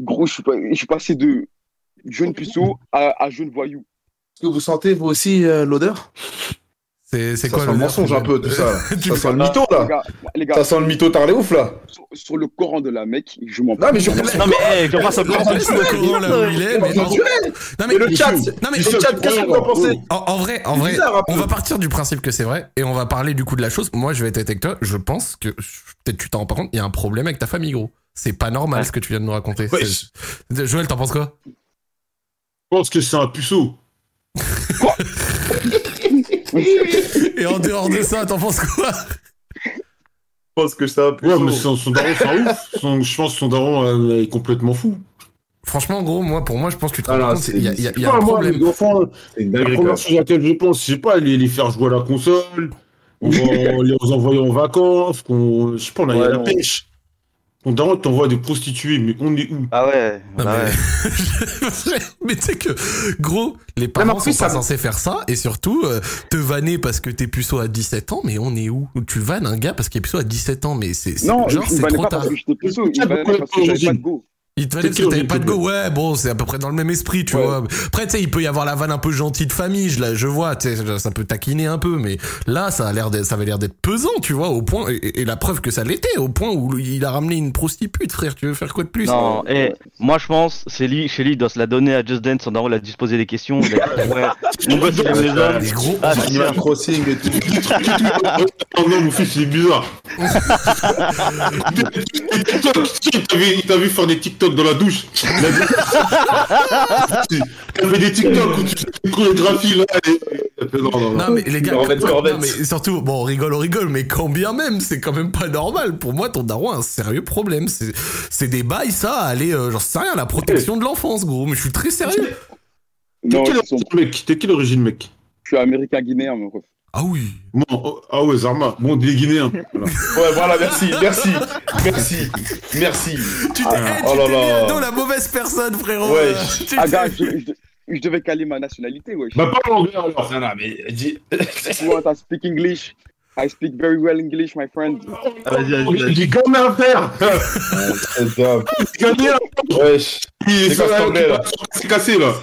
Gros, je suis, pas... je suis passé de jeune puceau à, à jeune voyou. Est-ce que vous sentez, vous aussi, euh, l'odeur? C'est c'est Ça quoi sent le mensonge un peu, tout ça. Tu Ça sent le mytho, Les là. gars, les gars Ça sent le mytho tarlé ouf, là. sur, sur le Coran de la Mecque, je m'en Non, mais je Non, Non mais, hey, je vois ça comment ça Laisse le Coran là où il est, mais en- Non, mais- le chat, Non, mais- le chat, qu'est-ce que vous en pensez En, vrai, en vrai, on va partir du principe que c'est vrai et on va parler du coup de la chose. Moi, je vais être avec toi. Je pense que peut-être tu t'en rends pas compte. Il y a un problème avec ta famille, gros. C'est pas normal ce que tu viens de nous raconter. Joël, t'en penses quoi? Je pense que c'est un puceau. Et en dehors de ça, t'en penses quoi? Je pense que un Ouais, mais son, son daron, c'est un ouf. Son- je pense que son daron euh, est complètement fou. Franchement, gros, moi, pour moi, je pense que tu te Ah rends non, compte. c'est- Il y a, il y a- il y a Ah, un moi, problème. les enfants, une la première chose à laquelle je pense, je sais pas, les, les faire jouer à la console, on les envoyer en vacances, qu'on, je sais pas, on a Ouais, à la pêche. Ton daron t'envoie des prostituées, mais on est où? Ah ouais, Non, bah mais ouais. mais tu sais que, gros, les parents en sont pas ça- censés faire ça, et surtout, euh, te vanner parce que t'es puceau à 17 ans, mais on est où? Tu vannes un gars parce qu'il est puceau à 17 ans, mais c'est, c'est- Non, genre, c'est trop pas tard. parce que j'étais puceau, Ah, parce que j'avais pas de go. Il te fallait parce C'est que t'avais pas de go. Ouais, bon, c'est à peu près dans le même esprit, tu Ouais. vois. Après, tu sais, il peut y avoir la vanne un peu gentille de famille, je, la- je vois, tu sais, ça peut taquiner un peu, mais là, ça a l'air d'être- ça avait l'air d'être pesant, tu vois, au point, et, et la preuve que ça l'était, au point où il a ramené une prostitute, frère, tu veux faire quoi de plus Non, et moi je pense, c'est lui, chez lui, il doit se la donner à Just Dance, son daron il a dû se poser des questions. Il a dit, ouais, mon gosse il aime les hommes. Les gros, Ah, tiens. Crossing et tout. Oh non, mon fils, il est bizarre. TikTok, il t'a vu- il t'a vu faire des TikTok dans la douche. T'avais des TikTok où tu fais des chorégraphies là. et- Non, non, non. Non mais les gars, Corvette, non, Corvette. mais surtout, bon, on rigole, on rigole, mais quand bien même, c'est quand même pas normal. Pour moi, ton daron a un sérieux problème. C'est, c'est des bails, ça, aller, euh, j'en sais rien, la protection de l'enfance, gros. Mais je suis très sérieux. T'es Non, quelle sont- origine, mec? T'es quelle origine, mec? Je suis américain-guinéen, mon ref. Ah oui. Bon, oh, ah ouais, Zarma. Bon, des Guinéens. Voilà. Ouais, voilà, merci, merci, merci, merci. Tu t'es, Ah, oh t'es mis à dos la mauvaise personne, frérot. Ouais. Tu Ah, gars, je, je- je devais caler ma nationalité, wesh. Bah, parle anglais alors. Non, non, mais dis. You want I speak English? I speak very well English, my friend. Ah, vas-y, vas-y, Il vas-y. dit Ghana, frère C'est Wesh. C'est cassé, là.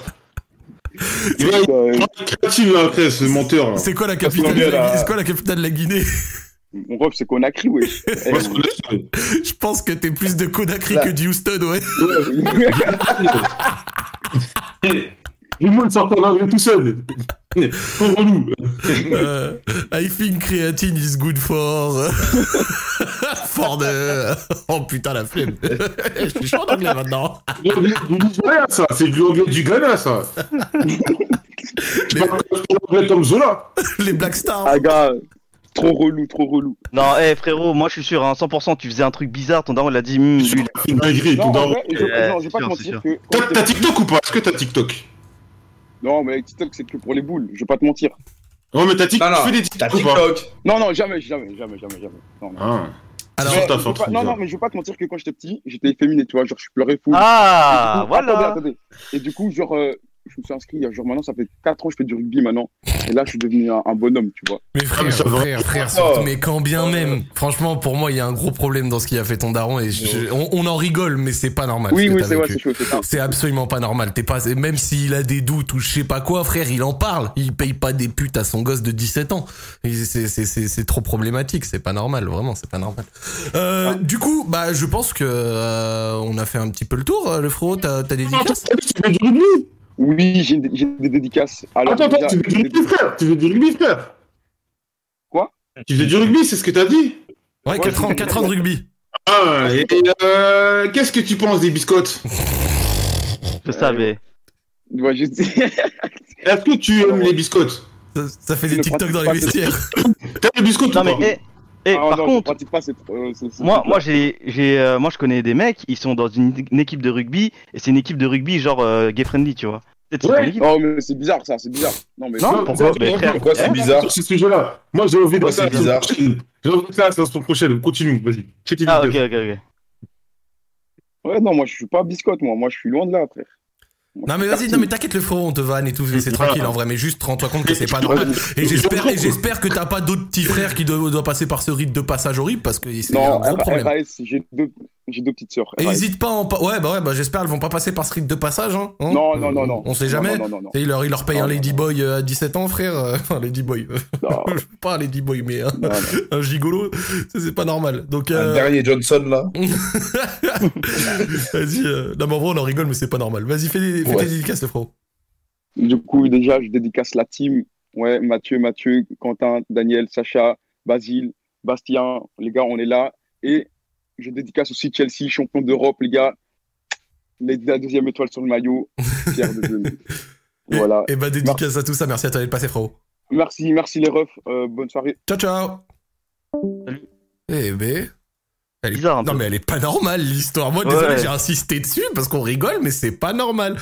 Il va Euh, être créatif, là, après, ce menteur. C'est quoi la capitale de la... C'est quoi la capitale de la Guinée? Mon ref, c'est Conakry, Moi, je connais ça. Je pense que t'es plus de Conakry Là. que de Houston, ouais. Tout le monde sort en tout seul. Trop relou. Euh, I think creatine is good for. Oh putain, la flemme. Je suis chaud en anglais maintenant. Ça. C'est du anglais du Ghana, ça. Comme Zola. les Black Stars. Ah, gars, trop relou, trop relou. Non, eh frérot, moi je suis sûr, hein, 100%, tu faisais un truc bizarre, ton daron il a dit, Hum, lui, C'est une dinguerie. Non, ton en daron. vrai, je, Ouais, non, je vais pas te c'est sûr, mentir que. T'as TikTok ou pas? Est-ce que t'as TikTok? Non, mais TikTok, c'est que pour les boules. Je vais pas te mentir. Oh, mais t'as Non, non, tu fais des t'as TikTok ou pas? TikTok. Non, non, jamais, jamais, jamais, jamais, jamais. Non, non. Ah. Alors, Mais pas- non, non, mais je veux pas te mentir que quand j'étais petit, j'étais efféminé, tu vois, genre je pleurais fou. Ah, Et du coup- voilà. Attendez, attendez. Et du coup, genre, euh, je me suis inscrit, genre maintenant, ça fait 4 ans que je fais du rugby maintenant. Et là, je suis devenu un, un bonhomme, tu vois. Mais Ah, frère, frère, frère, surtout, mais quand bien même, franchement, pour moi, il y a un gros problème dans ce qui a fait ton daron et je- on, on en rigole, mais c'est pas normal. Oui, ce oui, c'est vrai, c'est chaud, c'est ça. C'est absolument pas normal. T'es pas, même s'il a des doutes ou je sais pas quoi, frère, il en parle. Il paye pas des putes à son gosse de 17 ans. C'est, trop problématique. C'est pas normal, vraiment, c'est pas normal. Euh, Du coup, bah, je pense que euh, on a fait un petit peu le tour. euh, Le frérot, t'as, t'as des dédicaces Oui, j'ai des dédicaces. Alors, Attends, attends, déjà, tu fais du rugby, frère Tu fais du rugby, frère Quoi? Tu fais du rugby, c'est ce que t'as dit? Ouais, 4 ans, 4 ans de rugby. Ah, et euh, qu'est-ce que tu penses des biscottes? Je savais. Ouais, je dis- Est-ce que tu aimes les biscottes? Ça, ça fait des TikTok dans les vestiaires. T'aimes les biscottes Non ou mais, pas? Ah, par non, contre, pas euh, moi, truc-là. moi, j'ai, j'ai, euh, moi, je connais des mecs, ils sont dans une, une équipe de rugby, et c'est une équipe de rugby genre euh, gay friendly, tu vois. C'est Ouais. ton équipe. Oh, mais c'est bizarre ça, c'est bizarre. Non, mais. Non, pourquoi c'est- Pourquoi eh, bizarre? Sur ce sujet-là, moi j'ai envie de Ouais, ça c'est bizarre? J'ai envie de ça la semaine prochaine. Continue, vas-y. Check Ah, ok, ok, ok. Ouais, non, moi, je suis pas biscotte, moi. Moi, je suis loin de là, frère. Non mais vas-y, non mais t'inquiète le frérot, on te vanne et tout, c'est tranquille en vrai, mais juste rends-toi compte que c'est pas normal. Et j'espère, et j'espère que t'as pas d'autres petits frères qui doivent, doivent passer par ce rite de passage horrible parce que c'est un Non, gros problème. RAS, j'ai deux, j'ai deux petites sœurs. Et hésite pas en pa- ouais bah ouais bah j'espère elles vont pas passer par ce rite de passage hein. hein. Non, non, non, non. On sait jamais. non, non, non, Et il leur il leur paye Non, un ladyboy euh, à 17 ans frère, euh, enfin ladyboy. veux pas un ladyboy mais un, non, non. un gigolo, c'est pas normal. Donc Un euh, dernier Johnson là. vas-y euh, non mais en vrai on en rigole mais c'est pas normal. Vas-y fais des fais Ouais. tes dédicaces le frérot. Du coup, déjà, je dédicace la team. Ouais, Mathieu, Mathieu, Quentin, Daniel, Sacha, Basile, Bastien. Les gars, on est là. Et je dédicace aussi Chelsea, champion d'Europe, les gars. Les, la deuxième étoile sur le maillot. Fier de. Voilà. Et bah dédicace à tout ça, merci à toi d'être passé frérot. Merci, merci les refs. Euh, bonne soirée. Ciao ciao. Salut. Eh ben. Elle est... Bizarre un non mais elle est pas normale l'histoire. Moi Ouais. désolé j'ai insisté dessus parce qu'on rigole mais c'est pas normal.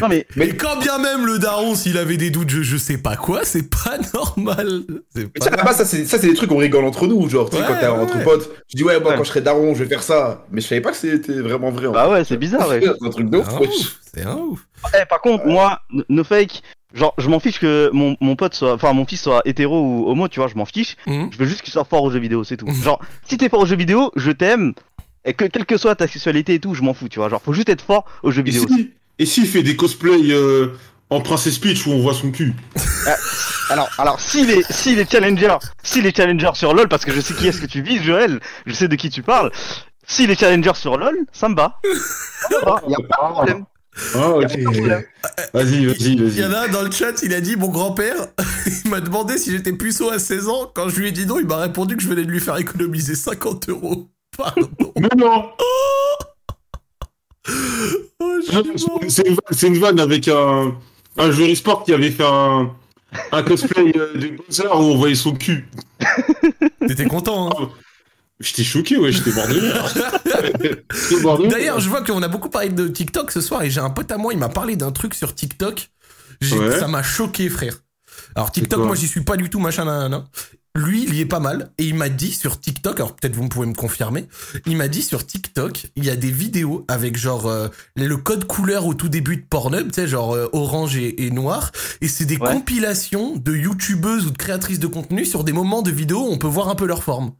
Non mais, Mais quand bien même le daron s'il avait des doutes je, je sais pas quoi c'est pas normal. C'est Mais pas ça, ça, c'est ça, c'est des trucs qu'on rigole entre nous, genre, tu sais, Ouais, quand t'es ouais. entre potes, tu dis, ouais, moi, Ouais. quand je serai daron, je vais faire ça. Mais je savais pas que c'était vraiment vrai. en bah fait. ouais, c'est bizarre, ouais. C'est un truc de ouf, C'est un ouf. Eh, par contre, moi, no fake, genre, je m'en fiche que mon, mon pote soit, enfin, mon fils soit hétéro ou homo, tu vois, je m'en fiche. Mhm. Je veux juste qu'il soit fort aux jeux vidéo, c'est tout. Genre, si t'es fort aux jeux vidéo, je t'aime. Et que, quelle que soit ta sexualité et tout, je m'en fous, tu vois. Genre, faut juste être fort aux jeux Et vidéo. si, et s'il fait des cosplays euh, en Princess Peach où on voit son cul Alors, alors, si les, si les challengers, si les challengers sur LoL, parce que je sais qui est-ce que tu vises, Joël, je sais de qui tu parles. Si les challengers sur LoL, ça me bat. Ça me bat, y a pas de problème. Ah, ok. Y a pas de problème. Vas-y, vas-y, Il y vas-y. en a un dans le chat, il a dit mon grand-père, il m'a demandé si j'étais puceau à 16 ans. Quand je lui ai dit non, il m'a répondu que je venais de lui faire économiser 50 euros. Pardon. Mais non Oh. C'est une, vanne avec un, un joueur e-sport qui avait fait un, un cosplay euh, de Bowser où on voyait son cul. T'étais content, hein J'étais choqué, ouais, j'étais rire. D'ailleurs, je vois qu'on a beaucoup parlé de TikTok ce soir et j'ai un pote à moi, il m'a parlé d'un truc sur TikTok. Ouais. Ça m'a choqué, frère. Alors, TikTok, moi, j'y suis pas du tout, machin, nanana. Lui, il y est pas mal. Et il m'a dit sur TikTok, alors peut-être vous pouvez me confirmer, il m'a dit sur TikTok, il y a des vidéos avec genre euh, le code couleur au tout début de Pornhub, tu sais, genre euh, orange et, et noir. Et c'est des Ouais. compilations de youtubeuses ou de créatrices de contenu sur des moments de vidéos où on peut voir un peu leur forme.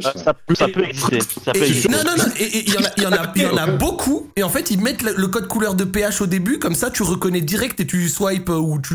Ça, ça peut exister. Ça peut exister. non, non, non, il y, en a- y en a, y en a beaucoup, et en fait, ils mettent le, code couleur de PH au début, comme ça, tu reconnais direct et tu swipes euh, ou tu.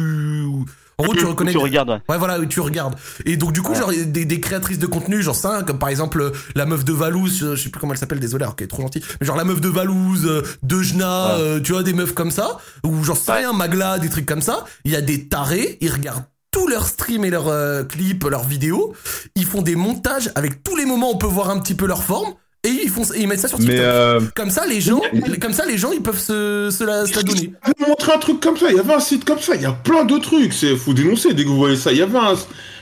En gros, tu reconnais. Tu regardes, ouais. Ouais, voilà, tu regardes. Et donc, du coup, genre, des, des créatrices de contenu, genre ça, comme par exemple euh, la meuf de Valouz, euh, je sais plus comment elle s'appelle, désolé, alors qu'elle est trop gentille, mais genre la meuf de Valouz, Dejna, Ouais. euh, tu vois, des meufs comme ça, ou genre Ouais. rien, Magla, des trucs comme ça. Il y a des tarés, ils regardent tous leurs streams et leurs euh, clips, leurs vidéos, ils font des montages avec tous les moments où on peut voir un petit peu leur forme, et ils, font, et ils mettent ça sur TikTok. Mais euh, Comme ça, les gens, comme ça, les gens, ils peuvent se, se la, se la donner. Je vais vous montrer un truc comme ça. Il y avait un site comme ça. Il y a plein de trucs. C'est faut dénoncer dès que vous voyez ça. Il y avait un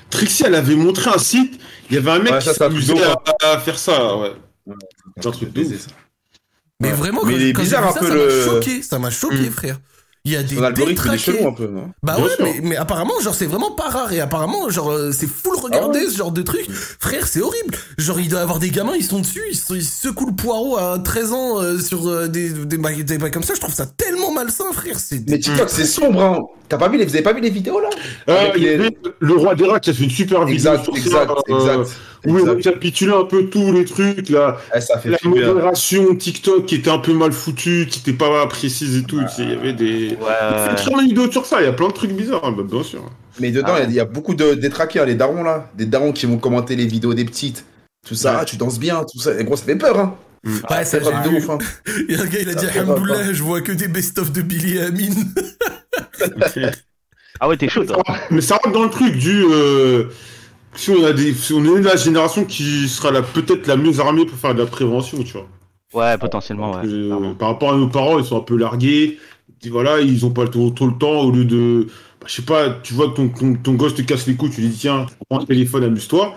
Trixie. Elle avait montré un site. Il y avait un mec Ouais, qui ça, s'amusait à, à faire ça. Ouais. C'est un truc de baiser, ouf. ça. Mais vraiment, Mais quand, il quand un ça, peu ça le- m'a choqué, ça m'a choqué, Mm. frère. Il y a des détraqués. un peu, non? Bah Bien ouais, mais, mais apparemment, genre, c'est vraiment pas rare. Et apparemment, genre, euh, c'est full regarder Ah ce genre de truc. Frère, c'est horrible. Genre, il doit y avoir des gamins, ils sont dessus, ils, sont- ils secouent le poireau à 13 ans euh, sur euh, des, des, des comme ça. Je trouve ça tellement malsain, frère. C'est Mais TikTok, c'est sombre, hein. T'as pas vu les... Vous avez pas vu les vidéos, là? Les- le roi des rats qui a fait une super vidéo Exact, sur exact, ça, euh, exact. Exact. récapitulait un peu tous les trucs, là. Eh, ça fait La flipper. modération TikTok qui était un peu mal foutue, qui était pas précise et tout. Il y avait des. Ouais, Il ouais. y a une vidéo sur ça, il y a plein de trucs bizarres, hein, bah, bien sûr. Mais dedans, il Ah. y a- il y, a beaucoup de détraqués, hein, les darons, là. Des darons qui vont commenter les vidéos des petites. Tout ça, Ouais. ah, tu danses bien, tout ça. Et gros, ça fait peur, hein. Ouais, ça, j'ai de vu. ouf, hein. Il y a un gars, il a Ça dit fait Alhamdoulilah, je vois que des best-of de Billy et Amine. Ah ouais, t'es chaud, toi. Mais ça rentre dans le truc du. euh, si on a des, si on est la génération qui sera la peut-être la mieux armée pour faire de la prévention, tu vois. Ouais, potentiellement, ouais. Euh, par rapport à nos parents, ils sont un peu largués. Et voilà, ils ont pas le trop, trop le temps au lieu de. bah, je sais pas, tu vois que ton, ton, ton gosse te casse les couilles, tu lui dis tiens, prends le téléphone, amuse-toi.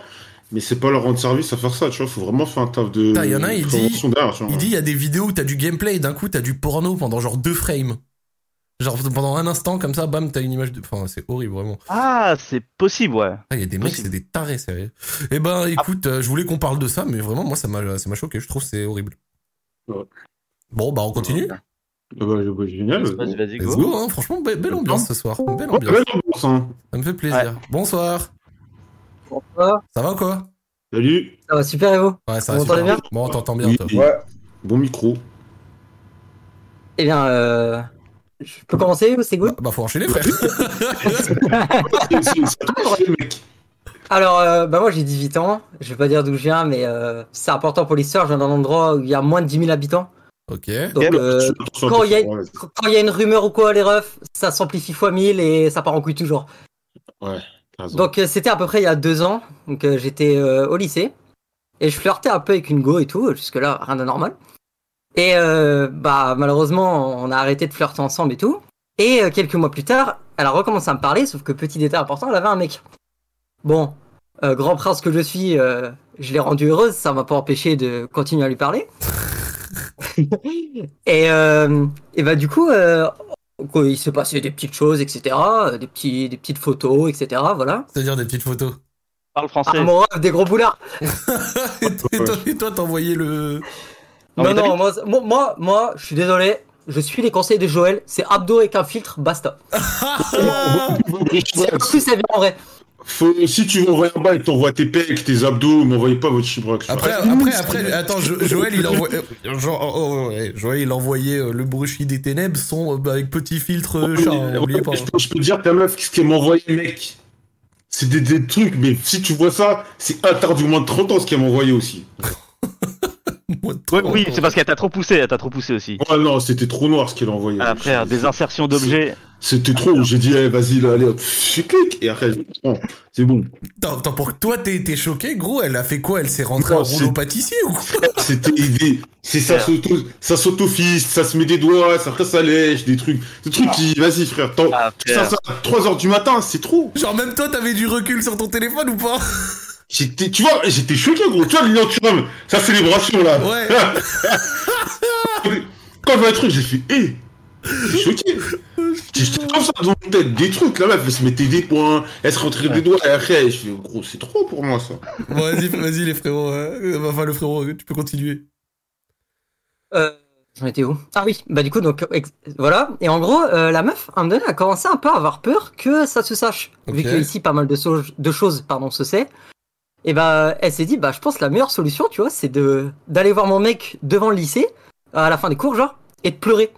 Mais c'est pas leur rendre service à faire ça, tu vois. Faut vraiment faire un taf de. Putain, y en a il dit-. Il dit il y a des vidéos où t'as du gameplay et d'un coup t'as du porno pendant genre deux frames. Genre pendant un instant comme ça, bam, t'as une image de. Enfin, c'est horrible vraiment. Ah, c'est possible, ouais. Ah, il y a des mecs, c'est des tarés, sérieux. Eh ben, écoute, euh, je voulais qu'on parle de ça, mais vraiment, moi, ça m'a, ça m'a choqué. Je trouve que c'est horrible. Ouais. Bon, bah, on continue. Ah bah, bah, génial. Vas-y, vas-y, Let's go. go, hein. Franchement, be- belle ambiance ce soir. Belle Ouais, ambiance. belle ambiance, hein. Ça me fait plaisir. Bonsoir. Bonsoir. Ça va? Ou quoi? Salut. Ça va super et vous Ouais, ça va Vous bien? Bon, on t'entend bien, Oui. toi. Ouais. Bon micro. Eh bien, euh, je peux commencer ou c'est good Bah, faut enchaîner, frère. Alors, euh, bah moi j'ai 18 ans, je vais pas dire d'où je viens, mais euh, c'est important pour l'histoire, je viens d'un endroit où il y a moins de 10 000 habitants. ok. Donc, euh, quand il y a- y une rumeur ou quoi, les refs, ça s'amplifie fois 1000 et ça part en couille toujours. Ouais. Donc euh, c'était à peu près il y a deux ans, donc euh, j'étais euh, au lycée, et je flirtais un peu avec une go et tout, jusque-là rien de normal. Et euh, bah malheureusement on a arrêté de flirter ensemble et tout. Et euh, quelques mois plus tard, elle a recommencé à me parler, sauf que petit détail important, elle avait un mec. Bon, euh, grand prince que je suis, euh, je l'ai rendue heureuse, ça m'a pas empêché de continuer à lui parler. et, euh, et bah du coup, euh, quoi, il se passait des petites choses, etc. Des, petits, des petites photos, etc. Voilà. C'est-à-dire des petites photos. Parle français. Ah, mon rêve, des gros boulards. et, et toi, et toi, t'as envoyé le. Non, Non, mais t'as non, moi, moi, moi, moi, je suis désolé. Je suis les conseils de Joël. C'est abdos avec un filtre, basta. C'est plus ça vient en vrai. Faut, si tu veux envoyer un bail, t'envoies tes pecs, tes abdos, m'envoyez pas votre chibrax. Après, après, après, attends, Jo- Joël, il envoie, euh, oh, oh, ouais, Joël, il a envoyé euh, le brushi des ténèbres, son, euh, bah, avec petit filtre euh, hein, pas. je, peux, je peux te dire, ta meuf, ce qu'elle m'a envoyé, mec? C'est des, des trucs, mais si tu vois ça, c'est interdit au moins de 30 ans ce qu'elle m'a Ouais, oui, c'est parce qu'elle t'a trop poussé, elle t'a trop poussé aussi. Oh non, c'était trop noir ce qu'elle a envoyé. Ah, frère, des insertions d'objets. C'était trop, j'ai dit, eh, vas-y, là, allez, hop, je clique, et après, c'est bon. Attends, attends, pour que toi, t'es choqué, gros, elle a fait quoi? Elle s'est rentrée Non, en rouleau pâtissier ou quoi? C'était des, c'est ça ça s'autofiste, ça se met des doigts, ça après ça lèche, des trucs, des trucs qui, vas-y frère, Ah, ça, 3 heures du matin, c'est trop. Genre, même toi, t'avais du recul sur ton téléphone ou pas? J'étais, tu vois, j'étais choqué gros, tu vois, l'inauturable, sa célébration là. Ouais. Quand je vois le truc, j'ai fait, hé, j'ai choqué. J'étais comme ça dans tête, des trucs, là, meuf, elle se mettait des points, elle se rentrait des doigts, et après, je fais, gros, c'est trop pour moi ça. Bon, vas-y, vas-y, les frérots. euh, Enfin, le frérot, tu peux continuer. Euh, J'en étais où? Ah oui, bah du coup, donc ex- voilà. Et en gros, euh, la meuf, à un moment donné, a commencé un peu à avoir peur que ça se sache. Vu Ok. que ici, pas mal de, so- de choses pardon, se sait. Et bah, elle s'est dit, bah, je pense que la meilleure solution, tu vois, c'est de d'aller voir mon mec devant le lycée, à la fin des cours, genre, et de pleurer.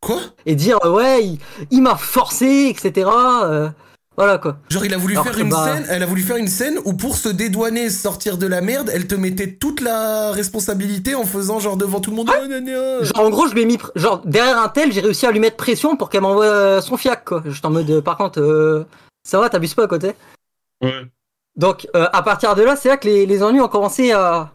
Quoi? Et dire, euh, ouais, il, il m'a forcé, etc. euh, voilà, quoi. Genre, il a voulu Alors faire une bah- scène, elle a voulu faire une scène où pour se dédouaner, sortir de la merde, elle te mettait toute la responsabilité en faisant genre devant tout le monde. Oh. Genre, en gros, je lui ai mis, genre, derrière un tel, j'ai réussi à lui mettre pression pour qu'elle m'envoie euh, son fiac, quoi. J'étais en mode, par contre, euh, ça va, t'abuses pas à côté. Ouais. Donc, euh, à partir de là, c'est là que les, les ennuis ont commencé à,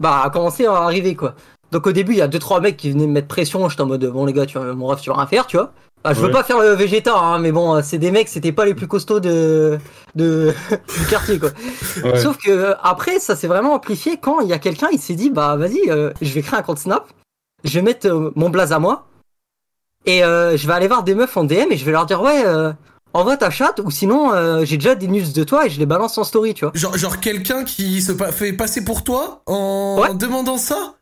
bah, à commencer à arriver, quoi. Donc, au début, il y a deux, trois mecs qui venaient me mettre pression. J'étais en mode, bon, les gars, tu vois, mon ref, tu vas rien faire, tu vois. Ah, je veux pas faire le végéta, hein, mais bon, euh, c'est des mecs, c'était pas les plus costauds de, de, du quartier, quoi. Ouais. Sauf que, euh, après, ça s'est vraiment amplifié quand il y a quelqu'un, il s'est dit, bah, vas-y, euh, je vais créer un compte Snap, je vais mettre euh, mon blaze à moi, Et euh, je vais aller voir des meufs en DM et je vais leur dire ouais, euh, envoie ta chatte ou sinon euh, j'ai déjà des news de toi et je les balance en story, tu vois. Genre, genre quelqu'un qui se pa- fait passer pour toi en Ouais. demandant ça?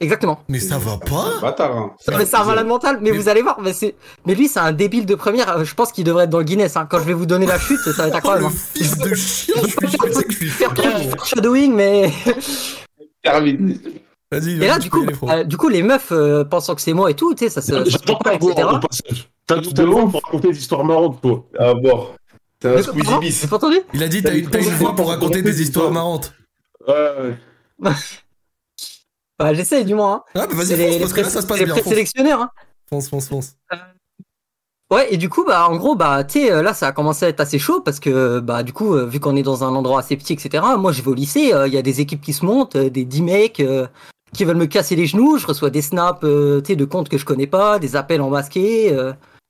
Exactement. Mais ça va pas Bâtard, hein. Non, mais c'est un malade mental, mais, Mais- vous allez voir, mais, c'est... mais lui c'est un débile de première, euh, je pense qu'il devrait être dans le Guinness, hein. quand je vais vous donner la chute, ça va être Oh, incroyable. le hein. fils de chien Je suis je sais que je suis Faire fier. faire shadowing, mais... Terminé. Vas-y, Et là du coup, euh, du coup les meufs euh, pensant que c'est moi et tout, tu sais, ça se... ça comprend, boire etc. au passage. T'as tout à l'heure pour raconter des histoires marrantes, toi. À bord. C'est un Squeezie bis. J'ai pas entendu Il a dit t'as une, t'as une voix pour raconter des histoires marrantes. Ouais, ouais. Bah, J'essaye du moins, hein. Ah bah C'est vas-y, fonce, les, parce que là ça se passe bien. Hein. fonce, fonce. fonce. Ouais, et du coup, bah, en gros, bah, tu sais, euh, là, ça a commencé à être assez chaud parce que, bah, du coup, euh, vu qu'on est dans un endroit assez petit, etc., moi, je vais au lycée, euh, il y a des équipes qui se montent, euh, des 10 mecs euh, qui veulent me casser les genoux, je reçois des snaps, euh, tu sais, de comptes que je connais pas, des appels en masqué.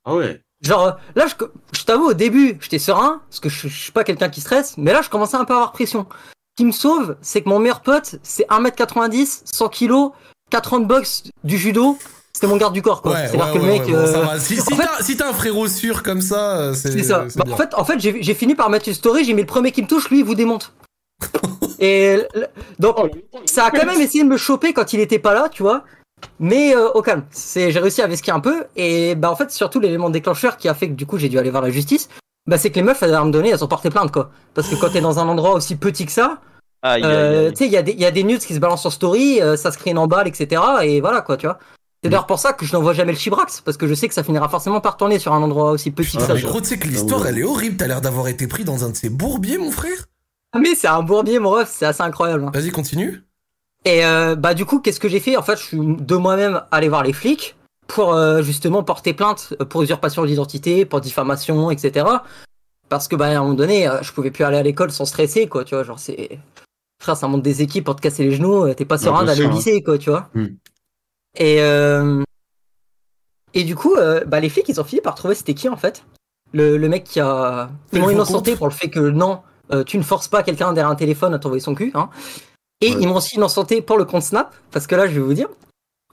Ah ouais. genre, euh, là, je, je t'avoue, au début, j'étais serein parce que je, je suis pas quelqu'un qui stresse, mais là, je commençais un peu à avoir pression. Ce qui me sauve, c'est que mon meilleur pote, c'est 1m90, 100 kg, 4 ans de boxe, du judo, c'était mon garde du corps, quoi. Ouais, ouais, C'est-à-dire que ouais, le mec. ouais, bon, ça euh, va. Si, en si fait- t'as si un frérot sûr comme ça, euh, c'est c'est ça. Bah, bien. en fait, en fait j'ai fini par mettre une story, j'ai mis le premier qui me touche, lui, il vous démonte. Et donc, ça a quand même essayé de me choper quand il était pas là, tu vois. Mais euh, au calme. C'est, j'ai réussi à vesquer un peu. Et bah, en fait, surtout l'élément déclencheur qui a fait que du coup, j'ai dû aller voir la justice. Bah, c'est que les meufs, elles, à me donner, elles ont porté plainte, quoi. Parce que quand t'es dans un endroit aussi petit que ça, euh, tu sais, il y, a des- il y a des nudes qui se balancent sur story, euh, ça se crée une emballe, etc. Et voilà, quoi, tu vois. C'est d'ailleurs pour ça que je n'envoie jamais le chibrax, parce que je sais que ça finira forcément par tourner sur un endroit aussi petit que Ah, ça. mais gros, tu sais que l'histoire elle est horrible. T'as l'air d'avoir été pris dans un de ces bourbiers, mon frère. Ah, Mais c'est un bourbier, mon ref, c'est assez incroyable. hein. Vas-y, continue. Et euh, bah du coup, qu'est-ce que j'ai fait? En fait, je suis de moi-même allé voir les flics pour euh, justement porter plainte pour usurpation d'identité, pour diffamation, etc. Parce que bah à un moment donné, euh, je pouvais plus aller à l'école sans stresser, quoi. Tu vois, genre c'est frère, ça monte des équipes pour te casser les genoux. euh, T'es pas serein bien d'aller au lycée, quoi. Tu vois. Hmm. Et euh, et du coup, euh, bah les flics, ils ont fini par trouver c'était qui en fait le, le mec qui a ils m'ont innocenté pour le fait que non, euh, tu ne forces pas quelqu'un derrière un téléphone à t'envoyer son cul, hein. Et Ouais. ils m'ont aussi innocenté pour le compte Snap, parce que là, je vais vous dire,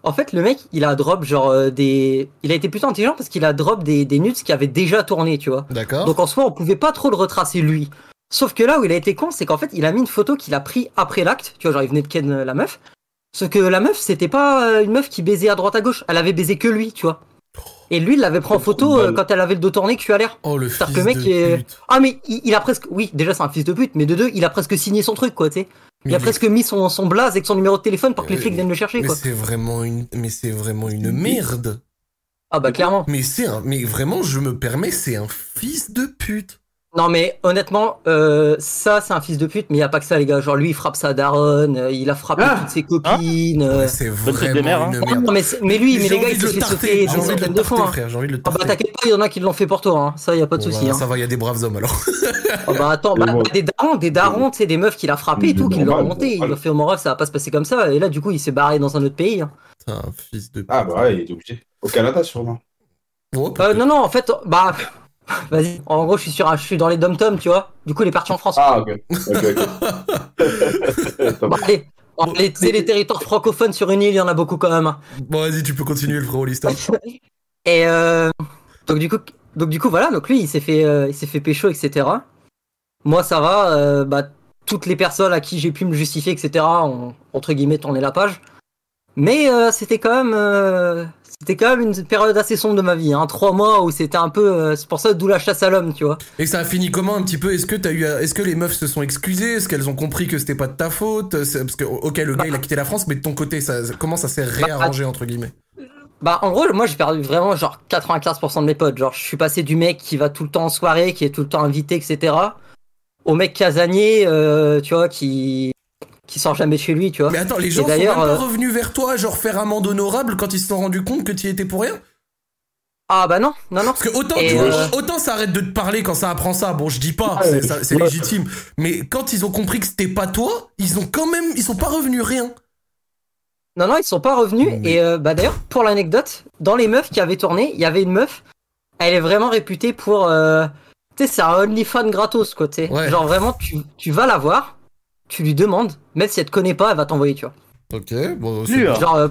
en fait, le mec, il a drop genre euh, des. Il a été plutôt intelligent parce qu'il a drop des, des nudes qui avaient déjà tourné, tu vois. D'accord. Donc en soi, on pouvait pas trop le retracer lui. Sauf que là où il a été con, c'est qu'en fait, il a mis une photo qu'il a pris après l'acte, tu vois, genre il venait de ken euh, la meuf. Sauf que la meuf, c'était pas euh, une meuf qui baisait à droite à gauche, elle avait baisé que lui, tu vois. Et lui, il l'avait pris en photo euh, quand elle avait le dos tourné que tu à l'air. Oh le fils C'est-à-dire que le mec de est- pute. Ah mais il, il a presque, oui, déjà c'est un fils de pute, mais de deux, il a presque signé son truc, quoi, tu sais. Il Mais a presque mis son, son blaze avec son numéro de téléphone pour que les Euh, flics viennent le chercher, Mais c'est vraiment une, mais c'est vraiment une merde. Ah bah clairement. Mais c'est un, mais vraiment, je me permets, c'est un fils de pute. Non mais honnêtement, euh, ça c'est un fils de pute, mais il y a pas que ça les gars. Genre lui il frappe sa daronne, euh, il a frappé Ah. toutes ses copines. euh. Ouais, c'est vraiment hein. Non, mais, mais lui, mais, les gars envie ils de se le fait sauter des centaines de fois. hein. frère, envie de le Ah bah t'inquiète pas, il y en a qui l'ont fait pour toi, hein. ça y a pas de Bon, souci. bah, hein. Ça va, il y a des braves hommes alors. Ah bah attends, Mais bah, bon. des darons, des darons, tu sais, des meufs qu'il a frappé et tout, qui l'ont Normal, remonté. Il a fait au moral, ça va pas se passer comme ça. Et là du coup il s'est barré dans un autre pays. hein. C'est un fils de pute. Ah bah ouais, il est obligé. Au Canada sûrement. Oh, Euh, non non, en fait, bah vas-y. En gros je suis sur, un- je suis dans les dom tom, tu vois. Du coup il est parti en France. Ah ok. Ok, ok. Bon, allez, on- les, les territoires francophones sur une île, il y en a beaucoup quand même. hein. Bon, vas-y, tu peux continuer le frérot l'histoire. Et euh, donc du coup, donc du coup voilà, donc lui il s'est fait, euh, il s'est fait pécho, etc. Moi ça va, euh, bah toutes les personnes à qui j'ai pu me justifier, etc. ont entre guillemets tourné la page. Mais euh, c'était quand même, euh, c'était quand même une période assez sombre de ma vie, hein, trois mois où c'était un peu, euh, c'est pour ça d'où la chasse à l'homme, tu vois. Et ça a fini comment un petit peu? Est-ce que t'as eu, à- est-ce que les meufs se sont excusées? Est-ce qu'elles ont compris que c'était pas de ta faute? Parce que ok, le gars il a quitté la France, mais de ton côté, ça, comment ça s'est réarrangé entre guillemets? Bah en gros moi j'ai perdu vraiment genre 95% de mes potes. Genre je suis passé du mec qui va tout le temps en soirée qui est tout le temps invité etc au mec casanier euh, tu vois qui qui sort jamais de chez lui tu vois Mais attends, les gens sont même pas euh, revenus vers toi, genre faire amende honorable quand ils se sont rendus compte que tu y étais pour rien? Ah bah non non non Parce que autant, Et, tu vois, euh, autant ça arrête de te parler quand ça apprend ça, bon je dis pas, c'est ouais. légitime. Mais quand ils ont compris que c'était pas toi, ils ont quand même, ils sont pas revenus rien. non non ils sont pas revenus Mais- et euh, bah d'ailleurs pour l'anecdote dans les meufs qui avaient tourné il y avait une meuf elle est vraiment réputée pour euh, tu sais c'est un OnlyFans gratos quoi Ouais. genre vraiment tu tu vas la voir tu lui demandes même si elle te connaît pas elle va t'envoyer tu vois Ok, bon, c'est. Genre, euh,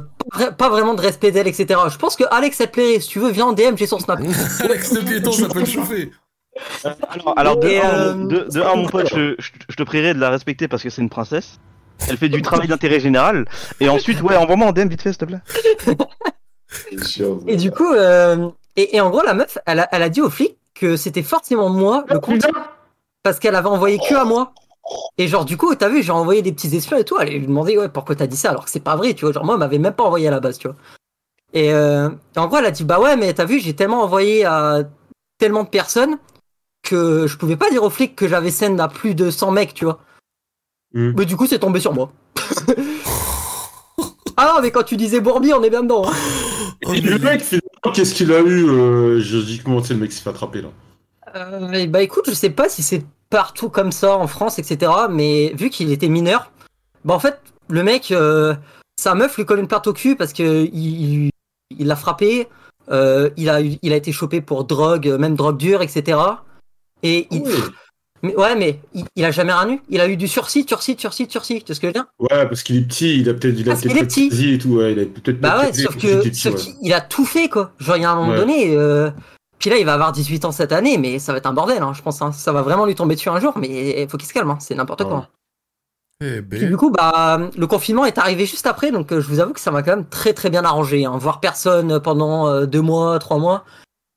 pas vraiment de respect d'elle, etc. Je pense que Alex, elle te plairait. Si tu veux, viens en DM, j'ai son snap. Alex le piéton, ça peut le chauffer. Alors, alors de, Et, un, euh, mon- de, de un, mon pote, je, je- je te prierai de la respecter parce que c'est une princesse. Elle fait du travail d'intérêt général. Et ensuite, ouais, envoie-moi en DM vite fait, s'il te plaît. Et du coup, euh, et, et en gros, la meuf, elle a, elle a dit au flic que c'était forcément moi le compte parce qu'elle avait envoyé que à moi. Et genre, du coup, t'as vu, j'ai envoyé des petits espions et tout. Elle lui demandait, ouais, pourquoi t'as dit ça alors que c'est pas vrai, tu vois. Genre, moi, elle m'avait même pas envoyé à la base, tu vois. Et, euh, et en gros, elle a dit, bah ouais, mais t'as vu, j'ai tellement envoyé à tellement de personnes que je pouvais pas dire aux flics que j'avais scène à plus de 100 mecs, tu vois. Mm. Mais du coup, c'est tombé sur moi. ah non, mais quand tu disais Bourbi, on est bien dedans. hein. Et le mec, finalement, qu'est-ce qu'il a eu euh, Je dis comment c'est le mec qui s'est fait attraper là. Euh, bah écoute, je sais pas si c'est partout comme ça en France, etc. Mais vu qu'il était mineur, bah en fait, le mec, euh, sa meuf lui colle une patte au cul parce que il il l'a frappé, euh, il, a, il a été chopé pour drogue, même drogue dure, etc. Et il, mais, ouais, mais il, il a jamais rien eu. Il a eu du sursis, sursis, sursis, sursis. Tu vois ce que je veux dire? Ouais, parce qu'il est petit, il a peut-être il a peut-être qu'il est petit. et tout, ouais, il a peut-être Bah ouais, sauf saisie, il était que petit, sauf ouais. qu'il a tout fait quoi. Genre il y a un moment Ouais. donné, euh, puis là il va avoir 18 ans cette année, mais ça va être un bordel, hein, je pense. hein. Ça va vraiment lui tomber dessus un jour, mais il faut qu'il se calme, hein, c'est n'importe quoi. Eh Puis ben. du coup, bah, le confinement est arrivé juste après, donc euh, je vous avoue que ça m'a quand même très très bien arrangé. Hein. Voir personne pendant euh, deux mois, trois mois,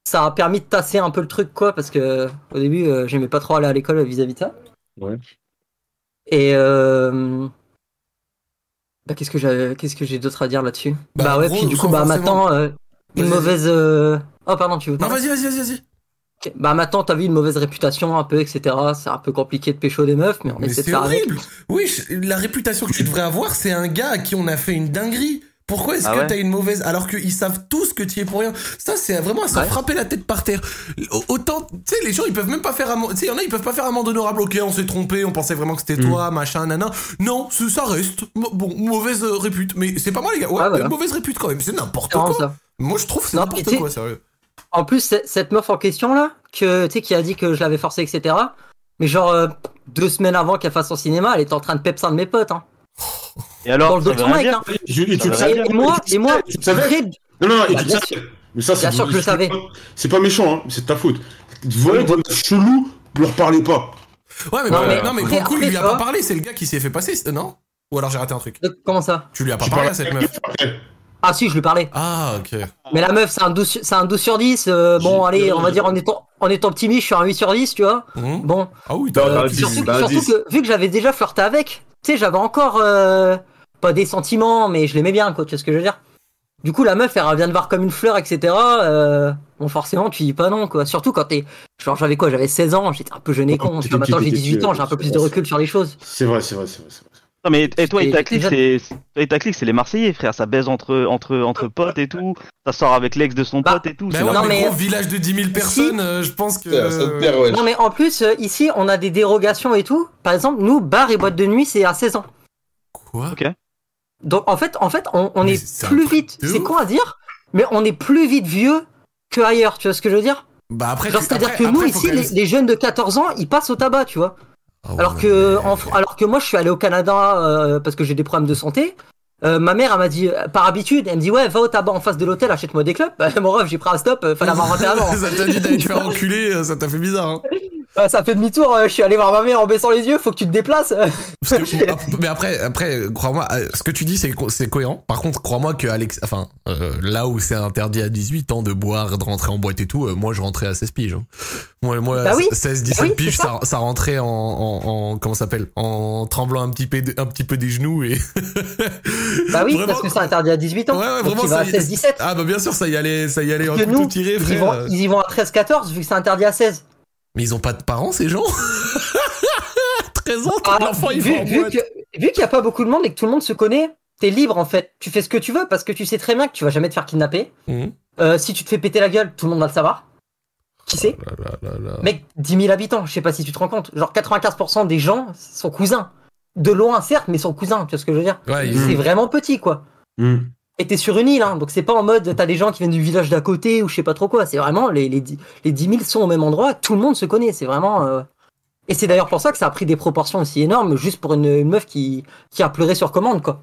ça a permis de tasser un peu le truc, quoi, parce que au début, euh, j'aimais pas trop aller à l'école vis-à-vis de ça. Ouais. Et euh... bah, qu'est-ce que j'ai, qu'est-ce que j'ai d'autre à dire là-dessus? Bah, Bah, ouais, gros, puis du coup, bah forcément- maintenant, euh, une mauvaise. euh, Oh pardon, tu veux Non, vas-y, vas-y, vas-y, vas-y. Ok. Bah maintenant, t'as vu une mauvaise réputation un peu, etc. C'est un peu compliqué de pécho des meufs, mais on Mais essaie de c'est faire avec. horrible. Oui, je- la réputation que tu devrais avoir, c'est un gars à qui on a fait une dinguerie. Pourquoi est-ce Ah que ouais t'as une mauvaise alors qu'ils savent tous que tu es pour rien? Ça c'est vraiment à se Ouais. frapper la tête par terre. Au- Autant, tu sais, les gens ils peuvent même pas faire amende. Tu sais, y en a ils peuvent pas faire amende honorable. Ok, on s'est trompé, on pensait vraiment que c'était Mm. toi, machin, nana. Non, ça reste. Bon, mauvaise euh, répute, mais c'est pas moi les gars. Ouais, Ah, voilà. mauvaise répute quand même. C'est n'importe quoi. ça. Moi je trouve que c'est n'importe quoi, sérieux. En plus, cette meuf en question là, que tu sais, qui a dit que je l'avais forcé, etc. Mais genre euh, deux semaines avant qu'elle fasse son cinéma, elle était en train de pep un de mes potes. Hein. Et alors, Dans le dos de mec. Hein. Tu le savais Et, et moi, et moi, Tu le savais Non, non, et Bah, tu le savais. Mais ça, c'est Bien sûr que je le savais. C'est pas méchant, hein, c'est de ta faute. Vous voyez, des mecs chelous, leur parlez pas. Ouais, mais, Non, mais- non, mais pour le coup, il lui a pas tu parlé. C'est le gars qui s'est fait passer, c'est- non? Ou alors j'ai raté un truc? Euh, Comment ça? Tu lui as pas Tu parlé à cette meuf? Ah si, je lui parlais. Ah, ok. Mais la meuf, c'est un 12, sur- c'est un 12 sur 10. euh, bon, allez, on va dire en étant, en étant optimiste, je suis un 8 sur 10, tu vois. Mhm. Bon, Ah oui, t'as. dix, surtout, bah, surtout que vu que j'avais déjà flirté avec, tu sais, j'avais encore euh, pas des sentiments, mais je l'aimais bien, quoi. Tu vois ce que je veux dire Du coup, la meuf, elle revient de voir comme une fleur, etc. euh, bon, forcément, tu dis pas non, quoi. Surtout quand t'es, genre, j'avais quoi J'avais 16 ans, j'étais un peu jeune et con. Maintenant, j'ai 18 ans, j'ai un peu plus de recul sur les choses. C'est vrai, c'est vrai, c'est vrai. Non, mais et toi et Et ta clique, c'est toi et ta clique, c'est les Marseillais, frère. Ça baise entre entre entre potes et tout. Ça sort avec l'ex de son Bah, pote et tout. Bah c'est ouais, Non, mais gros, village de 10 000 personnes, euh, je pense que. Ça te perd, ouais. Non, mais en plus, euh, ici, on a des dérogations et tout. Par exemple, nous, bar et boîte de nuit, c'est à 16 ans. Quoi? Ok. Donc en fait, en fait, on, est plus vite. C'est con à dire, mais on est plus vite vieux que ailleurs. Tu vois ce que je veux dire? Bah après, c'est-à-dire après- que nous ici, les jeunes de 14 ans, ils passent au tabac, tu vois. Ah Alors que, mais- en alors que moi, je suis allé au Canada euh, parce que j'ai des problèmes de santé. Euh, ma mère, elle m'a dit, euh, par habitude, elle me dit, ouais, va au tabac en face de l'hôtel, achète-moi des clubs. Bah, mon ref, j'ai pris un stop, euh, fallait avoir inventé avant. ça t'a dit d'aller te faire enculer, euh, ça t'a fait bizarre. Hein. Euh, ça fait demi-tour, euh, je suis allé voir ma mère en baissant les yeux, faut que tu te déplaces. Que- mais après, après, crois-moi, euh, ce que tu dis, c'est c'est cohérent. Par contre, crois-moi que Alex, enfin, euh, là où c'est interdit à 18 ans de boire, de rentrer en boîte et tout, euh, moi, je rentrais à 16 piges. hein. Moi, moi, Bah oui. 16, 17 Bah oui, piges, ça. Ça, rentrait en, en, en comment ça s'appelle, en tremblant un petit peu, un petit peu des genoux et. bah oui, Vraiment, parce que c'est interdit à 18 ans. Ouais, ouais, vraiment, tu vas ça à y- 16-17. Ah bah bien sûr, ça y allait, ça y allait tout, nous, tout tiré, ils y, frère. vont, ils y vont à 13-14 vu que c'est interdit à 16. Mais ils ont pas de parents, ces gens 13 ans, Ah, l'enfant, il vu va en vu boîte. que- vu qu'il n'y a pas beaucoup de monde et que tout le monde se connaît, t'es libre en fait. Tu fais ce que tu veux parce que tu sais très bien que tu vas jamais te faire kidnapper. Mhm. Euh, si tu te fais péter la gueule, tout le monde va le savoir. Qui sait Là, là, là, là. Mec, 10 000 habitants, je sais pas si tu te rends compte. Genre 95% des gens sont cousins. De loin, certes, mais sont cousins, tu vois ce que je veux dire? Ouais, C'est vraiment petit, quoi. Hmm. Et t'es sur une île, hein, donc c'est pas en mode t'as des gens qui viennent du village d'à côté ou je sais pas trop quoi. C'est vraiment les, les, dix- les 10 000 sont au même endroit, tout le monde se connaît. C'est vraiment. euh, Et c'est d'ailleurs pour ça que ça a pris des proportions aussi énormes, juste pour une, une meuf qui, qui a pleuré sur commande, quoi.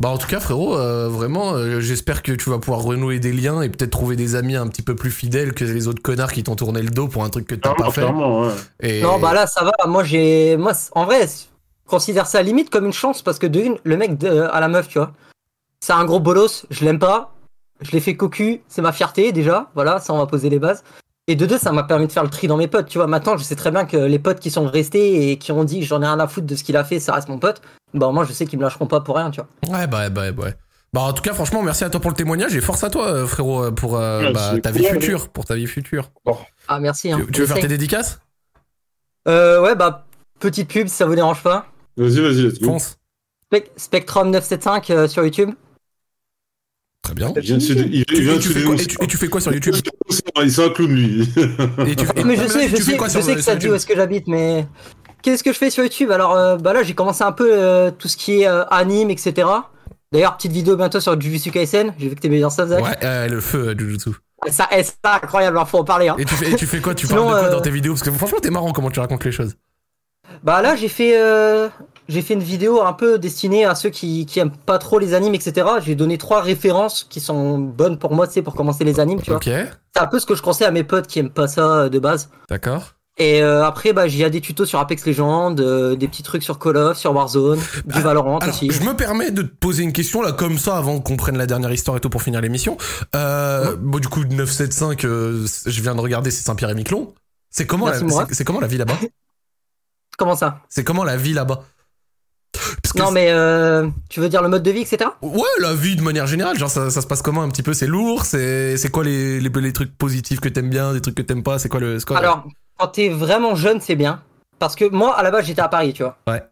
Bah en tout cas frérot, euh, vraiment, euh, j'espère que tu vas pouvoir renouer des liens et peut-être trouver des amis un petit peu plus fidèles que les autres connards qui t'ont tourné le dos pour un truc que t'as pas fait. Clairement, ouais. Et... Non, bah là, ça va. Moi, j'ai. Moi, en vrai, je considère ça limite comme une chance parce que de une, le mec de- à la meuf, tu vois, c'est un gros bolos, je l'aime pas. Je l'ai fait cocu, c'est ma fierté déjà. Voilà, ça, on va poser les bases. Et de deux, ça m'a permis de faire le tri dans mes potes. Tu vois, maintenant, je sais très bien que les potes qui sont restés et qui ont dit j'en ai rien à foutre de ce qu'il a fait, ça reste mon pote. Bah, moi, je sais qu'ils me lâcheront pas pour rien, tu vois. Ouais, bah, bah, ouais. Bah, en tout cas, franchement, merci à toi pour le témoignage et force à toi, euh, frérot, euh, pour euh, bah, ta vie future. Pour ta vie future. Ah, merci. Hein. Tu, tu veux faire tes dédicaces? Euh, ouais, bah, petite pub si ça vous dérange pas. Vas-y, vas-y, let's go. Fonce. Spec- Spectrum 975 euh, sur YouTube. Très bien. Il vient de se dé- il- il Tu- vient et, tu fais quoi, et, dénoncer. tu, et tu fais quoi sur YouTube Il c'est un clown, lui. Et tu fais- Mais je non, sais, je sais, je sais que ça dit où est-ce que j'habite, mais qu'est-ce que je fais sur YouTube? Alors, euh, bah là, j'ai commencé un peu euh, tout ce qui est euh, anime, etc. D'ailleurs, petite vidéo bientôt sur Jujutsu Kaisen. J'ai vu que t'aimais bien ça, Zach. Ouais, euh, le feu, Jujutsu. Ça, c'est incroyable, hein, faut en parler. Hein. Et tu fais, et tu fais quoi? Tu Sinon, parles de quoi dans tes vidéos? Parce que franchement, t'es marrant comment tu racontes les choses. Bah là, j'ai fait, euh, j'ai fait une vidéo un peu destinée à ceux qui, qui aiment pas trop les animes, etc. J'ai donné trois références qui sont bonnes pour moi, sais, pour commencer les animes, tu vois. Ok, C'est un peu ce que je conseille à mes potes qui aiment pas ça euh, de base. d'accord. Et euh, après, bah, j'ai des tutos sur Apex Legends, euh, des petits trucs sur Call of, sur Warzone, du Valorant Alors, aussi. je me permets de te poser une question là, comme ça, avant qu'on prenne la dernière histoire et tout pour finir l'émission. Euh, bon, du coup, 975, euh, je viens de regarder, c'est Saint-Pierre et Miquelon. C'est comment, la, c'est- c'est comment la vie là-bas? Comment ça? C'est comment la vie là-bas? Parce que Non, mais euh, tu veux dire le mode de vie, etc. Ouais, la vie de manière générale, genre ça, ça se passe comment un petit peu? C'est lourd? C'est c'est quoi les, les, les trucs positifs que t'aimes bien, des trucs que t'aimes pas? C'est quoi le quoi, Alors, quand t'es vraiment jeune, c'est bien. Parce que moi, à la base, j'étais à Paris, tu vois. Ouais.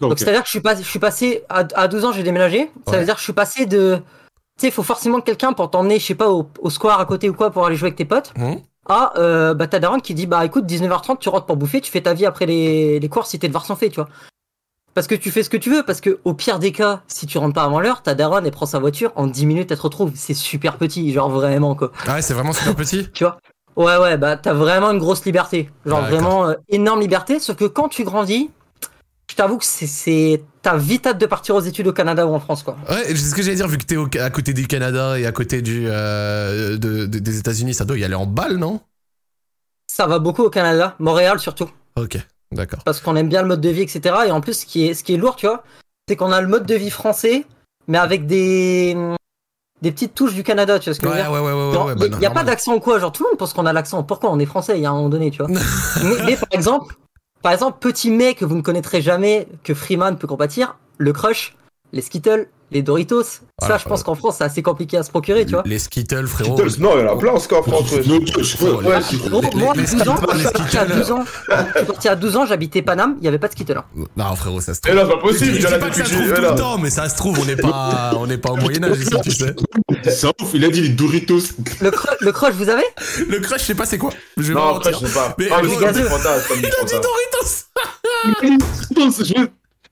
Donc, c'est-à-dire que je suis, pas, je suis passé, à, à 12 ans, j'ai déménagé. Ça Ouais. veut dire que je suis passé de. Tu sais, il faut forcément quelqu'un pour t'emmener, je sais pas, au, au square à côté ou quoi pour aller jouer avec tes potes. Hum Ah, euh, bah, t'as Daron qui dit, bah, écoute, 19h30, tu rentres pour bouffer, tu fais ta vie après les, les cours si tes sont faits, tu vois. Parce que tu fais ce que tu veux, parce que au pire des cas, si tu rentres pas avant l'heure, ta daronne, elle prend sa voiture, en 10 minutes, elle te retrouve. C'est super petit, genre vraiment, quoi. Ah ouais, c'est vraiment super petit? Tu vois? Ouais, ouais, bah t'as vraiment une grosse liberté. Genre vraiment euh, énorme liberté. Sauf que quand tu grandis, je t'avoue que c'est- c'est. T'as vite hâte de partir aux études au Canada ou en France, quoi. Ouais, c'est ce que j'allais dire, vu que t'es au- à côté du Canada et à côté du, euh, de- de- des États-Unis, ça doit y aller en balle, non? Ça va beaucoup au Canada, Montréal surtout. Ok, d'accord. Parce qu'on aime bien le mode de vie, etc. Et en plus, ce qui est, ce qui est lourd, tu vois, c'est qu'on a le mode de vie français, mais avec des. des petites touches du Canada, tu vois ce que je veux dire ouais, ouais, ouais, ouais, y- bah, y, a pas d'accent ou quoi, genre tout le monde pense qu'on a l'accent. Pourquoi on est français Il y a un moment donné, tu vois. mais, mais par exemple, par exemple, petit mec que vous ne connaîtrez jamais, que Freeman peut compatir, le crush, les Skittles, les Doritos. Voilà, ça, je pense qu'en France, c'est assez compliqué à se procurer, tu vois. Les Skittles, frérot. Skittles, non, il y en a plein encore en France. ouais. Frérot, Ouais, les- les- moi, les à 12 ans, les à Skittles. 12 ans, je suis parti à 12 ans, j'habitais Paname, il n'y avait pas de Skittles. hein. Non, frérot, ça se trouve. là, c'est pas possible, il y en a que depuis que- tout le temps, mais ça se trouve, on n'est pas, on n'est pas au Moyen-Âge ici, tu sais. C'est ouf, il a dit les Doritos. Le, cru- le crush, vous avez? Le crush, je sais pas c'est quoi. Je Non, pas après, mentir. je sais pas. Mais- Ah, mais c'est comme comme du Fanta. Doritos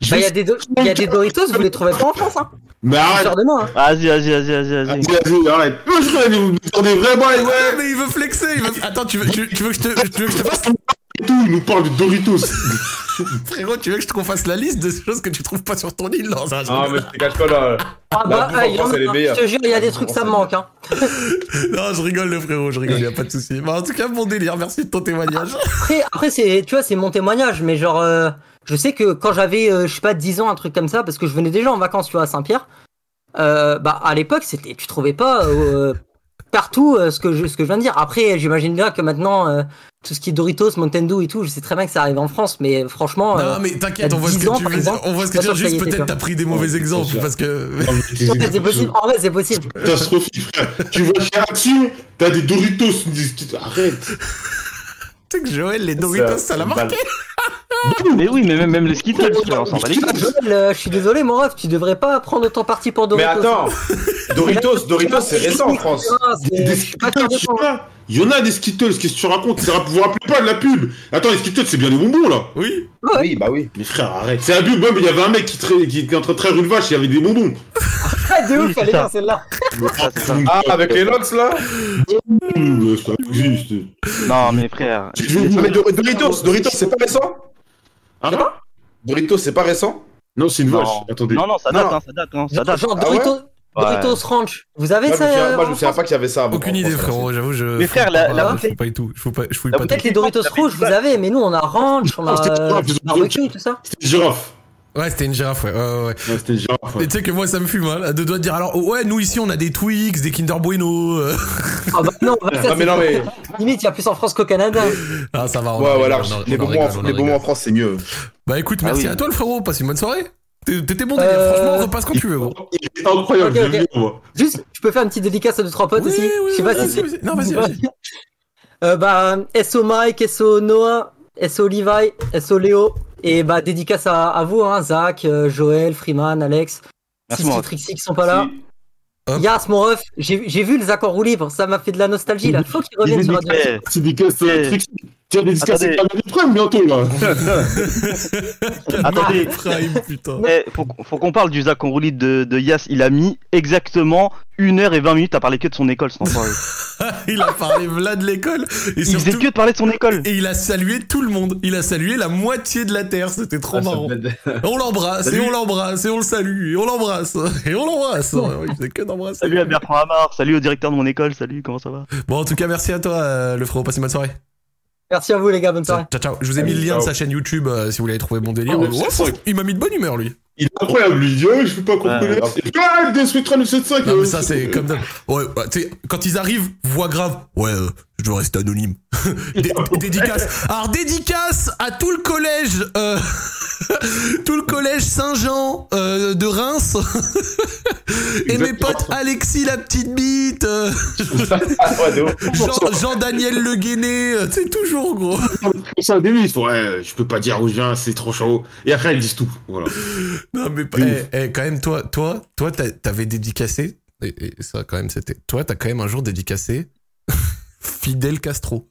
Je- Bah, il y, a des Do- il y a des Doritos, vous les trouvez pas en France, hein. Mais arrête, Sors de moi, hein. Vas-y, vas-y, vas-y, vas-y, vas-y. vas-y, vas-y, arrête. Vous attendez vraiment, Ouais, ouais, mais il veut flexer. Il veut... Attends, tu veux, tu, tu veux que je te, tu veux que je te fasse il nous parle de Doritos. Frérot, tu veux que je te fasse la liste de choses que tu trouves pas sur ton île Non, ça, je Ah, mais je te cache pas là. Ah bah, ah, il en a, je te jure, il y a des trucs, ça me manque, hein. non, je rigole, le frérot, je rigole, y a pas de souci. Bah, en tout cas, bon délire, merci de ton témoignage. Après, après c'est, tu vois, c'est mon témoignage, mais genre, euh, je sais que quand j'avais, euh, je sais pas, 10 ans, un truc comme ça, parce que je venais déjà en vacances, tu vois, à Saint-Pierre, euh, bah, à l'époque, c'était, tu trouvais pas euh, partout euh, ce, que je, ce que je viens de dire. Après, j'imagine bien que maintenant, euh, tout ce qui est Doritos, Mountain Dew et tout, je sais très bien que ça arrive en France, mais franchement. euh, Non, mais t'inquiète, on voit ce 10 que ans, tu veux dire. exemple, On voit ce que tu veux Juste peut-être t'as pris des mauvais exemples parce que. c'est possible. En vrai, c'est possible. Catastrophique, frère. Tu vois chez Action, t'as des Doritos. Arrête. Tu sais que Joël, les Doritos, ça l'a marqué. Mais oui, mais même, même les Skittles, on s'en bat les couilles. Joël, euh, je suis désolé, mon ref, tu devrais pas prendre autant parti pour Mais Doritos. attends, Doritos, Doritos, c'est récent en France. Ah, Des je pas il y en a. Des Skittles, qu'est-ce que tu racontes? Ça, Vous vous rappelez pas de la pub Attends, les Skittles, c'est bien des bonbons, là. Oui. Oui, bah oui. Mais frère, arrête. C'est un pub, ouais, mais il y avait un mec qui, tra- qui était en train de traire une vache, il y avait des bonbons. Ah, de ouf, c'est elle est bien celle-là. Ah, avec les Lox là? Mmh, ça existe. Non, mais frère. Mais Doritos, Doritos, c'est pas récent? Hein Doritos, c'est pas récent Non, c'est une Non. vache. Attendez. Non, non, ça date, Non. hein, ça date, hein, ça Genre, date. genre Ah ouais Doritos, Ranch. Vous avez Moi, je ça me souviens- euh, moi, je me en souviens France pas qu'il y avait ça. avant. Aucune idée, frérot, j'avoue, je. Mais frère, la- la je bouteille- pas du tout. Je fouille pas, je fouille La pas Peut-être les Doritos rouges, vous avez, mais nous on a Ranch, on a Ah, euh, barbecue et tout ça. C'était girafe. Ouais, c'était une girafe, ouais. ouais, ouais, ouais. Ouais, c'était une girafe. ouais. Et tu sais que moi, ça me fume, hein, deux doigts de dire alors, ouais, nous ici, on a des Twix, des Kinder Bueno. euh. Ah bah non, bah, ça, mais non, mais. limite, il y a plus en France qu'au Canada. Ah, ça va, on Ouais, rigole, voilà. on Les on en bonbons en- on en France, c'est mieux. Bah écoute, Ah merci oui. à toi, le frérot. Passe une bonne soirée. T'es- T'étais bon délire. Euh, Franchement, repasse quand tu veux, gros. Il est incroyable, moi. Juste, je peux faire une petite dédicace à deux trois potes Oui, aussi. oui, je sais pas si c'est. Non, vas-y, vas-y. Euh, bah, SO Mike, SO Noah, SO Levi, SO Léo. Et bah, dédicace à, à vous, hein, Zach, euh, Joël, Freeman, Alex. Trixie qui sont pas là. Hop. Yas, mon ref, j'ai vu les accords roue libre, ça m'a fait de la nostalgie là. Faut qu'ils reviennent sur Radio. Eh. euh, Trixie. Tiens, Attendez. avec des prêts bientôt, là. Attendez. Prime, putain. eh, faut, faut qu'on parle du Zach Roulis de, de Yas. Il a mis exactement 1h20 minutes à parler que de son école, cet enfoiré. il a parlé Vlad de l'école. Et Il faisait que de parler de son école. Et il a salué tout le monde. Il a salué la moitié de la Terre. C'était trop Ah, marrant. On l'embrasse, et on l'embrasse, et on le salue, et on l'embrasse, et on l'embrasse. Il faisait que d'embrasser. Salut à Bertrand Hamar, salut au directeur de mon école, salut, comment ça va? Bon, en tout cas, merci à toi, euh, le frérot. Passez une bonne soirée. Merci à vous, les gars, bonne soirée. Ciao, ciao. Je vous ai mis le lien de sa chaîne YouTube euh, si vous voulez trouver mon délire. Ah, Oh, il m'a mis de bonne humeur, lui. Il est incroyable, lui. Il dit, ouais, je peux pas comprendre. Ouais. Ah, des Sweetrun 75. Non, mais ça, c'est comme. Ouais, tu sais, quand ils arrivent, voix grave. Ouais, euh, je dois rester anonyme. Dé- dédicace. Alors, dédicace à tout le collège, euh, tout le collège Saint-Jean euh, de Reims. Et mes potes Alexis la petite bite, euh, ouf. Jean- Jean-Daniel Le Guéné, euh, sais, toujours, gros. Ça, ouais, je peux pas dire où je viens, c'est trop chaud. Et après, ils disent tout. Voilà. Non, mais eh, eh, quand même, toi, toi, toi, t'avais dédicacé, et, et ça, quand même, c'était. Toi, t'as quand même un jour dédicacé Fidel Castro.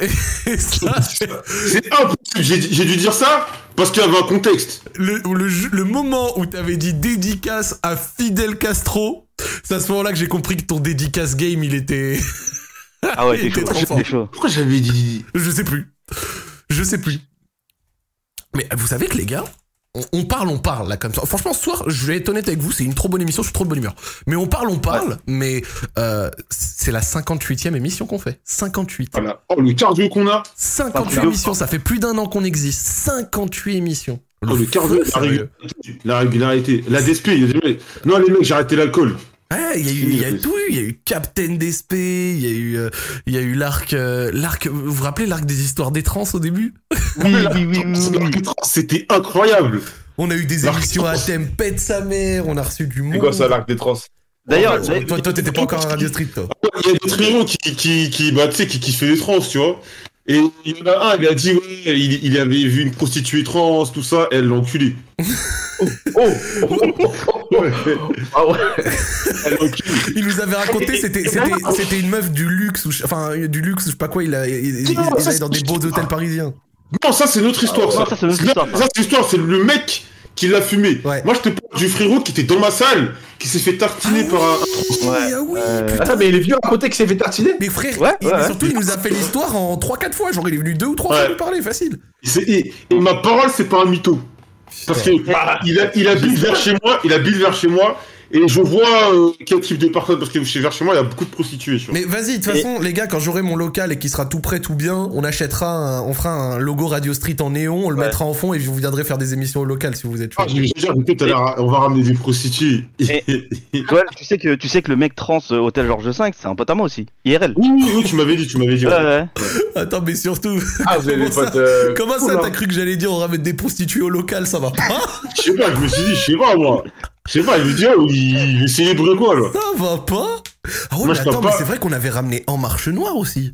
Et, et ça, c'est impossible. J'ai dû dire ça parce qu'il y avait un contexte. le, le, jeu- le moment où t'avais dit dédicace à Fidel Castro, c'est à ce moment-là que j'ai compris que ton dédicace game, il était. Ah ouais, il t'es était chaud, trop fort. t'es chaud. Pourquoi j'avais dit. Je sais plus. Je sais plus. Mais vous savez que les gars, on, on parle, on parle là comme ça. Franchement, ce soir, je vais être honnête avec vous, c'est une trop bonne émission, je suis trop de bonne humeur. Mais on parle, on parle, mais euh, c'est la 58e émission qu'on fait. 58. Voilà. Oh, le cardio qu'on a. 58 Pas émissions, ça fait plus d'un an qu'on existe. 58 émissions. Oh, le cardio, la régularité. La régularité. La DSP. Non, les mecs, j'ai arrêté l'alcool. Ouais, il y a eu, il y a tout eu. Il y a eu Captain d'SP, il y a eu, euh, il y a eu l'arc, euh, l'arc. Vous vous rappelez l'arc des histoires des trans au début? Oui, oui, oui, oui, oui. C'était incroyable. On a eu des émissions à thème pète sa mère, on a reçu du monde. C'est quoi ça, l'arc des trans? D'ailleurs, toi, toi, t'étais pas encore à Radio Street, toi. Il y a d'autres héros qui, qui, qui, bah, tu sais, qui, qui fait les trans, tu vois. Et il y en a un, il a dit, ouais, il, il avait vu une prostituée trans, tout ça, elle l'a enculé. Oh Ah ouais Elle l'a enculé. Il nous avait raconté, c'était, c'était, une meuf du luxe, ou enfin, du luxe, je sais pas quoi, il, a, il, il- il Non, ça, allait dans des beaux hôtels parisiens. Non, ça, c'est notre histoire, Ah, ça. ça, c'est notre Là, histoire, ça. Ça, c'est l'histoire, c'est le mec qui l'a fumé. Ouais. Moi, je te parle du frérot qui était dans ma salle, qui s'est fait tartiner par un. Ouais, ah oui. Euh, Attends, mais il est venu raconter qu'il s'est fait tartiner Mais frère, Ouais, mais surtout, il nous a fait l'histoire en 3-4 fois. Genre, il est venu deux ou trois fois nous parler, facile. Et, et ma parole, c'est pas un mytho. Parce que Ah. il a, il habite vers chez moi, il habite vers chez moi, et je vois euh, quel type de personne, parce que chez vers chez moi, il y a beaucoup de prostituées. tu vois. Mais vas-y, de toute Et- façon, les gars, quand j'aurai mon local et qu'il sera tout prêt, tout bien, on achètera, un- on fera un logo Radio Street en néon, on le Ouais. mettra en fond et vous viendrez faire des émissions au local si vous êtes chaud. Ah, je la- on va ramener des prostituées. Et- tu sais que tu sais que le mec trans euh, hôtel Georges V, c'est un pote à moi aussi. IRL. Oui, oui, oui, tu m'avais dit, tu m'avais dit. Ouais, ouais. Attends, mais surtout, Ah, vous avez des Comment ça potes. euh, comment ça cool, t'as hein. cru que j'allais dire on ramène des prostituées au local, ça va pas? Je sais pas, je me suis dit, je sais pas, moi. Je sais pas, il me dit, oh, il, il de quoi, là. Ça va pas Ah ouais, Moi, mais je attends, mais pas. c'est vrai qu'on avait ramené En Marche Noire aussi.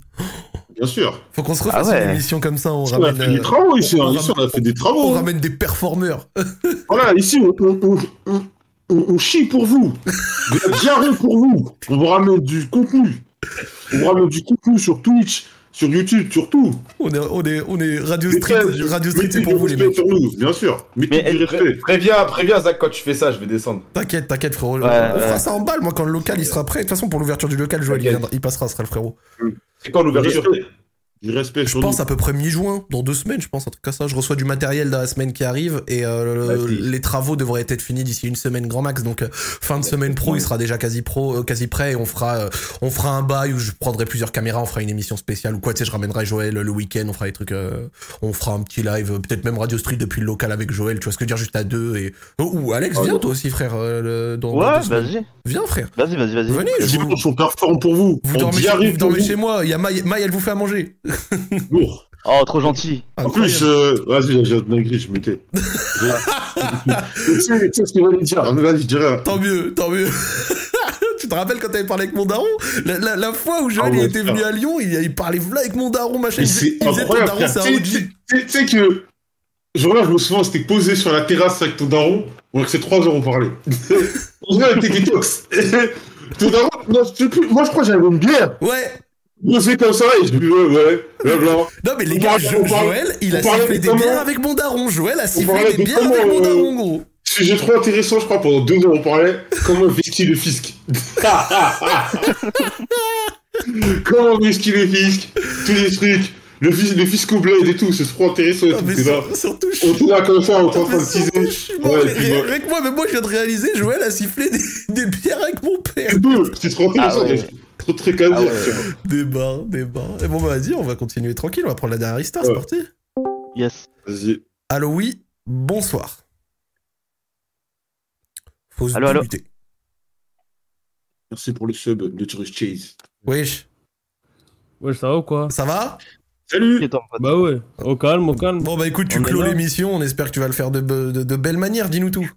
Bien sûr. Faut qu'on se refasse Ah ouais. une émission comme ça, on On a ramène, fait des euh, travaux ici, hein. on Ici, on a fait des on travaux. hein. ramène des performeurs. Voilà, ici, on, on, on, on, on- on chie pour vous. De la diarrhée pour vous. On vous ramène du contenu. On vous ramène du contenu sur Twitch, sur YouTube, sur tout. On est, on est, on est Radio Mais Street, Radio Street c'est pour vous les mecs. sur nous, bien sûr. Mettez Mais du Pré-. Préviens, préviens Zach quand tu fais ça, je vais descendre. T'inquiète, t'inquiète frérot. Ouais, on fera ça en balle moi quand le local il sera prêt. De toute façon pour l'ouverture du local, Joël il, passera, ce sera le frérot. C'est quand l'ouverture. Du respect Je pense nous. à peu près mi-juin, dans deux semaines, je pense, un truc comme ça. Je reçois du matériel dans la semaine qui arrive et euh, Bah, le- les travaux devraient être finis d'ici une semaine grand max. Donc euh, fin de semaine pro, il sera déjà quasi pro, euh, quasi prêt et on fera, euh, on fera un bail où je prendrai plusieurs caméras, on fera une émission spéciale ou quoi. Tu sais, je ramènerai Joël le week-end, on fera des trucs, euh, on fera un petit live, euh, peut-être même Radio Street depuis le local avec Joël. Tu vois ce que je veux dire, juste à deux et oh, ou Alex, Ah, viens toi aussi frère. euh, le- dans, Ouais, vas-y. Viens frère. Vas-y, vas-y, vas-y. Venez, Les je vous, sont performants pour vous. vous On dormez, chez, diarrhée vous pour dormez vous. chez moi. Il y a Maï, Maï, elle vous fait à manger. Lourd. Oh, trop gentil. En plus, euh, vas-y, j'ai dinguerie, je m'étais. Tu sais tu sais ce qu'il va lui dire. Vas-y, je dirais. Tant mieux, tant mieux. tu te rappelles quand t'avais parlé avec mon daron? La, la- la fois où Joël Ah ouais, était venu à Lyon, il, il parlait v'là avec mon daron, machin. Il disait, c'est il disait, ton daron, c'est un Tu sais- OG. tu sais- tu sais que. Je me souviens, c'était posé sur la terrasse avec ton daron. On restait trois heures, on parlait. On se avec tes détox. Ton daron, non, je sais plus. Moi, je crois que j'avais une bière. Ouais. On fait comme ça et je dis, ouais, ouais, blabla. Non mais les gars, Joël, il a sifflé de des comment- bières avec mon daron. Joël a sifflé des de bières avec mon euh, daron, gros. Sujet trop intéressant, je crois, pendant deux heures, on parlait comment vesquiller le fisc. comment vesquiller le fisc, tous les trucs, le, fis le fisc au bled et tout, c'est trop intéressant. et Ah, tout, mais là. surtout, je On était là comme ça, on était en train de teaser. je suis. Ouais, que moi, mais moi je viens de réaliser, Joël a sifflé des, des bières avec mon père. C'est trop intéressant, Ah ouais. De trucs à dire. Ah ouais. tu vois. Des barres, des barres. Et bon bah vas-y, on va continuer tranquille, on va prendre la dernière histoire, c'est Ouais. parti. Yes. Vas-y. Allô oui, bonsoir. Faut se Allô, allô. débuter. Merci pour le sub, de Tourist Chase. Wesh, Ouais, ça va ou quoi? Ça va? Salut ton Bah ouais, au calme, au calme. Bon bah écoute, tu On clôt l'émission, on espère que tu vas le faire de, be- de, de belle manière, dis-nous tout.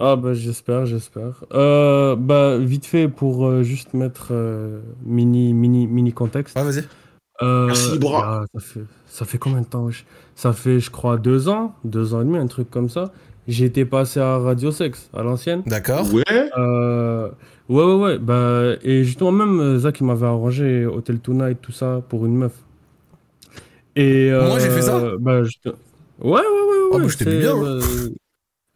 Ah bah j'espère, j'espère. Euh, bah vite fait pour euh, juste mettre euh, mini mini mini contexte. Ouais, vas-y. Euh, Merci, bah, ça fait ça fait combien de temps wesh? Ça fait je crois deux ans, deux ans et demi, un truc comme ça. J'ai été passé à Radio Sex à l'ancienne. D'accord. Ouais Euh, ouais ouais ouais. Bah et justement même Zach il m'avait arrangé Hotel Tonight tout ça pour une meuf. Et euh, Moi, j'ai fait ça Bah je Ouais ouais ouais ouais. Ah, bah, je bien, euh,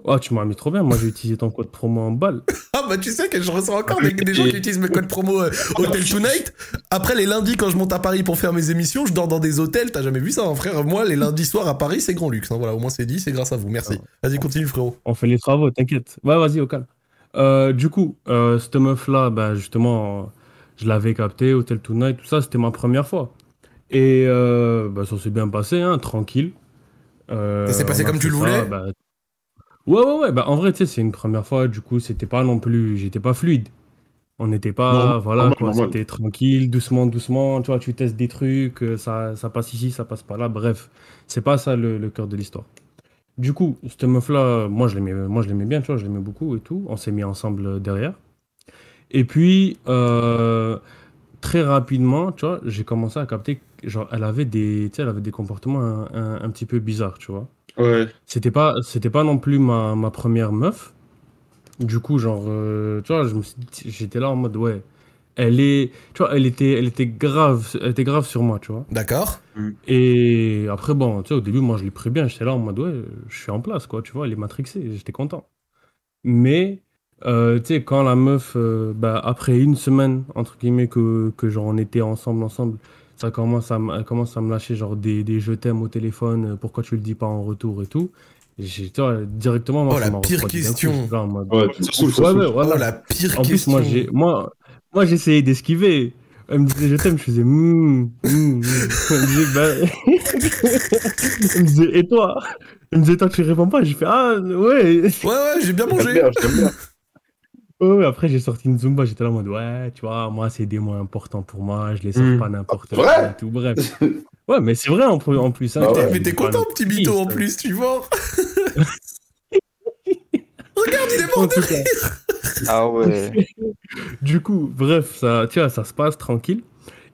Oh, tu m'as mis trop bien. Moi, j'ai utilisé ton code promo en balle. Ah bah tu sais que je ressens encore des, des gens qui utilisent mes codes promo euh, Hotel Tonight. Après les lundis quand je monte à Paris pour faire mes émissions, je dors dans des hôtels. T'as jamais vu ça, hein, frère? Moi les lundis soirs à Paris c'est grand luxe. hein. Voilà, au moins c'est dit, c'est grâce à vous. Merci. Vas-y continue frérot. On fait les travaux, t'inquiète. Ouais, vas-y, au calme. Euh, du coup, euh, cette meuf-là, bah, justement, je l'avais capté, Hotel Tonight, tout ça, c'était ma première fois. Et euh, bah, ça s'est bien passé, hein, tranquille. Euh, Ça s'est passé comme tu le ça, voulais? bah, Ouais, ouais, ouais. Bah, en vrai, tu sais, c'est une première fois, du coup, c'était pas non plus. J'étais pas fluide. On n'était pas. Voilà, normal, quoi. C'était tranquille, doucement, doucement. Tu vois, tu testes des trucs, euh, ça, ça passe ici, ça passe pas là. Bref, c'est pas ça le, le cœur de l'histoire. Du coup, cette meuf-là, moi, je l'aimais, moi, je l'aimais bien, tu vois, je l'aimais beaucoup et tout. On s'est mis ensemble euh, derrière. Et puis, euh, très rapidement, tu vois, j'ai commencé à capter, que, genre, elle avait des, tu sais, elle avait des comportements un, un- un petit peu bizarres, tu vois. Ouais. C'était pas, c'était pas non plus ma, ma première meuf. Du coup, genre, euh, tu vois, je me suis dit- j'étais là en mode, ouais, elle est, tu vois, elle était, elle était grave, elle était grave sur moi, tu vois. D'accord. Et après, bon, tu sais, au début, moi, je l'ai pris bien. J'étais là en mode, ouais, je suis en place, quoi, tu vois, elle est matrixée, j'étais content. Mais, euh, tu sais, quand la meuf, euh, bah, après une semaine, entre guillemets, que, que genre, on était ensemble, ensemble, ça commence à, commence à me lâcher, genre, des, des je t'aime au téléphone, euh, pourquoi tu le dis pas en retour et tout. Et j'ai, directement, moi, Oh, ça la m'a pire refroidi d'un coup. question. En mode, Ouais, Ouais, saoule. ouais, voilà. Oh la pire En plus, question. moi, j'ai, moi, moi, j'essayais d'esquiver. Elle me disait je t'aime, je faisais hum. Elle me disait, bah... Elle me disait, et toi? Elle me disait, toi, tu réponds pas? J'ai fait, ah, ouais. Ouais ouais, j'ai bien J'aime mangé. Ouais, après, j'ai sorti une Zumba. J'étais là en mode, ouais, tu vois, moi, c'est des mots importants pour moi. Je les sors Hmm. pas n'importe Vrai? quoi et tout. Bref. Ouais, mais c'est vrai en, plus- en plus. hein. Bah ouais. Mais t'es content petit mytho en plus, tu vois Regarde, il est mort de cas, Ah ouais. Du coup, bref, ça, tu vois, ça se passe tranquille.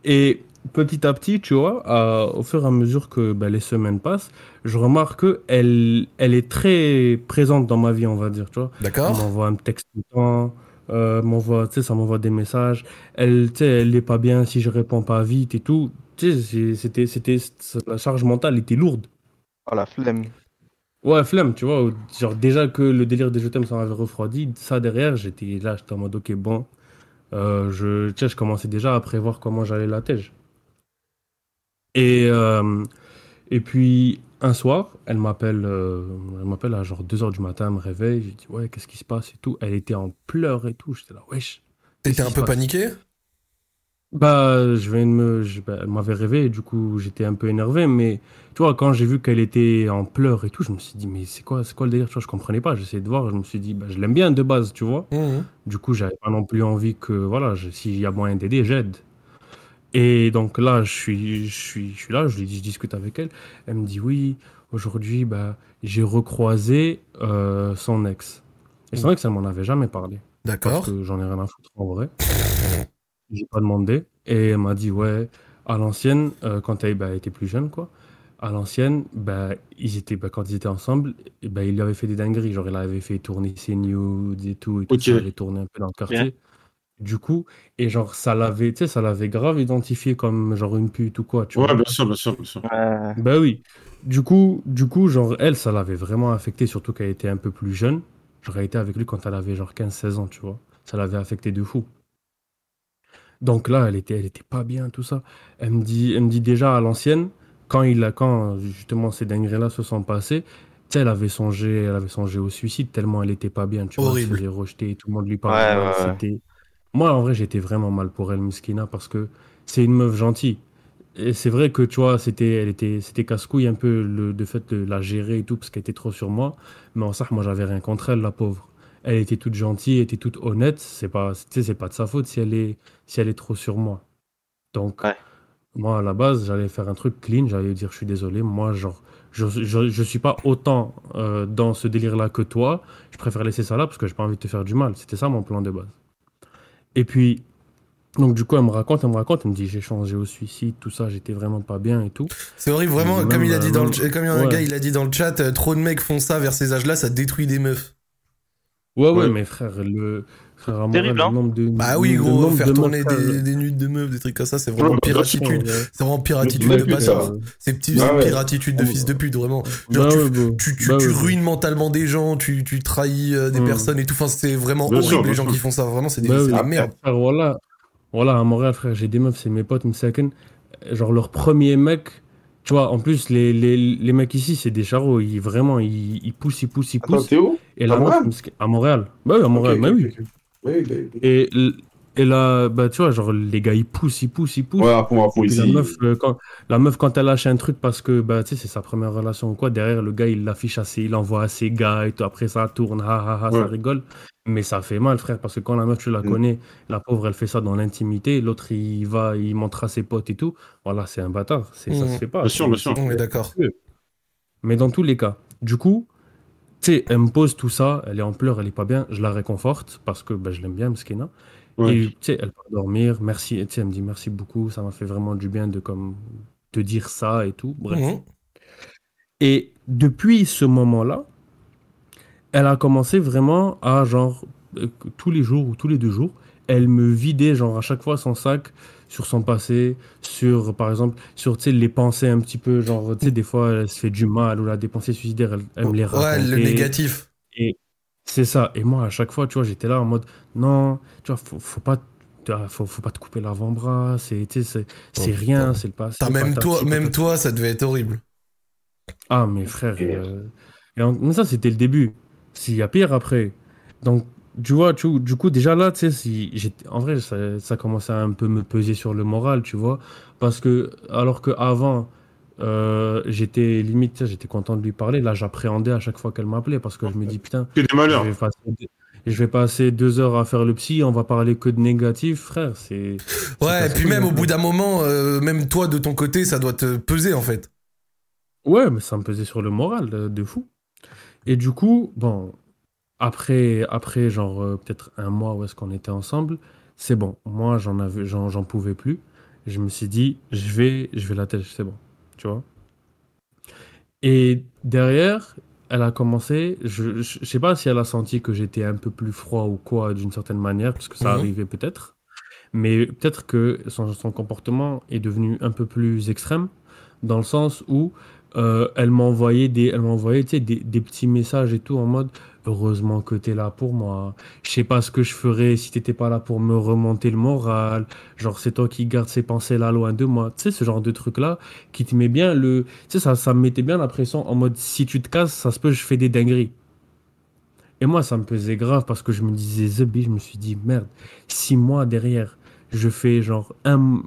Et petit à petit, tu vois, à- au fur et à mesure que bah, les semaines passent, je remarque qu'elle elle est très présente dans ma vie, on va dire, tu vois. Elle D'accord. m'envoie un texte tout le temps, euh, m'envoie, tu sais, ça m'envoie des messages. Elle, tu sais, elle est pas bien si je réponds pas vite et tout. Tu sais, c'était, c'était, la charge mentale était lourde. Oh la flemme. Ouais, flemme, tu vois. Genre, déjà que le délire des je t'aime, ça m'avait refroidi. Ça, derrière, j'étais là, j'étais en mode, ok, bon. Euh, je, tu sais, je commençais déjà à prévoir comment j'allais la tège. Et, euh, et puis, un soir, elle m'appelle euh, elle m'appelle à genre 2h du matin, elle me réveille. J'ai dit, ouais, qu'est-ce qui se passe et tout. Elle était en pleurs et tout. J'étais là, wesh. T'étais un peu paniqué? Bah, je viens de me. je- bah, elle m'avait rêvé et du coup, j'étais un peu énervé. Mais tu vois, quand j'ai vu qu'elle était en pleurs et tout, je me suis dit, mais c'est quoi, c'est quoi le délire? Tu vois, je comprenais pas. J'essayais de voir. Je me suis dit, bah, je l'aime bien de base, tu vois. Mhm. Du coup, j'avais pas non plus envie que, voilà, s'il y a moyen d'aider, j'aide. Et donc là, je suis, je suis, je suis là, je, lui dis- je discute avec elle. Elle me dit, oui, aujourd'hui, bah, j'ai recroisé euh, son ex. Et son ex, elle m'en avait jamais parlé. D'accord. Parce que j'en ai rien à foutre en vrai. J'ai pas demandé. Et elle m'a dit, ouais, à l'ancienne, euh, quand elle bah, était plus jeune, quoi, à l'ancienne, bah, ils étaient, bah, quand ils étaient ensemble, et bah, il lui avait fait des dingueries. Genre, il avait fait tourner ses nudes et tout. Et tout Ok. ça, il avait tourné un peu dans le quartier. Du coup, et genre, ça l'avait, tu sais, ça l'avait grave identifié comme genre une pute ou quoi, tu Ouais, vois. bien sûr, bien sûr, bien sûr. Bah oui. Du coup, du coup, genre, elle, ça l'avait vraiment affecté, surtout qu'elle était un peu plus jeune. J'aurais été avec lui quand elle avait genre 15-16 ans, tu vois. Ça l'avait affecté de fou. Donc là, elle était, elle était pas bien, tout ça. Elle me dit, elle me dit déjà à l'ancienne, quand il a, quand justement ces dingueries-là se sont passées, tu sais, elle avait songé, elle avait songé au suicide tellement elle était pas bien, tu vois. Elle se Horrible. faisait rejeter, tout le monde lui parlait. Ouais, ouais, ouais. Moi, en vrai, j'étais vraiment mal pour elle, Miskina, parce que c'est une meuf gentille. Et c'est vrai que, tu vois, c'était, elle était, c'était casse-couille un peu le, de fait de la gérer et tout, parce qu'elle était trop sur moi. Mais en ça, moi, j'avais rien contre elle, la pauvre. Elle était toute gentille, elle était toute honnête. C'est pas, c'est pas de sa faute si elle est, si elle est trop sur moi. Donc, moi, à la base, j'allais faire un truc clean, j'allais dire, je suis désolé, moi, genre, je, je, je suis pas autant euh, dans ce délire-là que toi. Je préfère laisser ça là parce que j'ai pas envie de te faire du mal. C'était ça mon plan de base. Et puis, donc du coup, elle me raconte, elle me raconte, elle me dit, j'ai changé au suicide, tout ça, j'étais vraiment pas bien et tout. C'est horrible, vraiment, Même, comme il a dit euh, dans le, comme il y a un ouais. gars, il a dit dans le chat, euh, trop de mecs font ça vers ces âges-là, ça détruit des meufs. Ouais, ouais, Ouais. mais frère, le. Frère, à Terrible, hein. nombre de. Bah oui, gros, faire de tourner meufs, des, des nudes de meufs, des trucs comme ça, c'est Ouais, vraiment bah, attitude. sûr, ouais. C'est vraiment pire attitude Ouais, de bâtard. C'est petit- Bah ouais. attitude de fils de pute, vraiment. Genre, Bah tu, ouais, bah. tu, tu, Bah tu ouais. ruines mentalement des gens, tu, tu trahis euh, des Mm. personnes et tout. Enfin, c'est vraiment horrible sûr, les gens sûr. qui font ça. Vraiment, c'est des- Bah c'est oui. la merde. Frère, voilà. Voilà, à Montréal, frère, j'ai des meufs, c'est mes potes, Msaken. Genre, leur premier mec, tu vois, en plus, les, les, les mecs ici, c'est des charros. Ils, vraiment, ils, ils poussent, ils poussent, ils Attends, poussent. t'es où? Et À la meuf, Montréal? À Montréal. Bah oui, à Montréal, Ok, bah ok, oui. ok, ok. Oui, oui, oui. Et, et là, bah, tu vois, genre, les gars, ils poussent, ils poussent, ils poussent. Ouais, pour pour la meuf, euh, quand, la meuf, quand elle lâche un truc parce que, bah, tu sais, c'est sa première relation ou quoi, derrière, le gars, il l'affiche assez, il envoie à ses gars et tout. Après, ça tourne, ha, ha, ha, ça rigole. Mais ça fait mal, frère, parce que quand la meuf, tu la Mm. connais, la pauvre, elle fait ça dans l'intimité, l'autre, il va, il montre à ses potes et tout. Voilà, c'est un bâtard. C'est, Ça Mm. se fait pas. Bien sûr, bien sûr. c'est- On est d'accord. mais dans tous les cas, du coup, tu sais, elle me pose tout ça, elle est en pleurs, elle est pas bien, je la réconforte parce que bah, je l'aime bien, Mskina. Ouais. Et tu sais, elle part dormir, merci, tu sais, elle me dit merci beaucoup, ça m'a fait vraiment du bien de comme te dire ça et tout. Bref. Et depuis ce moment-là, elle a commencé vraiment à genre euh, tous les jours ou tous les deux jours, elle me vidait genre à chaque fois son sac sur son passé, sur par exemple sur les pensées un petit peu genre tu sais des fois elle se fait du mal ou là des pensées suicidaires, elle, elle me les Ouais, racontait. le négatif. Et c'est ça. Et moi à chaque fois tu vois j'étais là en mode non tu vois faut, faut pas faut, faut pas te couper l'avant-bras, c'est c'est c'est rien, c'est le passé. Même toi, même toi, ça devait être horrible. Ah, mes frères. euh, et en- mais ça, c'était le début. S'il y a pire après. Donc, tu vois, tu- du coup, déjà là, tu sais, si en vrai, ça, ça commençait à un peu me peser sur le moral, tu vois. Parce que, alors qu'avant, euh, j'étais limite, j'étais content de lui parler. Là, j'appréhendais à chaque fois qu'elle m'appelait parce que je me dis, putain, Que des malheurs. je vais passer deux- je vais passer deux heures à faire le psy, on va parler que de négatif, frère. C'est. Ouais, et puis même au bout d'un moment, euh, même toi de ton côté, ça doit te peser en fait. Ouais, mais ça me pesait sur le moral de fou. Et du coup, bon, après, après genre euh, peut-être un mois où est-ce qu'on était ensemble, c'est bon. Moi, j'en avais, j'en, j'en pouvais plus. Je me suis dit, je vais, je vais la tête, c'est bon, tu vois? Et derrière, elle a commencé, je, je, je sais pas si elle a senti que j'étais un peu plus froid ou quoi d'une certaine manière, parce que ça Mhm. arrivait peut-être. Mais peut-être que son, son comportement est devenu un peu plus extrême, dans le sens où euh, elle m'envoyait des, elle m'envoyait tu sais, des, des petits messages et tout en mode heureusement que t'es là pour moi. Je sais pas ce que je ferais si t'étais pas là pour me remonter le moral. Genre, c'est toi qui gardes ces pensées là loin de moi. Tu sais, ce genre de truc-là qui te met bien le. Tu sais, ça, ça me mettait bien la pression en mode si tu te casses, ça se peut, je fais des dingueries. Et moi, ça me pesait grave parce que je me disais, Zebi, je me suis dit, merde, si moi derrière, je fais genre un,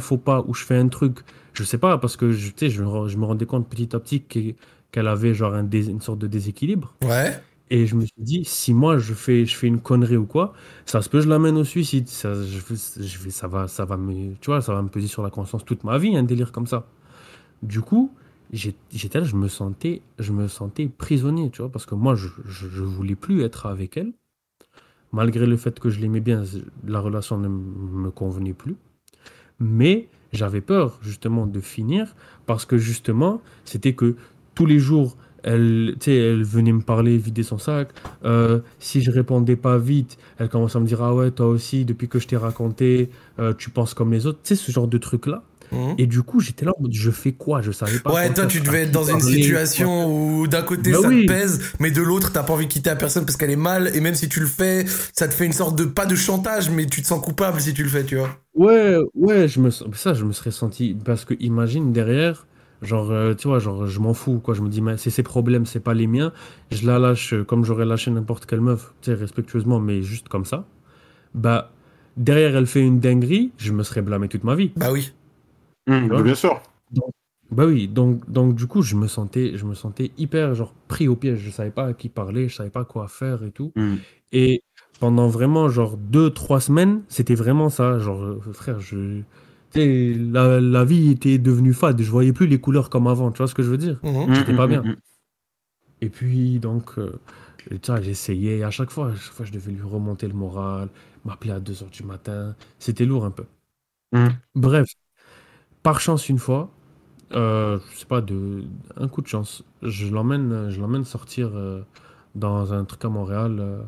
faux pas ou je fais un truc, je sais pas, parce que je, tu je, me- rendais compte petit à petit qu'e- qu'elle avait genre une sorte de déséquilibre. Ouais. Et je me suis dit, si moi je fais, je fais une connerie ou quoi, ça se peut, je l'amène au suicide. Ça, je, je ça va, ça va me, tu vois, ça va me peser sur la conscience toute ma vie, un délire comme ça. Du coup, j'étais là, je me sentais, je me sentais prisonnier, tu vois, parce que moi, je, je, je voulais plus être avec elle, malgré le fait que je l'aimais bien, la relation ne me convenait plus. Mais j'avais peur justement de finir parce que justement, c'était que tous les jours, elle, elle venait me parler, vider son sac. Euh, si je répondais pas vite, elle commence à me dire Ah ouais, toi aussi, depuis que je t'ai raconté, euh, tu penses comme les autres. Tu sais, ce genre de truc-là. Et du coup, j'étais là Je fais quoi? Je savais pas. Mhm. Ouais, toi, tu devais être dans une parler, situation quoi. où d'un côté Bah ça oui. te pèse, mais de l'autre t'as pas envie de quitter la personne parce qu'elle est mal, et même si tu le fais, ça te fait une sorte de pas de chantage, mais tu te sens coupable si tu le fais, tu vois. Ouais, ouais, je me, ça, je me serais senti. Parce que imagine derrière, genre, euh, tu vois, genre, je m'en fous, quoi. Je me dis, mais c'est ses problèmes, c'est pas les miens. Je la lâche comme j'aurais lâché n'importe quelle meuf, tu sais, respectueusement, mais juste comme ça. Bah, derrière, elle fait une dinguerie, je me serais blâmé toute ma vie. Bah oui. Mmh, bien sûr. Donc- bah oui, donc, donc du coup, je me sentais, je me sentais hyper genre pris au piège. Je savais pas à qui parler, je savais pas quoi faire et tout. Mmh. Et pendant vraiment genre deux, trois semaines, c'était vraiment ça. Genre, euh, frère, je, la, la vie était devenue fade. Je voyais plus les couleurs comme avant. Tu vois ce que je veux dire? Mhm. J'étais pas Mmh, bien. mmh, mmh. Et puis donc, euh, j'essayais. À chaque fois, à chaque fois, je devais lui remonter le moral, m'appeler à 2 heures du matin. C'était lourd un peu. Mmh. Bref, par chance une fois, euh, je sais pas, de, un coup de chance, je l'emmène, je l'emmène sortir euh, dans un truc à Montréal. euh,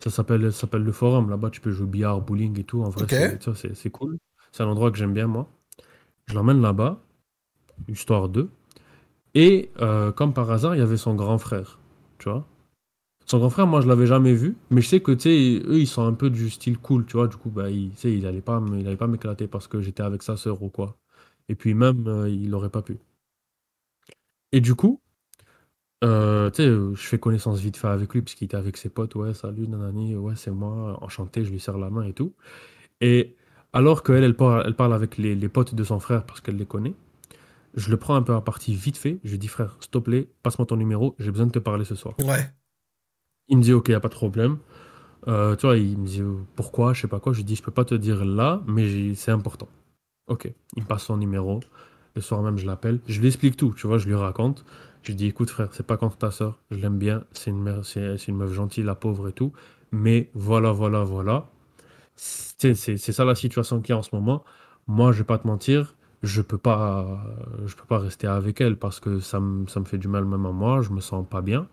ça s'appelle, le Forum. Là-bas, tu peux jouer au billard, bowling et tout. En vrai, Ok. c'est, tu vois, c'est, c'est cool. C'est un endroit que j'aime bien, moi. Je l'emmène là-bas, histoire d'eux. Et euh, comme par hasard, il y avait son grand frère, tu vois. Son grand frère, moi, je l'avais jamais vu, mais je sais que, tu sais, eux, ils sont un peu du style cool, tu vois. Du coup, bah, il, il allait pas, m'éclater parce que j'étais avec sa sœur ou quoi. Et puis même, euh, il aurait pas pu. Et du coup, euh, tu sais, je fais connaissance vite fait avec lui, puisqu'il était avec ses potes. Ouais, salut, nanani, ouais, c'est moi, enchanté, je lui serre la main et tout. Et alors qu'elle, elle parle, elle parle avec les, les potes de son frère parce qu'elle les connaît, je le prends un peu à partie vite fait. Je lui dis, frère, s'il te plaît, passe-moi ton numéro, j'ai besoin de te parler ce soir. Ouais. Il me dit, ok, y a pas de problème. Euh, tu vois, il me dit, pourquoi, je sais pas quoi. Je lui dis, je peux pas te dire là, mais c'est important. Ok, il me passe son numéro. Le soir même, je l'appelle. Je lui explique tout, tu vois, je lui raconte. Je lui dis, écoute, frère, c'est pas contre ta soeur, je l'aime bien, c'est une, mère- c'est c'est une meuf gentille, la pauvre et tout. Mais voilà, voilà, voilà. C'est ça la situation qu'il y a en ce moment. Moi, je vais pas te mentir, je peux pas, je peux pas rester avec elle parce que ça me, ça me fait du mal même à moi, je me sens pas bien.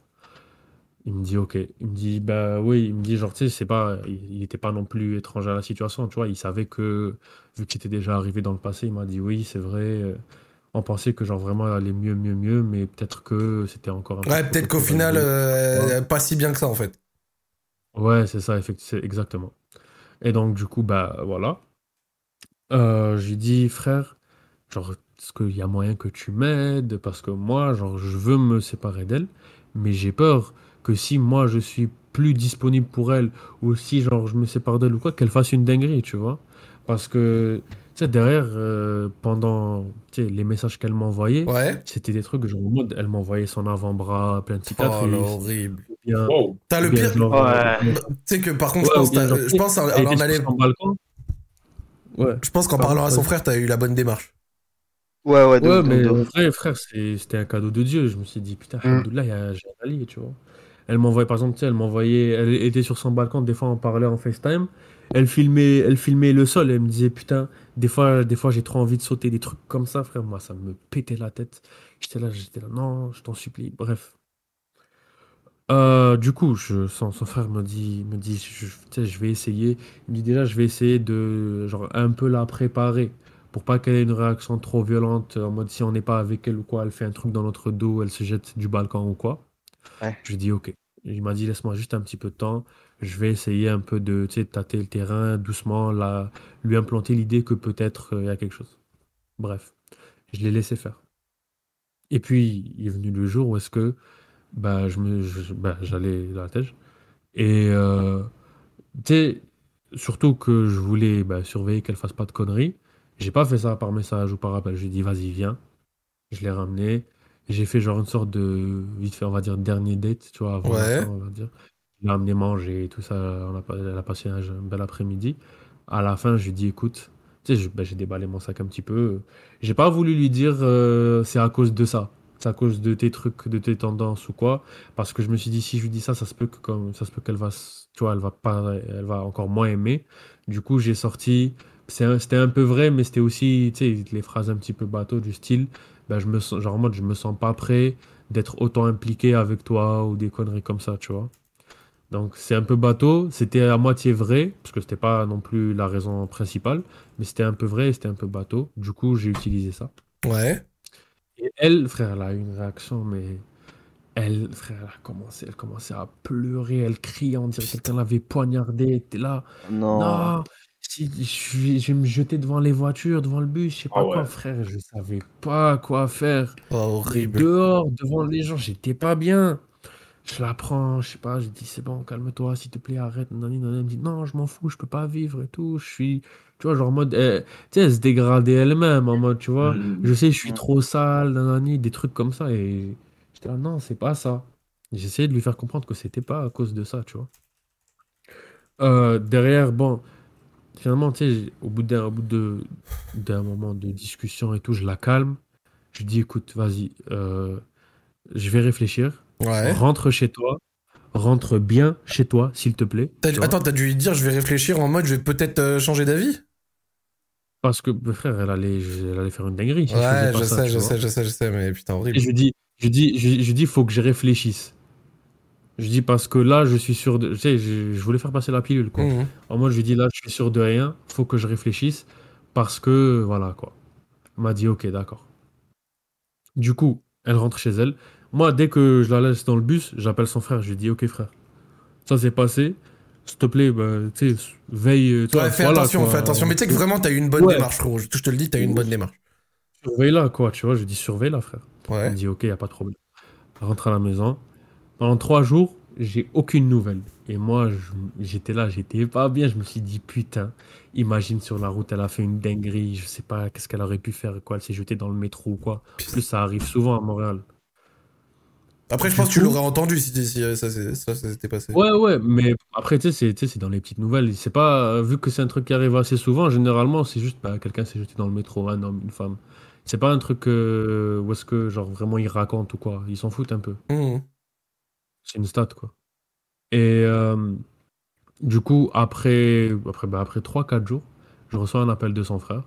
Il me dit ok. Il me dit bah oui. Il me dit genre tu sais c'est pas. Il il était pas non plus étranger à la situation. Tu vois. Il savait que vu que c'était déjà arrivé dans le passé, il m'a dit oui c'est vrai. On pensait que genre vraiment elle allait mieux mieux mieux, mais peut-être que c'était encore un peu Ouais, trop peut-être qu'au final, euh, pas si bien que ça en fait. Ouais, c'est ça, effectivement, exactement. Et donc, du coup, bah voilà. Euh, je lui dis, frère, genre, est-ce qu'il y a moyen que tu m'aides? Parce que moi, genre, je veux me séparer d'elle, mais j'ai peur que si moi je suis plus disponible pour elle, ou si genre je me sépare d'elle ou quoi, qu'elle fasse une dinguerie, tu vois? Parce que, sais, derrière, euh, pendant tu sais, les messages qu'elle m'envoyait, c'était des trucs, genre, en mode, elle m'envoyait son avant-bras plein de cicatrices. Oh, l'horrible. ou bien- T'as le pire. genre, euh, Tu sais que par contre, Ouais, je pense, genre, je alors on allait. Ouais. Je pense qu'en parlant à son frère, t'as eu la bonne démarche. Ouais, ouais, Ouais, mais en vrai, frère, c'était un cadeau de Dieu. Je me suis dit, putain, Mm. alhamdoulilah, il y a j'ai un allié, tu vois. Elle m'envoyait, par exemple, tu sais, elle m'envoyait, elle était sur son balcon, des fois on parlait en FaceTime. Elle filmait, elle filmait le sol, elle me disait, putain, des fois, des fois j'ai trop envie de sauter, des trucs comme ça, frère. Moi, ça me pétait la tête. J'étais là, j'étais là, non, je t'en supplie. Bref. Euh, du coup, je, son, son frère me dit, me dit je, vais essayer. Il me dit déjà, je vais essayer de genre, un peu la préparer pour pas qu'elle ait une réaction trop violente, en mode si on n'est pas avec elle ou quoi, elle fait un truc dans notre dos, elle se jette du balcon ou quoi. Ouais. Je lui dis ok. Il m'a dit, laisse-moi juste un petit peu de temps. Je vais essayer un peu de, tâter le terrain doucement, là, lui implanter l'idée que peut-être euh, il y a quelque chose. Bref, je l'ai laissé faire. Et puis, il est venu le jour où est-ce que bah, je me, je- bah, j'allais dans la tèche. Et euh, surtout que je voulais bah, surveiller qu'elle fasse pas de conneries. J'ai pas fait ça par message ou par appel. J'ai dit, vas-y, viens. Je l'ai ramené. J'ai fait genre une sorte de, vite fait, on va dire, dernier date, tu vois, avant la Ouais. on va dire. L'ai amené manger et tout ça. On a, elle a passé un, bel après-midi. À la fin, je lui dit, écoute, tu sais, bah, j'ai déballé mon sac un petit peu. J'ai pas voulu lui dire, euh, c'est à cause de ça. C'est à cause de tes trucs, de tes tendances ou quoi. Parce que je me suis dit, si je lui dis ça, ça se peut que comme, ça se peut qu'elle va, tu vois, elle va pas, elle va encore moins aimer. Du coup, j'ai sorti, c'est c'était un peu vrai, mais c'était aussi, tu sais, les phrases un petit peu bateau du style, ben, je me sens, genre en mode, je me sens pas prêt d'être autant impliqué avec toi ou des conneries comme ça, tu vois. Donc, c'est un peu bateau, c'était à moitié vrai, parce que c'était pas non plus la raison principale, mais c'était un peu vrai et c'était un peu bateau. Du coup, j'ai utilisé ça. Ouais. Et elle, frère, elle a eu une réaction, mais elle, frère, elle a commencé, elle commençait à pleurer, elle criait, on dirait que quelqu'un l'avait poignardée. T'es là, Non. non, si, je, vais, je vais me jeter devant les voitures, devant le bus, je sais pas Ah ouais. quoi, frère, je savais pas quoi faire. Oh, horrible. Dehors, devant les gens, j'étais pas bien. Je la prends, je sais pas, je dis c'est bon, calme-toi, s'il te plaît, arrête. Nanani, nanani. Elle me dit non, je m'en fous, je peux pas vivre et tout. Je suis, tu vois, genre en mode, tu sais, elle se dégradait elle-même, en mode, tu vois, Mhm. je sais, je suis trop sale, nanani, des trucs comme ça. Et j'étais là, non, c'est pas ça. J'essayais de lui faire comprendre que c'était pas à cause de ça, tu vois. Euh, derrière, bon, finalement, tu sais, au bout d'un, au bout de, d'un moment de discussion et tout, je la calme. Je lui dis, écoute, vas-y, euh, je vais réfléchir. Ouais. Rentre chez toi. Rentre bien chez toi, s'il te plaît. T'as- tu vois. Attends, t'as dû lui dire, je vais réfléchir en mode, je vais peut-être euh, changer d'avis Parce que, bah, frère, elle allait, elle allait faire une dinguerie. si Ouais, je sais, je sais, je sais, je sais, mais putain, horrible. Et je lui dis, je dis, je, je dis, faut que je réfléchisse. Je dis parce que là, je suis sûr de. Tu sais, je, je voulais faire passer la pilule, quoi. Mhm. En moi, je lui dis là, je suis sûr de rien. Faut que je réfléchisse parce que voilà quoi. Elle m'a dit ok, d'accord. Du coup, elle rentre chez elle. Moi, dès que je la laisse dans le bus, j'appelle son frère. Je lui dis ok, frère. Ça s'est passé. S'il te plaît, bah, tu sais, veille. euh, Ouais, fais voilà, attention, quoi. fais attention. Mais tu sais que vraiment, t'as eu une bonne Ouais. démarche, frérot. Je je te le dis, t'as eu une bonne démarche. Surveille là, quoi, tu vois, je dis surveille là, frère. Ouais. Il me dit ok, y a pas de problème. Rentre à la maison. Pendant trois jours, j'ai aucune nouvelle. Et moi, j'étais là, j'étais pas bien. Je me suis dit putain, imagine sur la route, elle a fait une dinguerie. Je sais pas qu'est-ce qu'elle aurait pu faire, quoi. Elle s'est jetée dans le métro ou quoi. En plus, ça arrive souvent à Montréal. Après, je pense que tu l'aurais entendu si, si euh, ça, s'était passé. Ouais, ouais, mais après, tu sais, c'est- dans les petites nouvelles. C'est pas, vu que c'est un truc qui arrive assez souvent, généralement, c'est juste, bah, quelqu'un s'est jeté dans le métro, un homme, une femme. C'est pas un truc euh, où est-ce que, genre, vraiment, ils racontent ou quoi. Ils s'en foutent un peu. Mhm. C'est une stat, quoi. Et euh, du coup, après, après, bah, après 3-4 jours, je reçois un appel de son frère.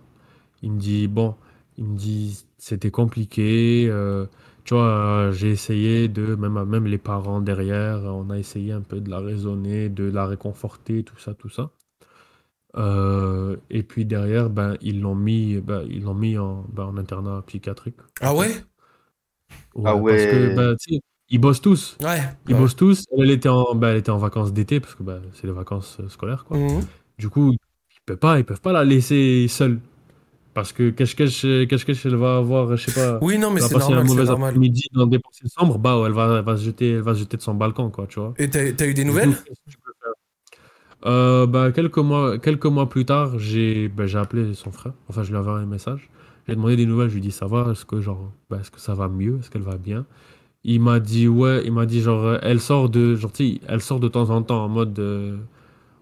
Il me dit, bon, il me dit, c'était compliqué. euh, tu vois, euh, j'ai essayé de, même, même les parents derrière, on a essayé un peu de la raisonner, de la réconforter, tout ça, tout ça. Euh, et puis derrière, ben, ils l'ont mis, ben, ils l'ont mis en, ben, en internat psychiatrique. Ah ouais? Ouais, Ah Parce que, ouais. ben, tu sais, ils bossent tous. Ouais. Ils Ouais. bossent tous. Elle, était en, bah, elle était en vacances d'été parce que bah, c'est les vacances euh, scolaires. Quoi. Mhm. Du coup, ils peuvent pas, ils peuvent pas la laisser seule. Parce que cache-cache, elle va avoir, je sais pas, Oui, non, mais elle va c'est passer un normal, c'est mauvais après-midi dans des pensées sombres, bah, elle va, elle va se jeter, elle va se jeter de son balcon, quoi, tu vois. Et t'as eu des nouvelles? Euh, bah, quelques mois, quelques mois plus tard, j'ai, bah, appelé son frère. Enfin, je lui ai envoyé un message. J'ai demandé des nouvelles. Je lui ai dit, ça va? Est-ce que, genre, bah, est-ce que ça va mieux? Est-ce qu'elle va bien? Il m'a dit, ouais, il m'a dit, genre, elle sort de, genre, elle sort de temps en temps en mode, euh,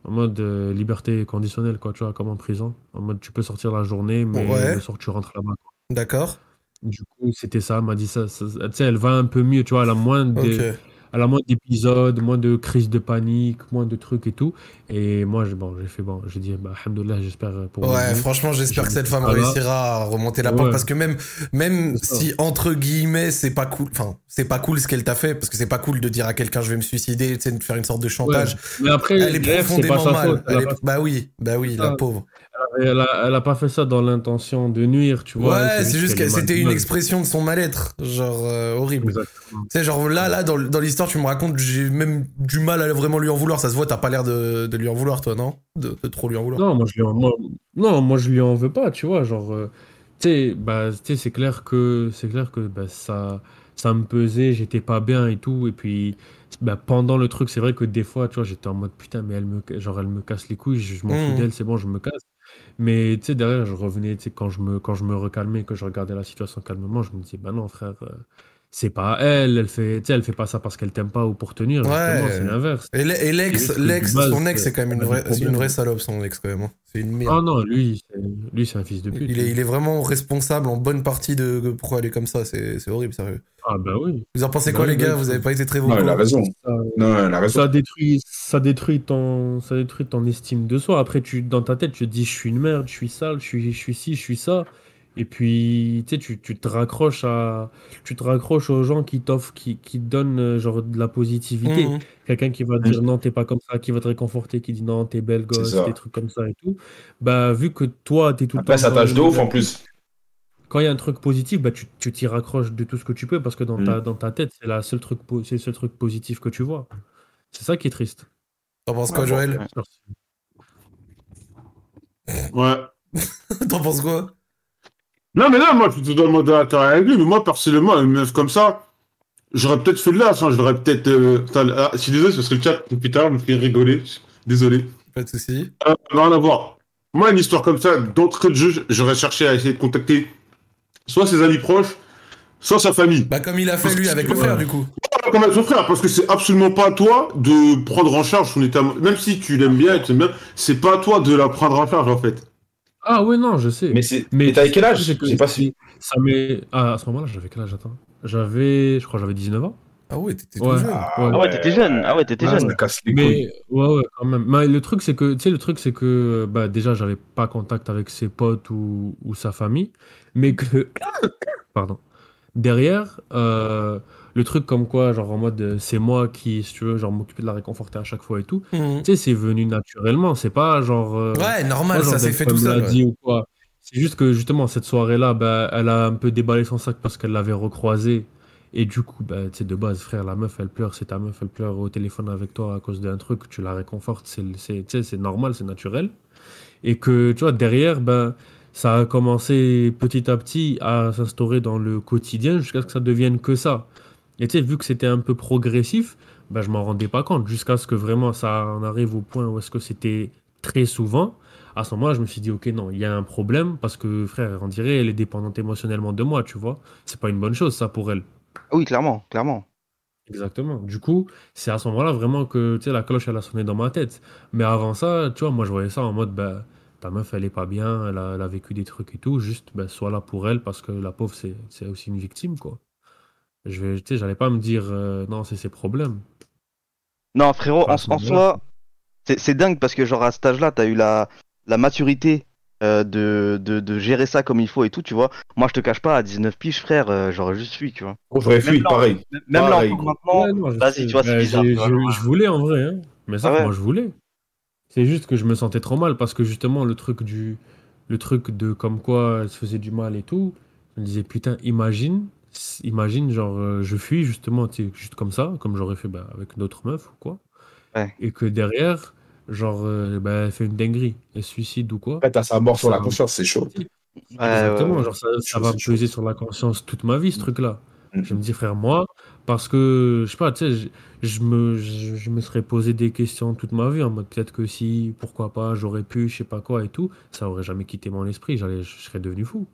en mode euh, liberté conditionnelle, quoi, tu vois, comme en prison. En mode, tu peux sortir la journée, mais Ouais. le soir, tu rentres là-bas. D'accord. Du coup, c'était ça. Elle m'a dit ça. tu sais, elle va un peu mieux, tu vois, elle a moins de. Elle a moins d'épisodes, moins de crises de panique, moins de trucs et tout. Et moi, j'ai bon, j'ai fait bon, j'ai dit, bah, alhamdoulilah, j'espère pour Ouais, franchement, j'espère que cette femme voilà. réussira à remonter la pente Ouais. parce que même, même si entre guillemets c'est pas cool, enfin c'est pas cool ce qu'elle t'a fait parce que c'est pas cool de dire à quelqu'un je vais me suicider, tu sais, de faire une sorte de chantage. Mais après, Elle est bref, profondément pas mal. faute. Elle Elle a est- pas- Bah oui, bah oui, la pauvre. Elle, a, pas fait ça dans l'intention de nuire, tu vois. Ouais, c'est juste que c'était une expression de son mal-être, genre euh, horrible. Tu sais, genre là, là, dans, dans l'histoire, tu me racontes, j'ai même du mal à vraiment lui en vouloir. Ça se voit, t'as pas l'air de, de lui en vouloir, toi, non? De, de trop lui en vouloir. Non, moi je lui en, moi, non, moi je lui en veux pas, tu vois, genre, euh, tu sais, bah, tu sais, c'est clair que, c'est clair que bah, ça, ça me pesait, j'étais pas bien et tout, et puis, bah, pendant le truc, c'est vrai que des fois, tu vois, j'étais en mode putain, mais elle me, genre, elle me casse les couilles, je, je m'en fous Mhm. d'elle, c'est bon, je me casse. Mais tu sais, derrière, je revenais, tu sais, quand je me, quand je me recalmais, que je regardais la situation calmement, je me disais, bah non, frère, euh, c'est pas elle, elle fait, elle fait pas ça parce qu'elle t'aime pas ou pour tenir, Ouais. c'est l'inverse. Et l'ex, l'ex, son ex, c'est quand même une vraie, des c'est une problèmes. vraie salope, son ex, quand même. hein. C'est une merde. Ah non, lui, c'est- lui, c'est un fils de pute. Il est, il est vraiment responsable en bonne partie de de pourquoi elle est comme ça. C'est c'est horrible, sérieux. Ah bah oui. Vous en pensez Bah quoi, oui, les gars bah, Vous c'est- avez pas été très Non, elle a raison. Ça, Non, elle a raison. ça détruit, ça détruit ton, ça détruit ton estime de soi. Après, tu, dans ta tête, tu te dis, je suis une merde, je suis sale, je suis, je suis ci, je suis ça. Et puis, tu sais, tu, tu te raccroches à, tu te raccroches aux gens qui t'offrent, qui, qui te donnent euh, genre de la positivité. Mhm. Quelqu'un qui va te dire non, t'es pas comme ça, qui va te réconforter, qui dit non, t'es belle gosse, des trucs comme ça et tout. Bah, vu que toi, t'es tout le Après, temps ça tâche le de ouf en plus. Quand il y a un truc positif, bah, tu tu t'y raccroches de tout ce que tu peux parce que dans, Mm. ta, dans ta tête, c'est la seule truc, po- c'est le seul truc positif que tu vois. C'est ça qui est triste. T'en penses quoi, Joël Ouais. T'en penses quoi? Non, mais là, moi, je suis totalement d'accord avec lui, mais moi, personnellement, une meuf comme ça, j'aurais peut-être fait de l'as, hein, j'aurais peut-être. euh, ah, je suis désolé, ce serait le chat à l'heure, me fait rigoler. Désolé. Pas de soucis. Euh, rien à voir. Moi, une histoire comme ça, d'entrée de jeu, j'aurais cherché à essayer de contacter soit ses amis proches, soit sa famille. Bah, comme il a fait lui avec le frère, du coup. Pas Comme avec son frère, parce que c'est absolument pas à toi de prendre en charge son état. Même si tu l'aimes bien et tu bien, c'est pas à toi de la prendre en charge, en fait. Ah ouais, non, je sais. Mais c'est. Mais t'avais quel âge? J'ai pas suivi. Ça m'est... Ah, à ce moment-là, j'avais quel âge? Attends. J'avais, je crois, que j'avais 19 ans. Ah ouais, t'étais Ouais. tout jeune. Ah ouais, t'étais jeune. Ah ouais, t'étais Ah, jeune. Ça casse les couilles. Mais ouais, ouais, quand même. Mais le truc, c'est que, tu sais, le truc, c'est que, bah, déjà, j'avais pas contact avec ses potes ou, ou sa famille, mais que, pardon. Derrière, euh, le truc comme quoi, genre en mode, euh, c'est moi qui, si tu veux, genre m'occuper de la réconforter à chaque fois et tout. Mhm. Tu sais, c'est venu naturellement. C'est pas genre. euh, Ouais, normal, pas genre ça s'est fait tout seul. ouais. dit ou quoi. C'est juste que justement, cette soirée-là, bah, elle a un peu déballé son sac parce qu'elle l'avait recroisé. Et du coup, bah, tu sais, de base, frère, la meuf, elle pleure, c'est ta meuf, elle pleure au téléphone avec toi à cause d'un truc, tu la réconfortes, c'est, c'est, tu sais, c'est normal, c'est naturel. Et que, tu vois, derrière, ben, ça a commencé petit à petit à s'instaurer dans le quotidien jusqu'à ce que ça devienne que ça. Et tu sais, vu que c'était un peu progressif, ben, je m'en rendais pas compte jusqu'à ce que vraiment ça en arrive au point où est-ce que c'était très souvent. À ce moment-là, je me suis dit, ok, non, il y a un problème parce que, frère, on dirait, elle est dépendante émotionnellement de moi, tu vois. C'est pas une bonne chose, ça, pour elle. Oui, clairement, clairement. Exactement. Du coup, c'est à ce moment-là vraiment que tu sais, la cloche, elle a sonné dans ma tête. Mais avant ça, tu vois, moi, je voyais ça en mode, bah, ta meuf, elle est pas bien, elle a, elle a vécu des trucs et tout, juste, bah, sois là pour elle parce que la pauvre, c'est c'est aussi une victime, quoi. Je vais, tu sais, j'allais pas me dire, euh, non, c'est ses problèmes. Non, frérot, Enfin, en, soi, c'est c'est dingue parce que, genre, à cet âge-là, t'as eu la, la maturité euh, de, de, de gérer ça comme il faut et tout, tu vois. Moi, je te cache pas, à 19 piges, frère, euh, j'aurais juste fui, tu vois. Oh, j'aurais fui, pareil. Même là, encore maintenant, Ouais, vas-y, tu vois, c'est Bah, bizarre. je, je voulais en vrai, hein. Mais ça, Ah ouais. moi, je voulais. C'est juste que je me sentais trop mal parce que justement, le truc du. Le truc de comme quoi elle se faisait du mal et tout, je me disais, putain, imagine, imagine, genre, euh, je fuis justement, tu sais, juste comme ça, comme j'aurais fait bah, avec d'autres meufs ou quoi. Ouais. Et que derrière, genre, euh, bah, elle fait une dinguerie, elle se suicide ou quoi. Après, t'as sa mort sur la conscience, c'est chaud. Ouais, Exactement, ouais, ouais. genre ça, ça Chaud, va peser sur la conscience toute ma vie, ce truc-là. Mhm. Je me dis, frère, moi, parce que, je sais pas, tu sais, je, je me, je, je me serais posé des questions toute ma vie, en mode peut-être que si, pourquoi pas, j'aurais pu, je sais pas quoi et tout, ça aurait jamais quitté mon esprit, j'allais, je serais devenu fou.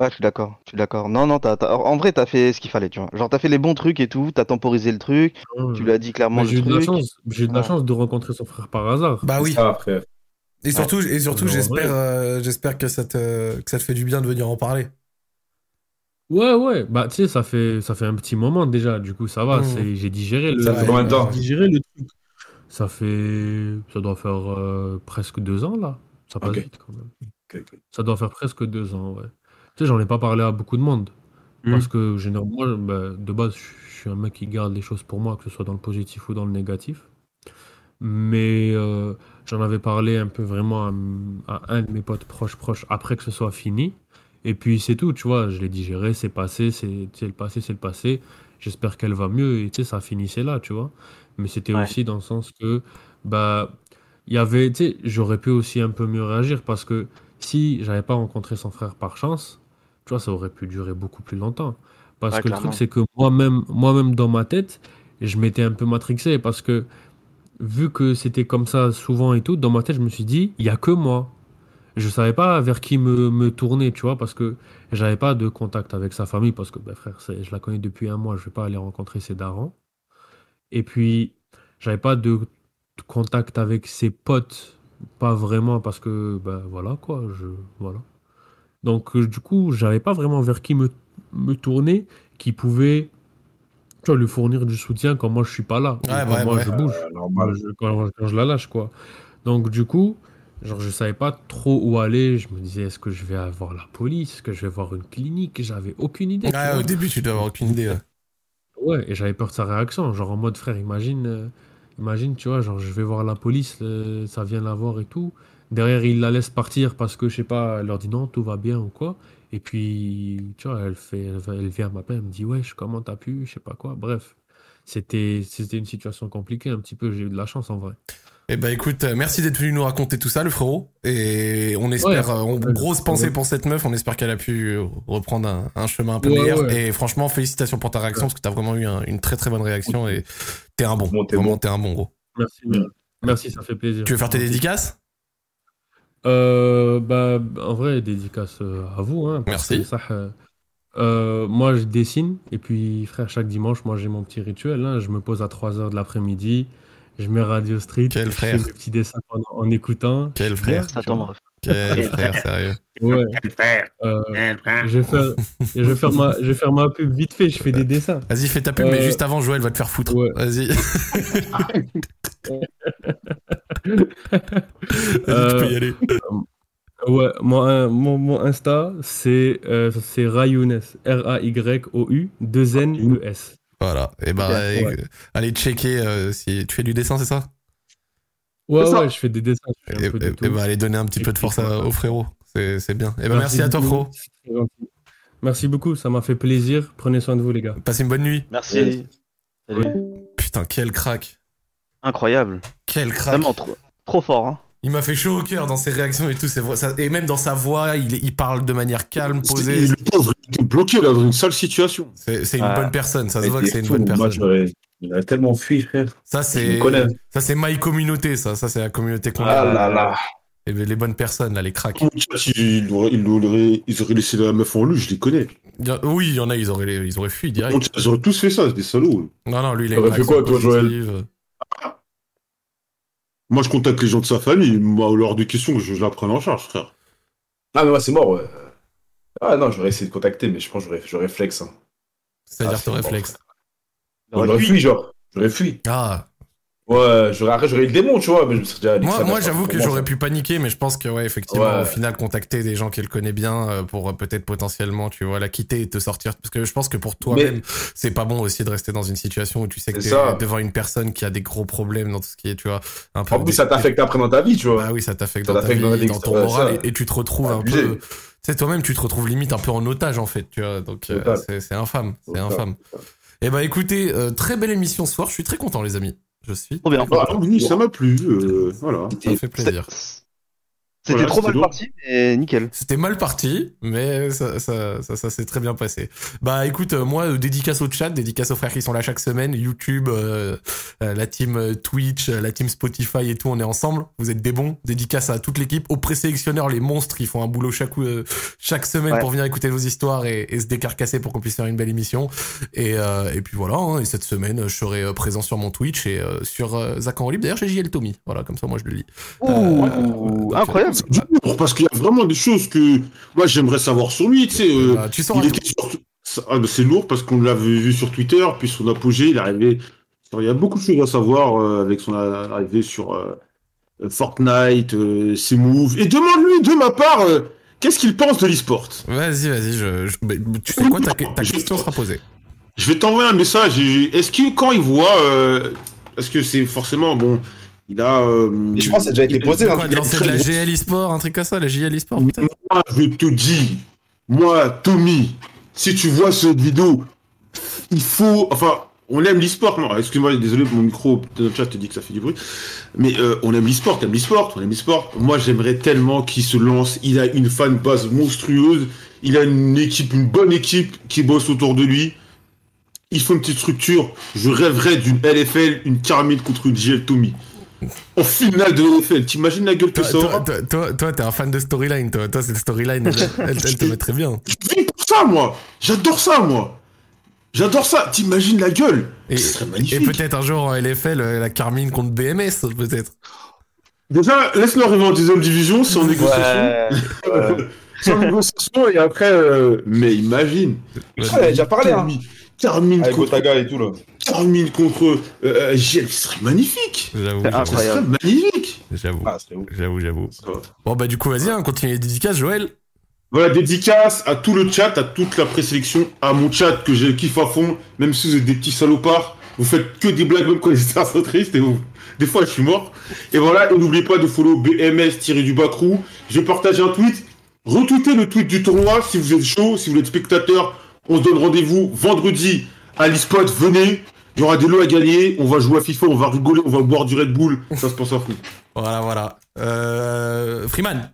Ouais, je suis d'accord, je suis d'accord. Non, non, t'as, t'as- en vrai, t'as fait ce qu'il fallait, tu vois. Genre, t'as fait les bons trucs et tout, t'as temporisé le truc, tu lui as dit clairement Mais le j'ai eu de la truc. chance, j'ai eu de la chance de rencontrer son frère par hasard. Bah oui. Ça, frère. Et surtout, et surtout j'espère euh, j'espère que, ça te, que ça te fait du bien de venir en parler. Ouais, ouais, bah tu sais, ça fait, ça fait un petit moment déjà, du coup ça va, Mhm. c'est, j'ai digéré le, Ça fait combien de temps j'ai digéré le truc. Ça fait, ça doit faire euh, presque deux ans là, ça passe Ok. vite quand même. Ok, ok. Ça doit faire presque deux ans, ouais. Tu sais, j'en ai pas parlé à beaucoup de monde. Mhm. Parce que généralement, moi, bah, de base, je suis un mec qui garde les choses pour moi, que ce soit dans le positif ou dans le négatif. Mais euh, J'en avais parlé un peu vraiment à, à un de mes potes proches proches après que ce soit fini. Et puis c'est tout, tu vois. Je l'ai digéré, c'est passé, c'est le passé, c'est le passé. J'espère qu'elle va mieux et tu sais, ça finissait là, tu vois. Mais c'était Ouais. aussi dans le sens que, bah, il y avait, tu sais, j'aurais pu aussi un peu mieux réagir parce que si j'avais pas rencontré son frère par chance, tu vois, ça aurait pu durer beaucoup plus longtemps. Parce Ouais, que le truc, c'est que moi-même, moi-même dans ma tête, je m'étais un peu matrixé parce que vu que c'était comme ça souvent et tout, dans ma tête, je me suis dit, il y a que moi. Je savais pas vers qui me, me tourner, tu vois, parce que j'avais pas de contact avec sa famille, parce que, ben, frère, je la connais depuis un mois, je vais pas aller rencontrer ses darons. Et puis, j'avais pas de, de contact avec ses potes, pas vraiment, parce que, ben voilà, quoi, je, voilà. Donc, euh, du coup, j'avais pas vraiment vers qui me, me tourner qui pouvait, tu vois, lui fournir du soutien quand moi je suis pas là. Ouais, quand ouais, moi ouais. je bouge. Quand je, quand- quand je la lâche, quoi. Donc, du coup, genre, je savais pas trop où aller. Je me disais, est-ce que je vais avoir la police? Est-ce que je vais voir une clinique? J'avais aucune idée. vois. au début, tu dois avoir aucune idée. ouais. Ouais, et j'avais peur de sa réaction. Genre en mode, frère, imagine, euh, imagine, tu vois, genre je vais voir la police, euh, ça vient la voir et tout. Derrière, il la laisse partir parce que, je sais pas, elle leur dit non, tout va bien ou quoi. Et puis, tu vois, elle fait, elle, vient m'appeler, elle me dit, wesh, comment t'as pu, je sais pas quoi. Bref, c'était, c'était une situation compliquée un petit peu. J'ai eu de la chance en vrai. Eh ben écoute, euh, merci d'être venu nous raconter tout ça, le frérot. Et on espère, Ouais. euh, on, Ouais, grosse ouais. pensée pour cette meuf. On espère qu'elle a pu euh, reprendre un, un chemin un peu Ouais, meilleur. ouais. Et franchement, félicitations pour ta réaction parce que t'as vraiment eu un- une très très bonne réaction et t'es un bon. Bon, t'es vraiment, bon. t'es un bon gros. Merci, merci, ça fait plaisir. Tu veux faire tes dédicaces? Euh, bah, en vrai, dédicace à vous. Hein, Merci. ça, euh, moi, je dessine. Et puis, frère, chaque dimanche, moi, j'ai mon petit rituel. hein, je me pose à 3h de l'après-midi. Je mets Radio Street. Quel je frère. fais mes petits dessins en, en écoutant. Quel frère Ça tombe. ref. Quel frère, sérieux. Ouais. Euh, je, vais faire, je, vais faire ma, je vais faire ma pub vite fait. Je fais des dessins. Vas-y, fais ta pub, mais Euh, juste avant, Joël va te faire foutre. ouais. Vas-y. Vas-y, tu Euh, peux y aller. Ouais, mon, euh, mon, mon Insta, c'est euh, c'est Rayounes. R-A-Y-O-U, 2-N-E-S. Voilà. Et ben, Ouais. euh, allez checker euh, si tu fais du dessin, c'est ça? Ouais, ça. ouais, je fais des dessins. je fais un Et, peu de et- tout. et ben, allez donner un petit Et peu de force à- au frérot. C'est c'est bien. Et ben, merci, à toi, frérot. Merci beaucoup, ça m'a fait plaisir. Prenez soin de vous, les gars. Passez une bonne nuit. Merci. Salut. Putain, quel crack. Incroyable. Quel crack. Vraiment trop, trop fort. Hein. Il m'a fait chaud au cœur dans ses réactions et tout. ça- et même dans sa voix, il, il parle de manière calme, posée. Le pauvre, il était bloqué là dans une sale situation. C'est une Ah. bonne personne. Ça se voit que c'est une bonne moi, personne. j'aurais- Il a tellement fui, frère. Ça, c'est. Ça, c'est my communauté, ça. Ça, c'est la communauté qu'on Ah a. là là. Et les bonnes personnes, là, les cracks. Ils auraient, ils auraient- ils auraient laissé la meuf en lui, je les connais. Oui, il y en a, ils auraient, ils auraient fui direct. Ils auraient tous fait ça, c'est des salauds. Non, non, lui, il a fait quoi, toi, Joël positive. Moi, je contacte les gens de sa famille. Moi, lors des questions, je, je la prenne en charge, frère. Ah, mais moi, c'est mort, ouais. Ah non, j'aurais essayé de contacter, mais je pense que j'aurais- j'aurais flex. Hein. C'est-à-dire Ah, ton c'est réflexe. Bon, J'aurais fui, genre. J'aurais fui. Ah, Ouais, j'aurais après, j'aurais eu le démon, tu vois, mais je me serais déjà dit que Moi, marche j'avoue que j'aurais pu paniquer, mais je pense que, ouais, effectivement, Ouais. au final, contacter des gens qu'elle connaît bien euh, pour euh, peut-être potentiellement, tu vois, la quitter et te sortir. Parce que je pense que pour toi-même, c'est pas bon aussi de rester dans une situation où tu sais que t'es devant une personne qui a des gros problèmes dans tout ce qui est, tu vois, un peu. En plus, des- ça t'affecte après dans ta vie, tu vois. Bah oui, ça t'affecte dans ta dans vie, vie, dans ton moral, et, et tu te retrouves un peu. Tu sais, toi-même, tu te retrouves limite un peu en otage, en fait, tu vois. Donc, euh, c'est infâme. C'est infâme. Eh ben, écoutez, euh, très belle émission ce soir. Je suis très content, les amis. Je suis. Trop bien. Ah, oui, ça m'a plu. euh, voilà. Ça me fait plaisir. C'était Voilà, trop mal parti, mais nickel. C'était mal parti, mais ça, ça, ça, ça s'est très bien passé. Bah écoute, euh, moi, euh, dédicace au chat, dédicace aux frères qui sont là chaque semaine, YouTube, euh, euh, la team Twitch, la team Spotify et tout, on est ensemble. Vous êtes des bons. Dédicace à toute l'équipe, aux présélectionneurs, les monstres, qui font un boulot chaque, euh, chaque semaine Ouais. pour venir écouter vos histoires et, et se décarcasser pour qu'on puisse faire une belle émission. Et, euh, et puis voilà, hein, et cette semaine, je serai présent sur mon Twitch et euh, sur Zach en libre. D'ailleurs, j'ai JL Tommy. Voilà, comme ça, moi, je le lis. Ouh, incroyable. Euh, Du parce qu'il y a vraiment des choses que moi j'aimerais savoir sur lui. Tu sais, euh, bah, tu sauras il tout. était sur- ah, c'est lourd parce qu'on l'avait vu sur Twitter, puis son apogée, il est arrivé. Il y a beaucoup de choses à savoir euh, avec son arrivée sur euh, euh, Fortnite, euh, ses moves. Et demande-lui de ma part, euh, qu'est-ce qu'il pense de l'e-sport? Vas-y, vas-y, je, je- tu sais quoi, ta, ta question sera posée. Je vais t'envoyer un message. Est-ce que quand il voit, euh, parce que c'est forcément bon, Il a. euh, Et je pense que ça a déjà été posé, il a- hein. Quoi, il a de la GL e-sport, un truc comme ça, la JL e-sport peut-être Moi, je te dis, moi, Tommy, si tu vois cette vidéo, il faut. Enfin, on aime l'e-sport. Non, excuse-moi, désolé, mon micro dans le chat te dit que ça fait du bruit. Mais euh, on aime l'e-sport, t'aimes l'e-sport, on aime l'e-sport. Moi, j'aimerais tellement qu'il se lance. Il a une fan base monstrueuse. Il a une équipe, une bonne équipe qui bosse autour de lui. Il faut une petite structure. Je rêverais d'une LFL, une Carmine contre une GL Tommy. En finale de LFL, t'imagines la gueule que ça toi, aura toi, toi, toi, t'es un fan de storyline, toi. Toi, cette storyline, elle, elle, elle te met très bien. Je vis pour ça, moi. J'adore ça, moi. J'adore ça. T'imagines la gueule Et, Ce serait et magnifique. peut-être un jour en LFL, euh, la Carmine contre BMS, peut-être. Déjà, laisse-le arriver en deuxième division, c'est en négociation. Ouais, c'est en négociation et après. euh, Mais imagine. Ah, il a déjà parlé, hein. Carmine, Carmine Avec contre. Et tout, là. Carmine contre euh, euh, GL, ce serait magnifique. J'avoue, Ce serait incroyable. magnifique. j'avoue, Ah, j'avoue, j'avoue. Bon, bah, du coup, vas-y, hein, continue les dédicaces, Joël. Voilà, dédicace à tout le chat, à toute la présélection, à mon chat que j'ai kiffe à fond, même si vous êtes des petits salopards, vous faites que des blagues même quand les stars sont tristes et vous, des fois je suis mort. Et voilà, et n'oubliez pas de follow BMS tiré du Bacrou. Je vais partager un tweet. Retweetez le tweet du tournoi si vous êtes chaud, si vous êtes spectateur. On se donne rendez-vous vendredi à l'eSpot. Venez, il y aura des lots à gagner. On va jouer à FIFA, on va rigoler, on va boire du Red Bull. Ça se passe à fond. Voilà, voilà. Euh, Freeman.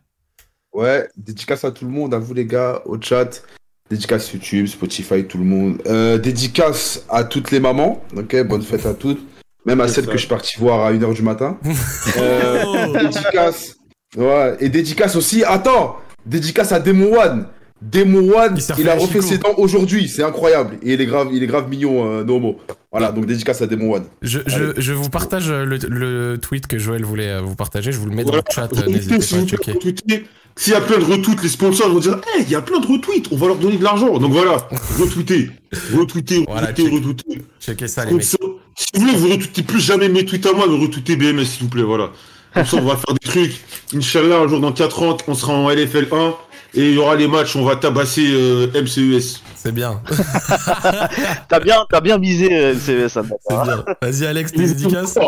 Ouais, dédicace à tout le monde, à vous les gars, au chat. Dédicace YouTube, Spotify, tout le monde. Euh, dédicace à toutes les mamans. Ok, bonne fête à toutes. Même à C'est celle ça. que je suis parti voir à 1h du matin. Euh, dédicace. Ouais, et dédicace aussi. Attends, dédicace à Demon One. Demon One, Il a refait ses dents aujourd'hui. C'est incroyable. Et il est grave, il est grave mignon, euh, Nomo. Voilà, donc dédicace à Demon One. Je, je, je vous partage le, le tweet que Joël voulait euh, vous partager. Je vous le mets dans Voilà. le chat. euh, N'hésitez s'il pas à checker. S'il y a plein de retweets, les sponsors vont dire Hey, il y a plein de retweets, on va leur donner de l'argent. Donc voilà, retweetez, retweetez, Voilà, retweetez, check. retweetez. Checkez ça, les mecs. ça, si vous voulez, vous retweetez plus jamais mes tweets à moi, mais retweetez BMS, s'il vous plaît, voilà. Comme ça, on va faire des trucs. Inch'Allah, un jour dans 4 ans, on sera en LFL 1 et il y aura les matchs, on va tabasser euh, MCES. C'est bien. T'as bien, t'as bien visé euh, c'est- ça. C'est bien. Vas-y, Alex, tes dédicaces.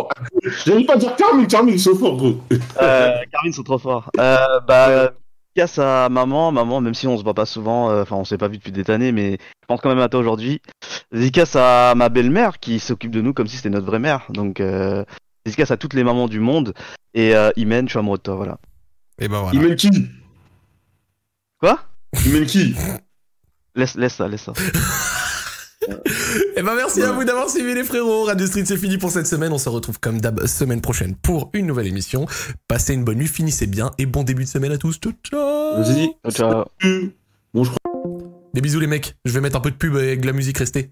J'allais pas dire Carmine, Carmine, ils sont forts, gros. Euh, Carmine sont trop forts. Euh, bah, casse à maman, maman, même si on se voit pas souvent, euh, enfin on s'est pas vu depuis des années, mais je pense quand même à toi aujourd'hui. Dédicace à ma belle-mère qui s'occupe de nous comme si c'était notre vraie mère. Donc euh, dédicace à toutes les mamans du monde. Et euh, Imen, je suis amoureux de toi, voilà. Et ben Il voilà. mène qui? Quoi? Il mène qui? Laisse, laisse ça, laisse ça. Et ben merci à vous d'avoir suivi les frérots. Radio Street c'est fini pour cette semaine. On se retrouve comme d'hab semaine prochaine pour une nouvelle émission. Passez une bonne nuit, finissez bien et bon début de semaine à tous. Ciao ciao. Vas-y. Ciao. Bon, je Des bisous les mecs. Je vais mettre un peu de pub avec de la musique restée.